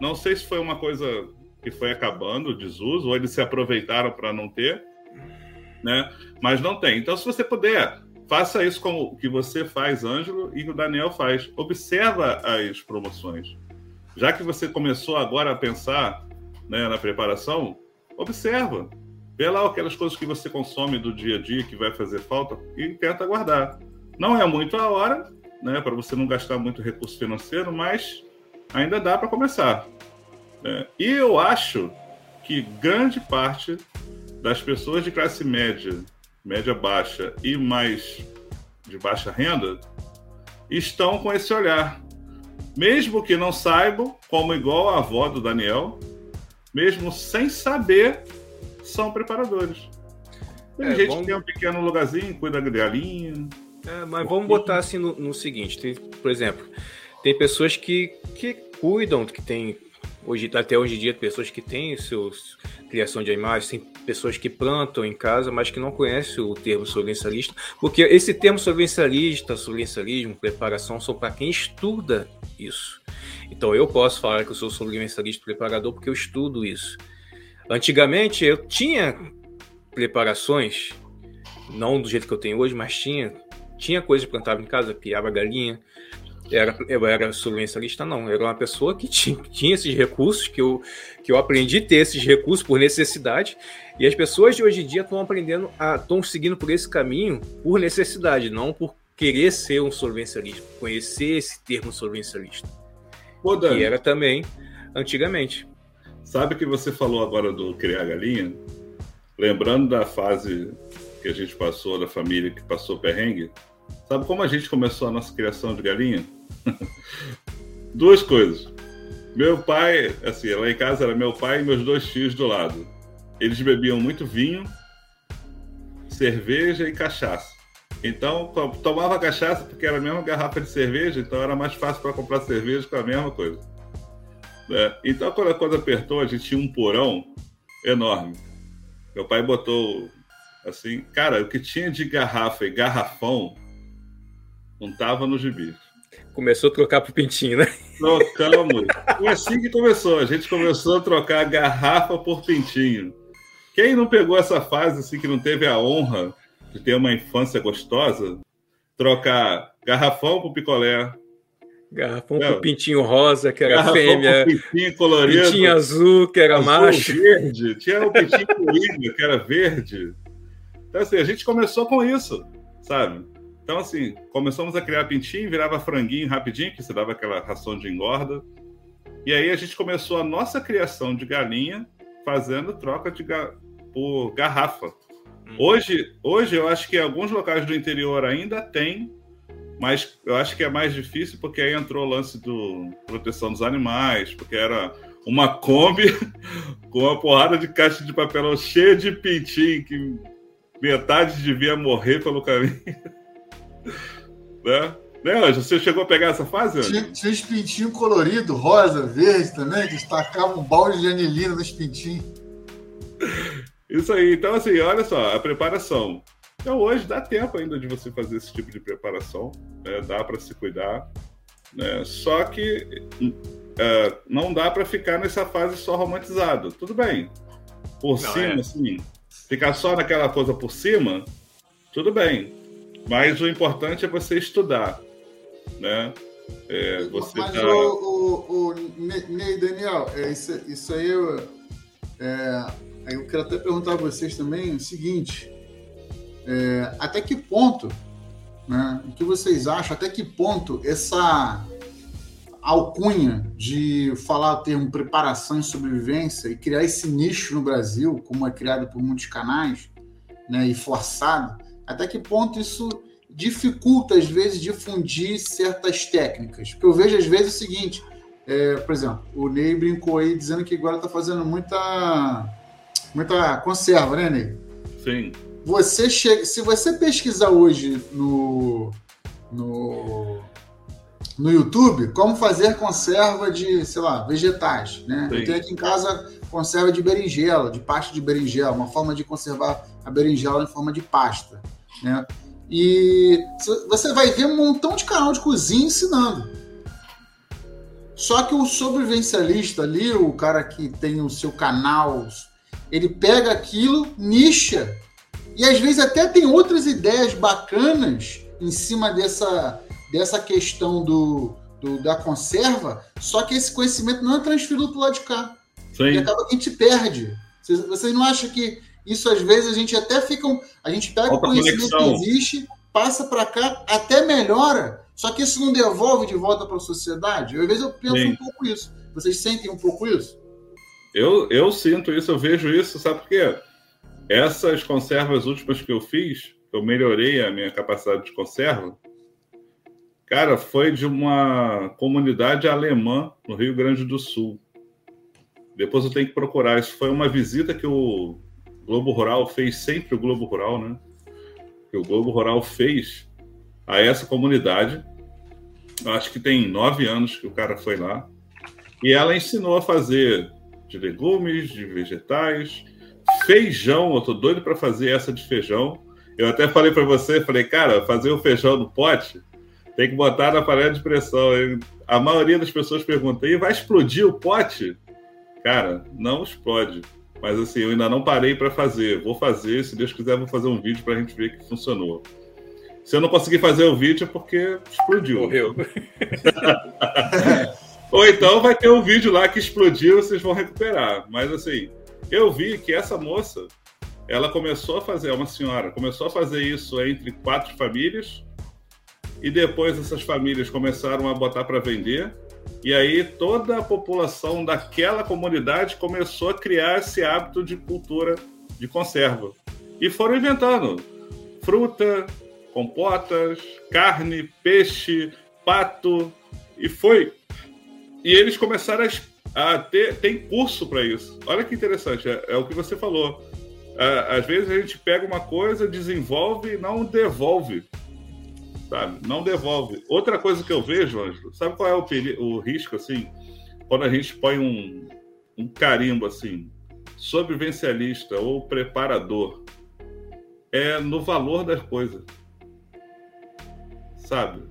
S2: Não sei se foi uma coisa que foi acabando, o desuso, ou eles se aproveitaram para não ter né? Mas não tem. Então, se você puder, faça isso como o que você faz, Ângelo, e o Daniel faz. Observa as promoções. Já que você começou agora a pensar né, na preparação, observa. Vê lá aquelas coisas que você consome do dia a dia que vai fazer falta e tenta guardar. Não é muito a hora, né, para você não gastar muito recurso financeiro, mas ainda dá para começar. Né? E eu acho que grande parte das pessoas de classe média, média baixa e mais de baixa renda estão com esse olhar. Mesmo que não saibam, como igual a avó do Daniel, mesmo sem saber, são preparadores. Tem é, gente vamos... que tem um pequeno lugarzinho, cuida da galinha.
S3: É, mas vamos botar assim no, no seguinte: tem, por exemplo, tem pessoas que, que cuidam, que tem hoje até hoje em dia pessoas que têm seus criação de animais, tem pessoas que plantam em casa, mas que não conhecem o termo sobrevivencialista, porque esse termo sobrevivencialista, sobrevivencialismo, preparação, são para quem estuda isso. Então eu posso falar que eu sou sobrevivencialista preparador porque eu estudo isso. Antigamente eu tinha preparações, não do jeito que eu tenho hoje, mas tinha, tinha coisa que plantava em casa, piava galinha, era, eu era sobrevivencialista, não. Eu era uma pessoa que tinha, tinha esses recursos, que eu, que eu aprendi a ter esses recursos por necessidade. E as pessoas de hoje em dia estão aprendendo, estão seguindo por esse caminho por necessidade, não por querer ser um sobrevivencialista, conhecer esse termo sobrevivencialista. Pô, que era também antigamente.
S2: Sabe que você falou agora do criar galinha? Lembrando da fase que a gente passou, da família que passou perrengue, sabe como a gente começou a nossa criação de galinha? <laughs> Duas coisas. Meu pai, assim, lá em casa era meu pai e meus dois tios do lado. Eles bebiam muito vinho, cerveja e cachaça. Então, tomava cachaça porque era a mesma garrafa de cerveja, então era mais fácil para comprar cerveja com a mesma coisa. É, então, quando a coisa apertou, a gente tinha um porão enorme. Meu pai botou assim, cara, o que tinha de garrafa e garrafão não tava no gibi.
S3: Começou a trocar pro pintinho, né?
S2: Trocamos. Foi assim que começou. A gente começou a trocar garrafa por pintinho. Quem não pegou essa fase assim que não teve a honra de ter uma infância gostosa? Trocar garrafão por picolé.
S3: Garrafão é. pro pintinho rosa, que era garrafão fêmea.
S2: pintinho colorido.
S3: Pintinho azul, que era azul, macho.
S2: verde. Tinha o pintinho <laughs> coringa, que era verde. Então, assim, a gente começou com isso, sabe? Então, assim, começamos a criar pintinho, virava franguinho rapidinho, que se dava aquela ração de engorda. E aí a gente começou a nossa criação de galinha fazendo troca de ga... por garrafa. Hum. Hoje, hoje eu acho que alguns locais do interior ainda tem, mas eu acho que é mais difícil porque aí entrou o lance do proteção dos animais, porque era uma Kombi <laughs> com uma porrada de caixa de papelão cheia de pintinho que metade devia morrer pelo caminho. <laughs> né? Né, Você chegou a pegar essa fase?
S1: Tinha, tinha os pintinhos coloridos, rosa, verde também, que destacavam um balde de anilina nos pintinhos.
S2: Isso aí. Então, assim, olha só, a preparação. Então, hoje dá tempo ainda de você fazer esse tipo de preparação, né? dá para se cuidar. Né? Só que uh, não dá para ficar nessa fase só romantizado. Tudo bem. Por não, cima, é. assim, ficar só naquela coisa por cima, tudo bem. Mas o importante é você estudar, né? É, você
S1: Mas tá... o, o, o Ney Daniel, é, isso, isso aí eu, é, eu quero até perguntar a vocês também o seguinte: é, até que ponto, né? O que vocês acham? Até que ponto essa alcunha de falar o termo preparação e sobrevivência e criar esse nicho no Brasil, como é criado por muitos canais, né, e forçado, até que ponto isso dificulta, às vezes, difundir certas técnicas? Porque eu vejo, às vezes, o seguinte: é, por exemplo, o Ney brincou aí dizendo que agora está fazendo muita, muita conserva, né, Ney?
S2: Sim.
S1: Você chega, se você pesquisar hoje no, no, no YouTube como fazer conserva de, sei lá, vegetais, né? Sim. Eu tenho aqui em casa conserva de berinjela, de pasta de berinjela, uma forma de conservar a berinjela em forma de pasta. Né? E você vai ver um montão de canal de cozinha ensinando. Só que o sobrevivencialista ali, o cara que tem o seu canal, ele pega aquilo, nicha, e às vezes até tem outras ideias bacanas em cima dessa, dessa questão do, do da conserva, só que esse conhecimento não é transferido para o lado de cá. Sim. E acaba que a gente perde. Vocês, vocês não acham que isso às vezes a gente até fica. A gente pega o conhecimento conexão. que existe, passa para cá, até melhora, só que isso não devolve de volta para a sociedade. Às vezes eu penso Sim. um pouco isso. Vocês sentem um pouco isso?
S2: Eu, eu sinto isso, eu vejo isso, sabe por quê? Essas conservas últimas que eu fiz, eu melhorei a minha capacidade de conserva. Cara, foi de uma comunidade alemã no Rio Grande do Sul. Depois eu tenho que procurar. Isso foi uma visita que o Globo Rural fez sempre o Globo Rural, né? Que o Globo Rural fez a essa comunidade. Acho que tem nove anos que o cara foi lá. E ela ensinou a fazer de legumes, de vegetais, feijão. Eu tô doido para fazer essa de feijão. Eu até falei para você, falei, cara, fazer o feijão no pote tem que botar na panela de pressão. A maioria das pessoas pergunta, e vai explodir o pote? Cara, não explode. Mas assim, eu ainda não parei para fazer. Vou fazer, se Deus quiser, vou fazer um vídeo para a gente ver que funcionou. Se eu não conseguir fazer o vídeo é porque explodiu.
S3: Morreu. <laughs>
S2: Ou então vai ter um vídeo lá que explodiu, vocês vão recuperar. Mas assim, eu vi que essa moça, ela começou a fazer, é uma senhora, começou a fazer isso entre quatro famílias, e depois essas famílias começaram a botar para vender, e aí toda a população daquela comunidade começou a criar esse hábito de cultura de conserva. E foram inventando fruta, compotas, carne, peixe, pato, e foi. E eles começaram a, ter tem curso para isso. Olha que interessante, é, é, o que você falou. às vezes a gente pega uma coisa, desenvolve e não devolve. Sabe? Não devolve. Outra coisa que eu vejo, Ângelo, sabe qual é o, o risco, assim? Quando a gente põe um, um carimbo, assim, sobrevivencialista ou preparador, é no valor das coisas sabe?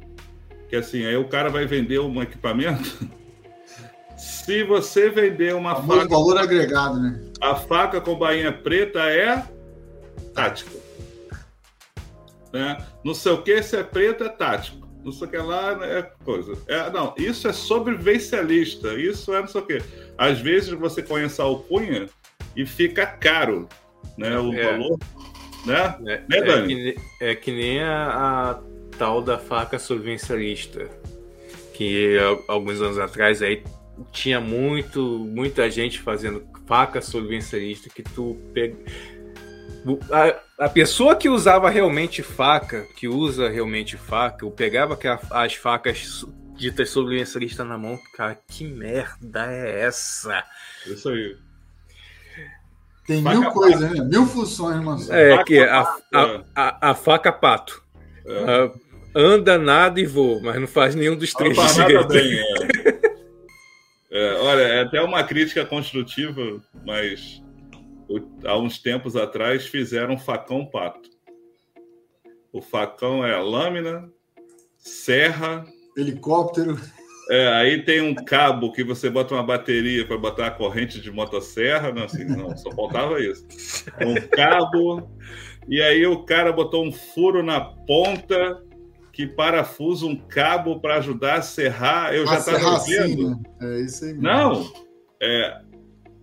S2: Que assim, aí o cara vai vender um equipamento. <laughs> Se você vender uma
S1: faca. valor agregado, né?
S2: A faca com bainha preta é tática. Né? Não sei o que, se é preto é tático. Não sei o que lá é coisa. É, não, isso é sobrevivencialista. Isso é não sei o que. Às vezes você conhece a alcunha e fica caro, né? O é. valor. Né?
S3: É, né, Dani? É que, é que nem a, a tal da faca sobrevivencialista, que alguns anos atrás aí tinha muito, muita gente fazendo faca sobrevivencialista que tu pega a, a, pessoa que usava realmente faca, que usa realmente faca, ou pegava as facas ditas sobrevivencialistas na mão, cara, que merda é essa?
S2: Isso aí.
S1: Tem faca mil coisas, né? Mil funções, mano.
S3: É, que a, a, a, a, faca pato. É anda, nada e voa, mas não faz nenhum dos três
S2: bem, é. é. olha, é até uma crítica construtiva, mas há uns tempos atrás fizeram facão pato. O facão é a lâmina, serra,
S1: helicóptero.
S2: É, aí tem um cabo que você bota uma bateria para botar a corrente de motosserra. Não, assim, não, só faltava isso. Um cabo, e aí o cara botou um furo na ponta que parafusa um cabo para ajudar a serrar. Eu já estava vendo. Assim,
S1: né? É isso aí mesmo.
S2: Não, é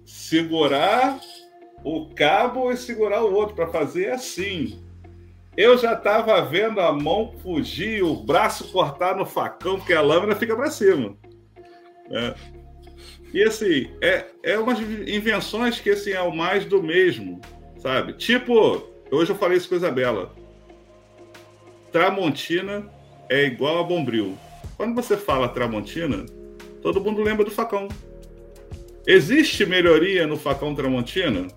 S2: segurar o cabo e segurar o outro para fazer assim. Eu já estava vendo a mão fugir, o braço cortar no facão, porque a lâmina fica para cima. É. E assim, é, é umas invenções que assim, é o mais do mesmo, sabe? Tipo, hoje eu falei isso com Isabela. Tramontina é igual a Bombril. Quando você fala Tramontina, todo mundo lembra do facão. Existe melhoria no facão Tramontina?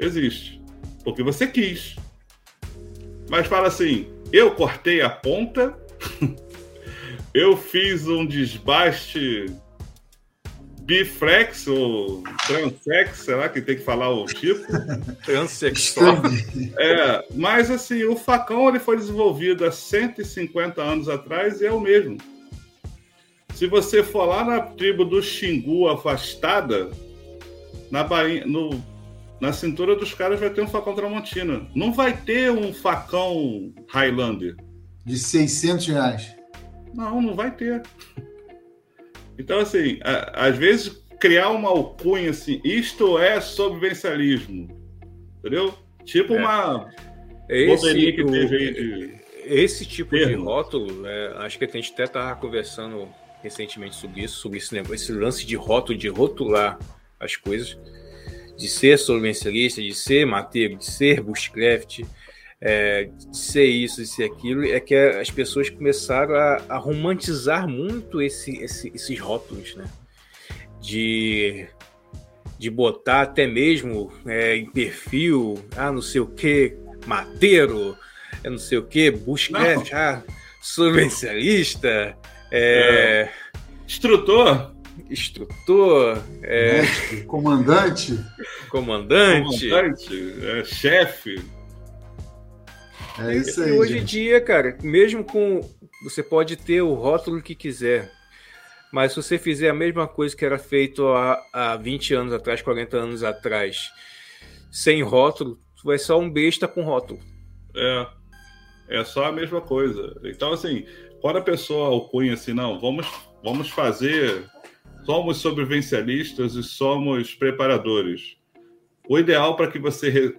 S2: Existe. Porque você quis. Mas fala assim: eu cortei a ponta, <laughs> eu fiz um desbaste biflex ou transex, sei lá que tem que falar o tipo. <laughs>
S3: Transexual.
S2: é, mas assim, o facão ele foi desenvolvido há 150 anos atrás e é o mesmo. Se você for lá na tribo do Xingu afastada, na, bainha, no, na cintura dos caras vai ter um facão Tramontina. Não vai ter um facão Highlander.
S1: De 600 reais.
S2: Não, não vai ter. Então, assim, a, às vezes criar uma alcunha assim, isto é sobrevivencialismo, entendeu? Tipo é. uma
S3: esse, que teve aí de esse tipo termo. de rótulo, né, acho que a gente até estava conversando recentemente sobre isso, sobre esse, esse lance de rótulo, de rotular as coisas, de ser sobrevivencialista, de ser mateiro, de ser bushcraft, é, de ser isso, de ser aquilo, é que as pessoas começaram a, a romantizar muito esse, esse, esses rótulos, né? De, de botar até mesmo é, em perfil, ah, não sei o que, mateiro, é não sei o que, bushcraft, ah, subvencialista, é...
S2: é... Instrutor.
S3: Instrutor, é...
S1: comandante,
S3: comandante,
S2: comandante é, chefe.
S3: É isso aí. E hoje em dia, cara, mesmo com você pode ter o rótulo que quiser, mas se você fizer a mesma coisa que era feito há, há 20 anos atrás, 40 anos atrás, sem rótulo, tu vai só um besta com rótulo.
S2: É. É só a mesma coisa. Então, assim, quando a pessoa alcunha assim, não, vamos, vamos fazer. Somos sobrevivencialistas e somos preparadores. O ideal para que você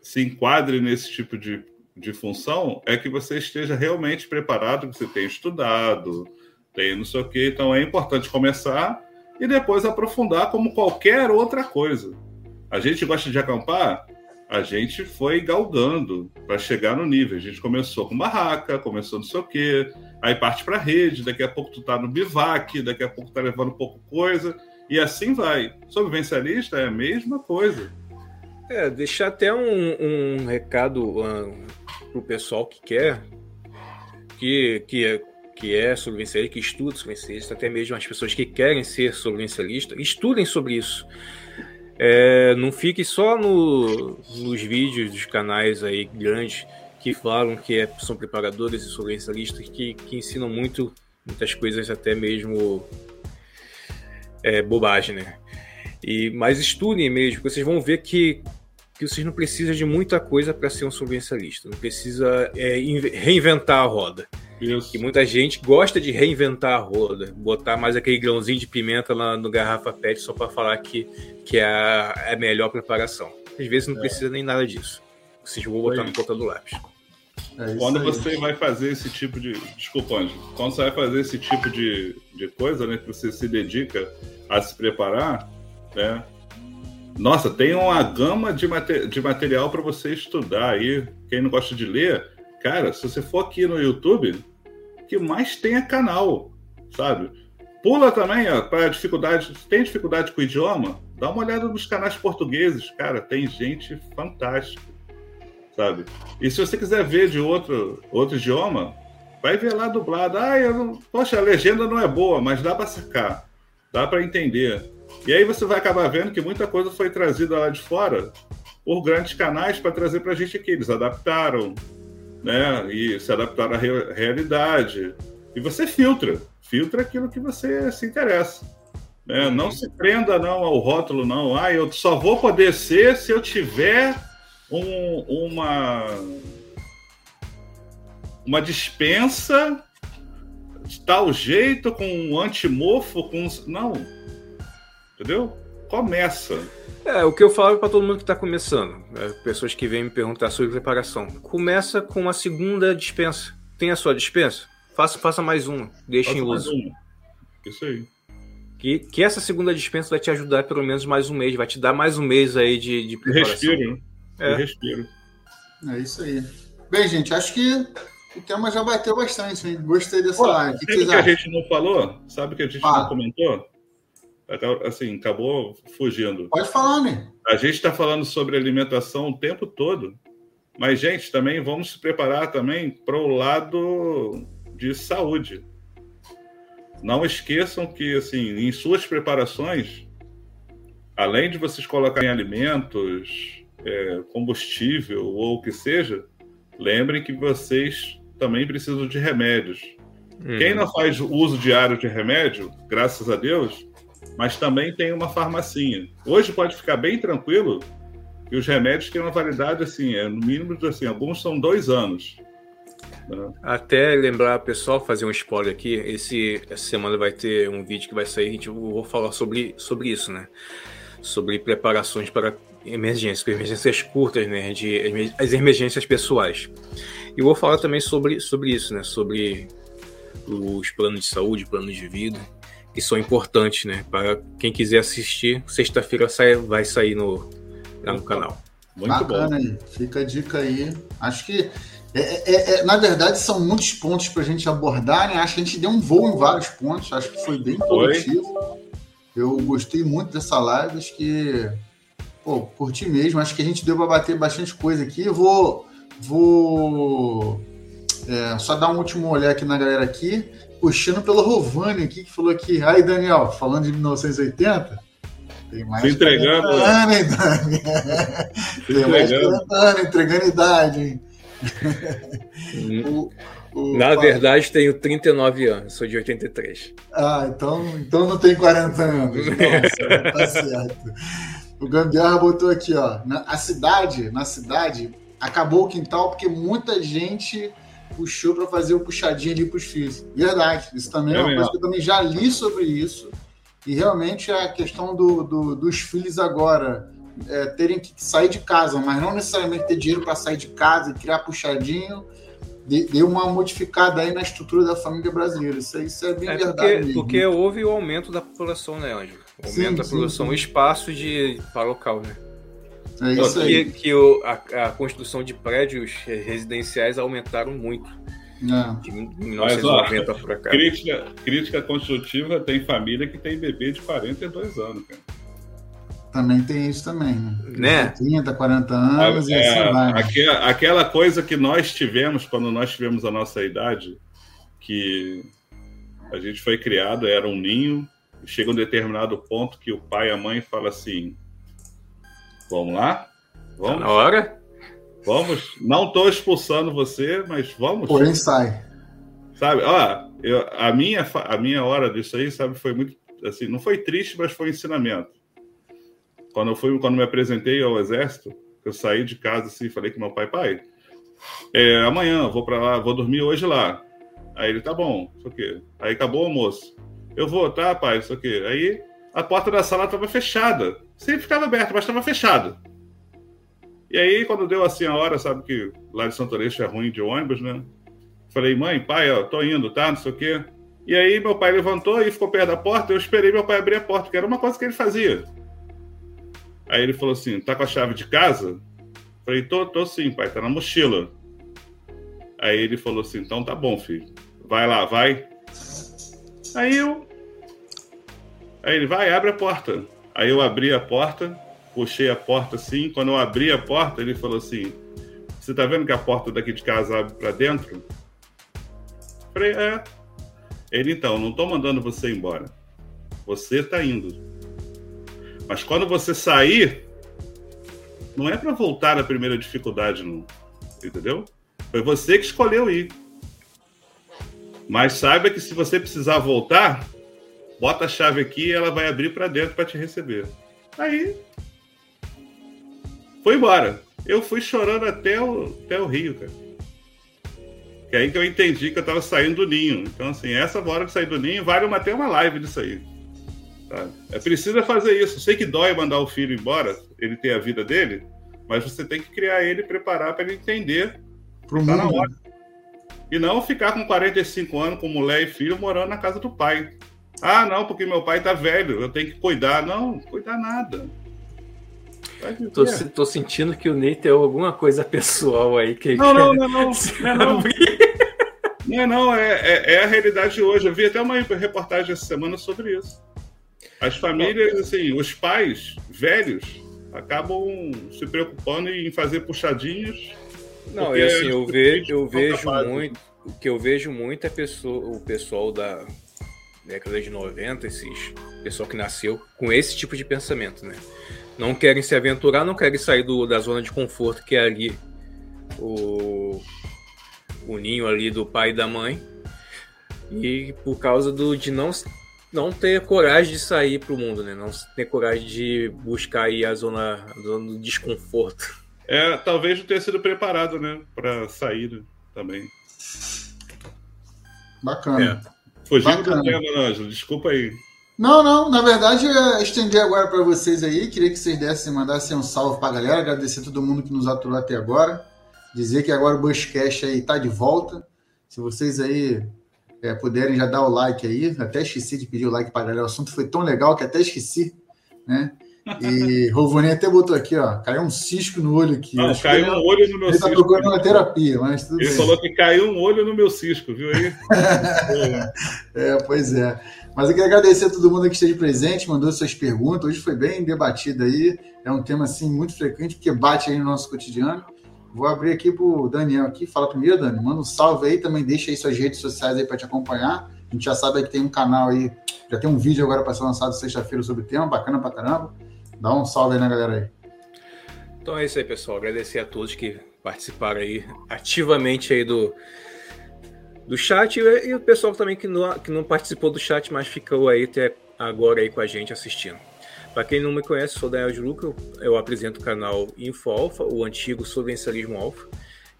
S2: se enquadre nesse tipo de, de função é que você esteja realmente preparado, que você tenha estudado, tem não sei o quê. Então é importante começar e depois aprofundar como qualquer outra coisa. A gente gosta de acampar, a gente foi galgando para chegar no nível. A gente começou com barraca, começou não sei o quê, aí parte para rede, daqui a pouco tu tá no bivac, daqui a pouco tá levando pouco coisa, e assim vai. Sobrevivencialista é a mesma coisa.
S3: É, deixar até um, um recado um, pro pessoal que quer, que, que é que é sobrevivencialista, que estuda sobrevivencialista, até mesmo as pessoas que querem ser sobrevivencialistas, estudem sobre isso. É, não fique só no, nos vídeos dos canais aí grandes que falam que é, são preparadores e sobrevivencialistas que, que ensinam muito, muitas coisas até mesmo é, bobagem, né? E, mas estudem mesmo, vocês vão ver que que vocês não precisam de muita coisa para ser um sobrevivencialista. Não precisa é, reinventar a roda. Isso. Que muita gente gosta de reinventar a roda, botar mais aquele grãozinho de pimenta na, no garrafa PET só para falar que, que é a, é a melhor preparação. Às vezes não é. precisa nem nada disso. Vocês vão botar no ponta do lápis.
S2: É quando você vai fazer esse tipo de. Desculpa, Anjo. Quando você vai fazer esse tipo de, de coisa, né? Que você se dedica a se preparar, né? Nossa, tem uma gama de, de material para você estudar aí. Quem não gosta de ler, cara, se você for aqui no YouTube, que mais tem é canal, sabe? Pula também, ó, para dificuldade. Tem dificuldade com o idioma? Dá uma olhada nos canais portugueses, cara, tem gente fantástica, sabe? E se você quiser ver de outro, outro idioma, vai ver lá dublado. Ah, eu não... poxa, a legenda não é boa, mas dá para sacar, dá para entender. E aí você vai acabar vendo que muita coisa foi trazida lá de fora por grandes canais para trazer para a gente aqui. Eles adaptaram, né? E se adaptaram à re realidade. E você filtra, filtra aquilo que você se interessa. Né? Não se prenda não ao rótulo, não. Ah, eu só vou poder ser se eu tiver um, uma uma dispensa de tal jeito, com um antimofo, com. Não Entendeu? Começa.
S3: É, o que eu falo para todo mundo que está começando, é, pessoas que vêm me perguntar sobre preparação. Começa com uma segunda dispensa. Tem a sua dispensa? Faça, faça mais uma, deixe faça em uso. Mais uma.
S2: Isso aí.
S3: Que, que essa segunda dispensa vai te ajudar pelo menos mais um mês, vai te dar mais um mês aí de, de
S2: preparação. Respiro, é. respiro.
S1: É isso aí. Bem, gente, acho que o tema já bateu bastante, hein? Gostei dessa Pô, live. O
S2: que, que, que a gente não falou? Sabe o que a gente ah. não comentou? assim, acabou fugindo.
S1: Pode falar, né?
S2: A gente está falando sobre alimentação o tempo todo, mas, gente, também vamos se preparar também para o lado de saúde. Não esqueçam que, assim, em suas preparações, além de vocês colocarem alimentos, é, combustível ou o que seja, lembrem que vocês também precisam de remédios. Uhum. Quem não faz uso diário de remédio, graças a Deus, mas também tem uma farmacinha. Hoje pode ficar bem tranquilo que os remédios têm uma validade assim, é, no mínimo assim, alguns são dois anos.
S3: Né? Até lembrar, pessoal, fazer um spoiler aqui. Esse, essa semana vai ter um vídeo que vai sair, a gente vou falar sobre, sobre isso, né? Sobre preparações para emergências, emergências curtas, né? De, as emergências pessoais. E vou falar também sobre, sobre isso, né? Sobre os planos de saúde, planos de vida que são importantes, né? Para quem quiser assistir, sexta-feira vai sair no, lá no canal.
S1: Muito Bacana, bom. Fica a dica aí. Acho que, é, é, é, na verdade, são muitos pontos para a gente abordar, né? Acho que a gente deu um voo em vários pontos. Acho que foi bem produtivo. Eu gostei muito dessa live. Acho que, pô, curti mesmo. Acho que a gente deu para bater bastante coisa aqui. Eu vou, vou É, só dar um último olhar aqui na galera aqui, puxando pelo Rovani aqui, que falou aqui, aí Daniel, falando de 1980,
S2: tem mais Se entregando.
S1: Anos, hein, Dani? Tem entregando. mais anos, entregando idade, hein?
S3: o, o, Na verdade, tenho 39 anos, sou de 83.
S1: Ah, então, então não tem 40 anos. <laughs> Nossa, tá certo. O Gambiarra botou aqui, ó. Na, a cidade, na cidade, acabou o quintal porque muita gente puxou para fazer o puxadinho ali para os filhos. Verdade, isso também é, é uma coisa que eu também já li sobre isso. E realmente a questão do, do dos filhos agora é, terem que sair de casa, mas não necessariamente ter dinheiro para sair de casa e criar puxadinho, deu uma modificada aí na estrutura da família brasileira. Isso, isso é bem é verdade.
S3: Porque, porque houve o aumento da população, né, Ângelo? O aumento sim, da população, o espaço de, para local, né? É isso aí. Que, que o, a, a construção de prédios residenciais aumentaram muito.
S2: É. De 1990 para cá. Crítica, crítica construtiva tem família que tem bebê de 42 anos, cara.
S1: Também tem isso também, né? né? 30, 40 anos é, e assim vai.
S2: Né? Aquela, aquela coisa que nós tivemos quando nós tivemos a nossa idade, que a gente foi criado, era um ninho, chega um determinado ponto que o pai e a mãe falam assim: Vamos lá?
S3: Vamos? Tá na hora?
S2: Vamos. Não estou expulsando você, mas vamos.
S1: Porém, sai.
S2: Sabe, ó, eu, a, minha, a minha hora disso aí, sabe, foi muito. Assim, não foi triste, mas foi ensinamento. Quando eu fui, quando me apresentei ao exército, eu saí de casa assim, falei com meu pai, pai, é, amanhã eu vou para lá, vou dormir hoje lá. Aí ele, tá bom, isso aqui. Aí acabou o almoço. Eu vou, tá, pai, isso aqui. Aí a porta da sala estava fechada. Sempre ficava aberta, mas estava fechada. E aí, quando deu assim a hora, sabe que lá de Santo Aleixo é ruim de ônibus, né? Falei, mãe, pai, ó, tô indo, tá? Não sei o quê. E aí, meu pai levantou e ficou perto da porta. Eu esperei meu pai abrir a porta, que era uma coisa que ele fazia. Aí ele falou assim: tá com a chave de casa? Falei, tô, tô sim, pai, tá na mochila. Aí ele falou assim: então tá bom, filho. Vai lá, vai. Aí eu. Aí ele vai, abre a porta. Aí eu abri a porta, puxei a porta assim. Quando eu abri a porta, ele falou assim: Você tá vendo que a porta daqui de casa abre para dentro? Falei, é. Ele, então, não tô mandando você embora. Você tá indo. Mas quando você sair, não é para voltar à primeira dificuldade, não. Entendeu? Foi você que escolheu ir. Mas saiba que se você precisar voltar, bota a chave aqui e ela vai abrir para dentro para te receber. Aí foi embora. Eu fui chorando até o, até o Rio, cara. Que é aí que eu entendi que eu tava saindo do ninho. Então, assim, essa hora de sair do ninho vale uma, até uma live disso aí. Tá? É preciso fazer isso. Sei que dói mandar o filho embora, ele ter a vida dele, mas você tem que criar ele e preparar para ele entender
S1: Pro tá na hora.
S2: E não ficar com 45 anos com mulher e filho morando na casa do pai. Ah, não, porque meu pai tá velho, eu tenho que cuidar. Não, cuidar nada.
S3: Tô, tô, sentindo que o Ney tem alguma coisa pessoal aí que
S2: Não, não, não, não. Não, não. não, não é, é, é, a realidade de hoje. Eu vi até uma reportagem essa semana sobre isso. As famílias, assim, os pais velhos acabam se preocupando em fazer puxadinhos.
S3: Não, e assim, eu, ve eu vejo muito. O que eu vejo muito é pessoa, o pessoal da década de 90, esses pessoal que nasceu com esse tipo de pensamento, né? Não querem se aventurar, não querem sair do, da zona de conforto que é ali o, o ninho ali do pai e da mãe. E por causa do, de não não ter coragem de sair para o mundo, né? Não ter coragem de buscar aí a zona, a zona do desconforto.
S2: É, talvez não tenha sido preparado, né? Para sair também.
S1: Bacana.
S2: É. Fugindo do tema, Ângelo. Desculpa aí.
S1: Não, não. Na verdade, eu estender agora para vocês aí. Queria que vocês dessem, mandassem um salve para a galera. Agradecer a todo mundo que nos aturou até agora. Dizer que agora o Bushcast aí tá de volta. Se vocês aí é, puderem já dar o like aí, até esqueci de pedir o like para a galera, o assunto foi tão legal que até esqueci, né? E Rovoni até botou aqui, ó, caiu um cisco no olho aqui.
S2: Não, caiu um olho no meu
S1: ele tá cisco. Ele tá procurando uma terapia, mas tudo
S2: Ele
S1: bem.
S2: falou que caiu um olho no meu cisco, viu aí? <laughs>
S1: é, pois é. Mas eu quero agradecer a todo mundo que esteve presente, mandou suas perguntas. Hoje foi bem debatido aí. É um tema, assim, muito frequente, porque bate aí no nosso cotidiano. Vou abrir aqui pro Daniel aqui. Fala primeiro, Dani. Manda um salve aí, também deixa aí suas redes sociais aí para te acompanhar. A gente já sabe que tem um canal aí, já tem um vídeo agora para ser lançado sexta-feira sobre o tema, bacana pra caramba. Dá um salve aí na galera aí.
S3: Então é isso aí, pessoal. Agradecer a todos que participaram aí ativamente aí do, do chat e, e o pessoal também que não, que não participou do chat, mas ficou aí até agora aí com a gente assistindo. Para quem não me conhece, sou Daniel de Luca, eu apresento o canal Info Alpha, o antigo Subvencialismo Alpha.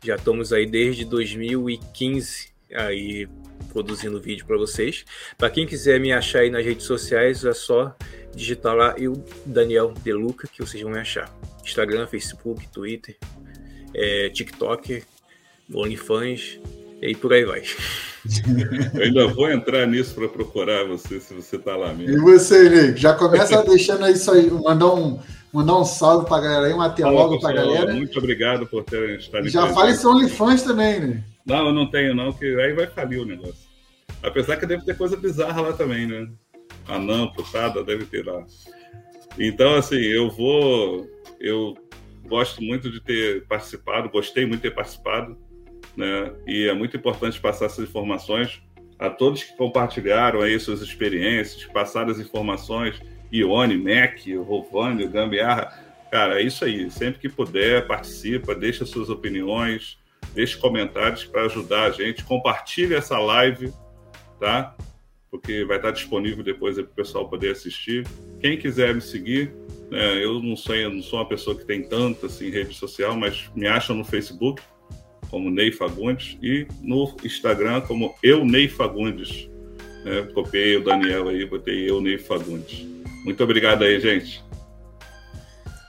S3: Já estamos aí desde 2015 aí produzindo vídeo para vocês. Para quem quiser me achar aí nas redes sociais, é só digitar lá eu Daniel De Luca que vocês vão me achar. Instagram, Facebook, Twitter, é, TikTok, OnlyFans e por aí vai.
S2: Eu ainda vou entrar nisso para procurar você, se você tá lá mesmo.
S1: E você, Nick? Já começa deixando isso aí, mandar um, mandar um salve para a galera aí, um até logo para a galera.
S2: Muito obrigado por ter estado
S1: Já seu OnlyFans também, né?
S2: Não, eu não tenho não, que aí vai falir o negócio. Apesar que deve ter coisa bizarra lá também, né? Anã, putada, deve ter lá. Então, assim, eu vou. Eu gosto muito de ter participado, gostei muito de ter participado né? E é muito importante passar essas informações a todos que compartilharam aí suas experiências, passaram as informações, Ione, Mac, Rovani, Gambiarra. Cara, é isso aí. Sempre que puder, participa, deixa suas opiniões, deixe comentários para ajudar a gente. Compartilhe essa live, tá? Porque vai estar disponível depois para o pessoal poder assistir. Quem quiser me seguir, né, eu não sou, eu não sou uma pessoa que tem tanta assim, rede social, mas me acham no Facebook, como Ney Fagundes, e no Instagram como Eu Ney Fagundes. É, copiei o Daniel aí, botei Eu Ney Fagundes. Muito obrigado aí, gente.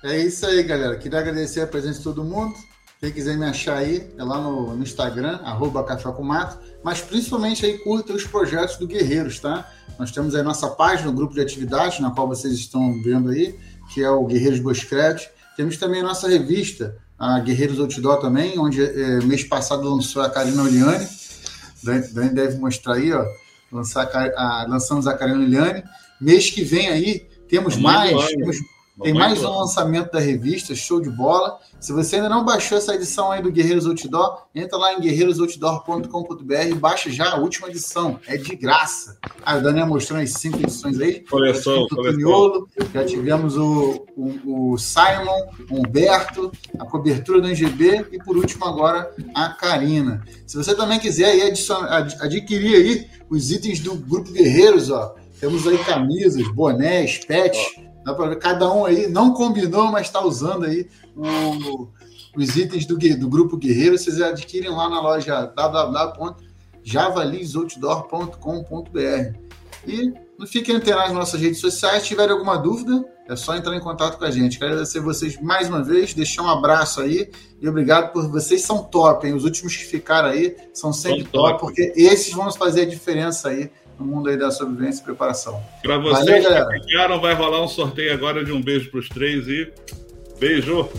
S1: É isso aí, galera. Queria agradecer a presença de todo mundo. Quem quiser me achar aí, é lá no, no Instagram, arroba Café com Mato, mas principalmente aí curta os projetos do Guerreiros, tá? Nós temos aí nossa página, o grupo de atividades, na qual vocês estão vendo aí, que é o Guerreiros Boscred. Temos também a nossa revista, a Guerreiros Outdoor também, onde é, mês passado lançou a Karina Oliane. Dani deve mostrar aí, ó. Lançar a, a, lançamos a Karina Oliane. Mês que vem aí, temos mais. Temos, tem mais um lançamento da revista, show de bola. Se você ainda não baixou essa edição aí do Guerreiros Outdoor, entra lá em guerreirosoutdoor.com.br baixa já a última edição. É de graça. A Daniel mostrando as cinco edições aí.
S2: Coleção,
S1: coleção. Já tivemos o, o, o, Simon, o Humberto, a cobertura do NGB e por último agora a Karina. Se você também quiser aí adquirir aí os itens do Grupo Guerreiros, ó, temos aí camisas, bonés, pets. Dá para ver, cada um aí não combinou, mas está usando aí o, os itens do, do Grupo Guerreiro. Vocês adquirem lá na loja www.javalisoutdoor.com.br. E não fiquem antenados nas nossas redes sociais. Se tiver alguma dúvida, é só entrar em contato com a gente. Quero agradecer vocês mais uma vez, deixar um abraço aí e obrigado por vocês são top, hein? Os últimos que ficaram aí são sempre top, top, porque esses vão fazer a diferença aí no mundo aí da sobrevivência e preparação.
S2: Para vocês Valeu, que ficaram, vai rolar um sorteio agora de um beijo para os três e beijo!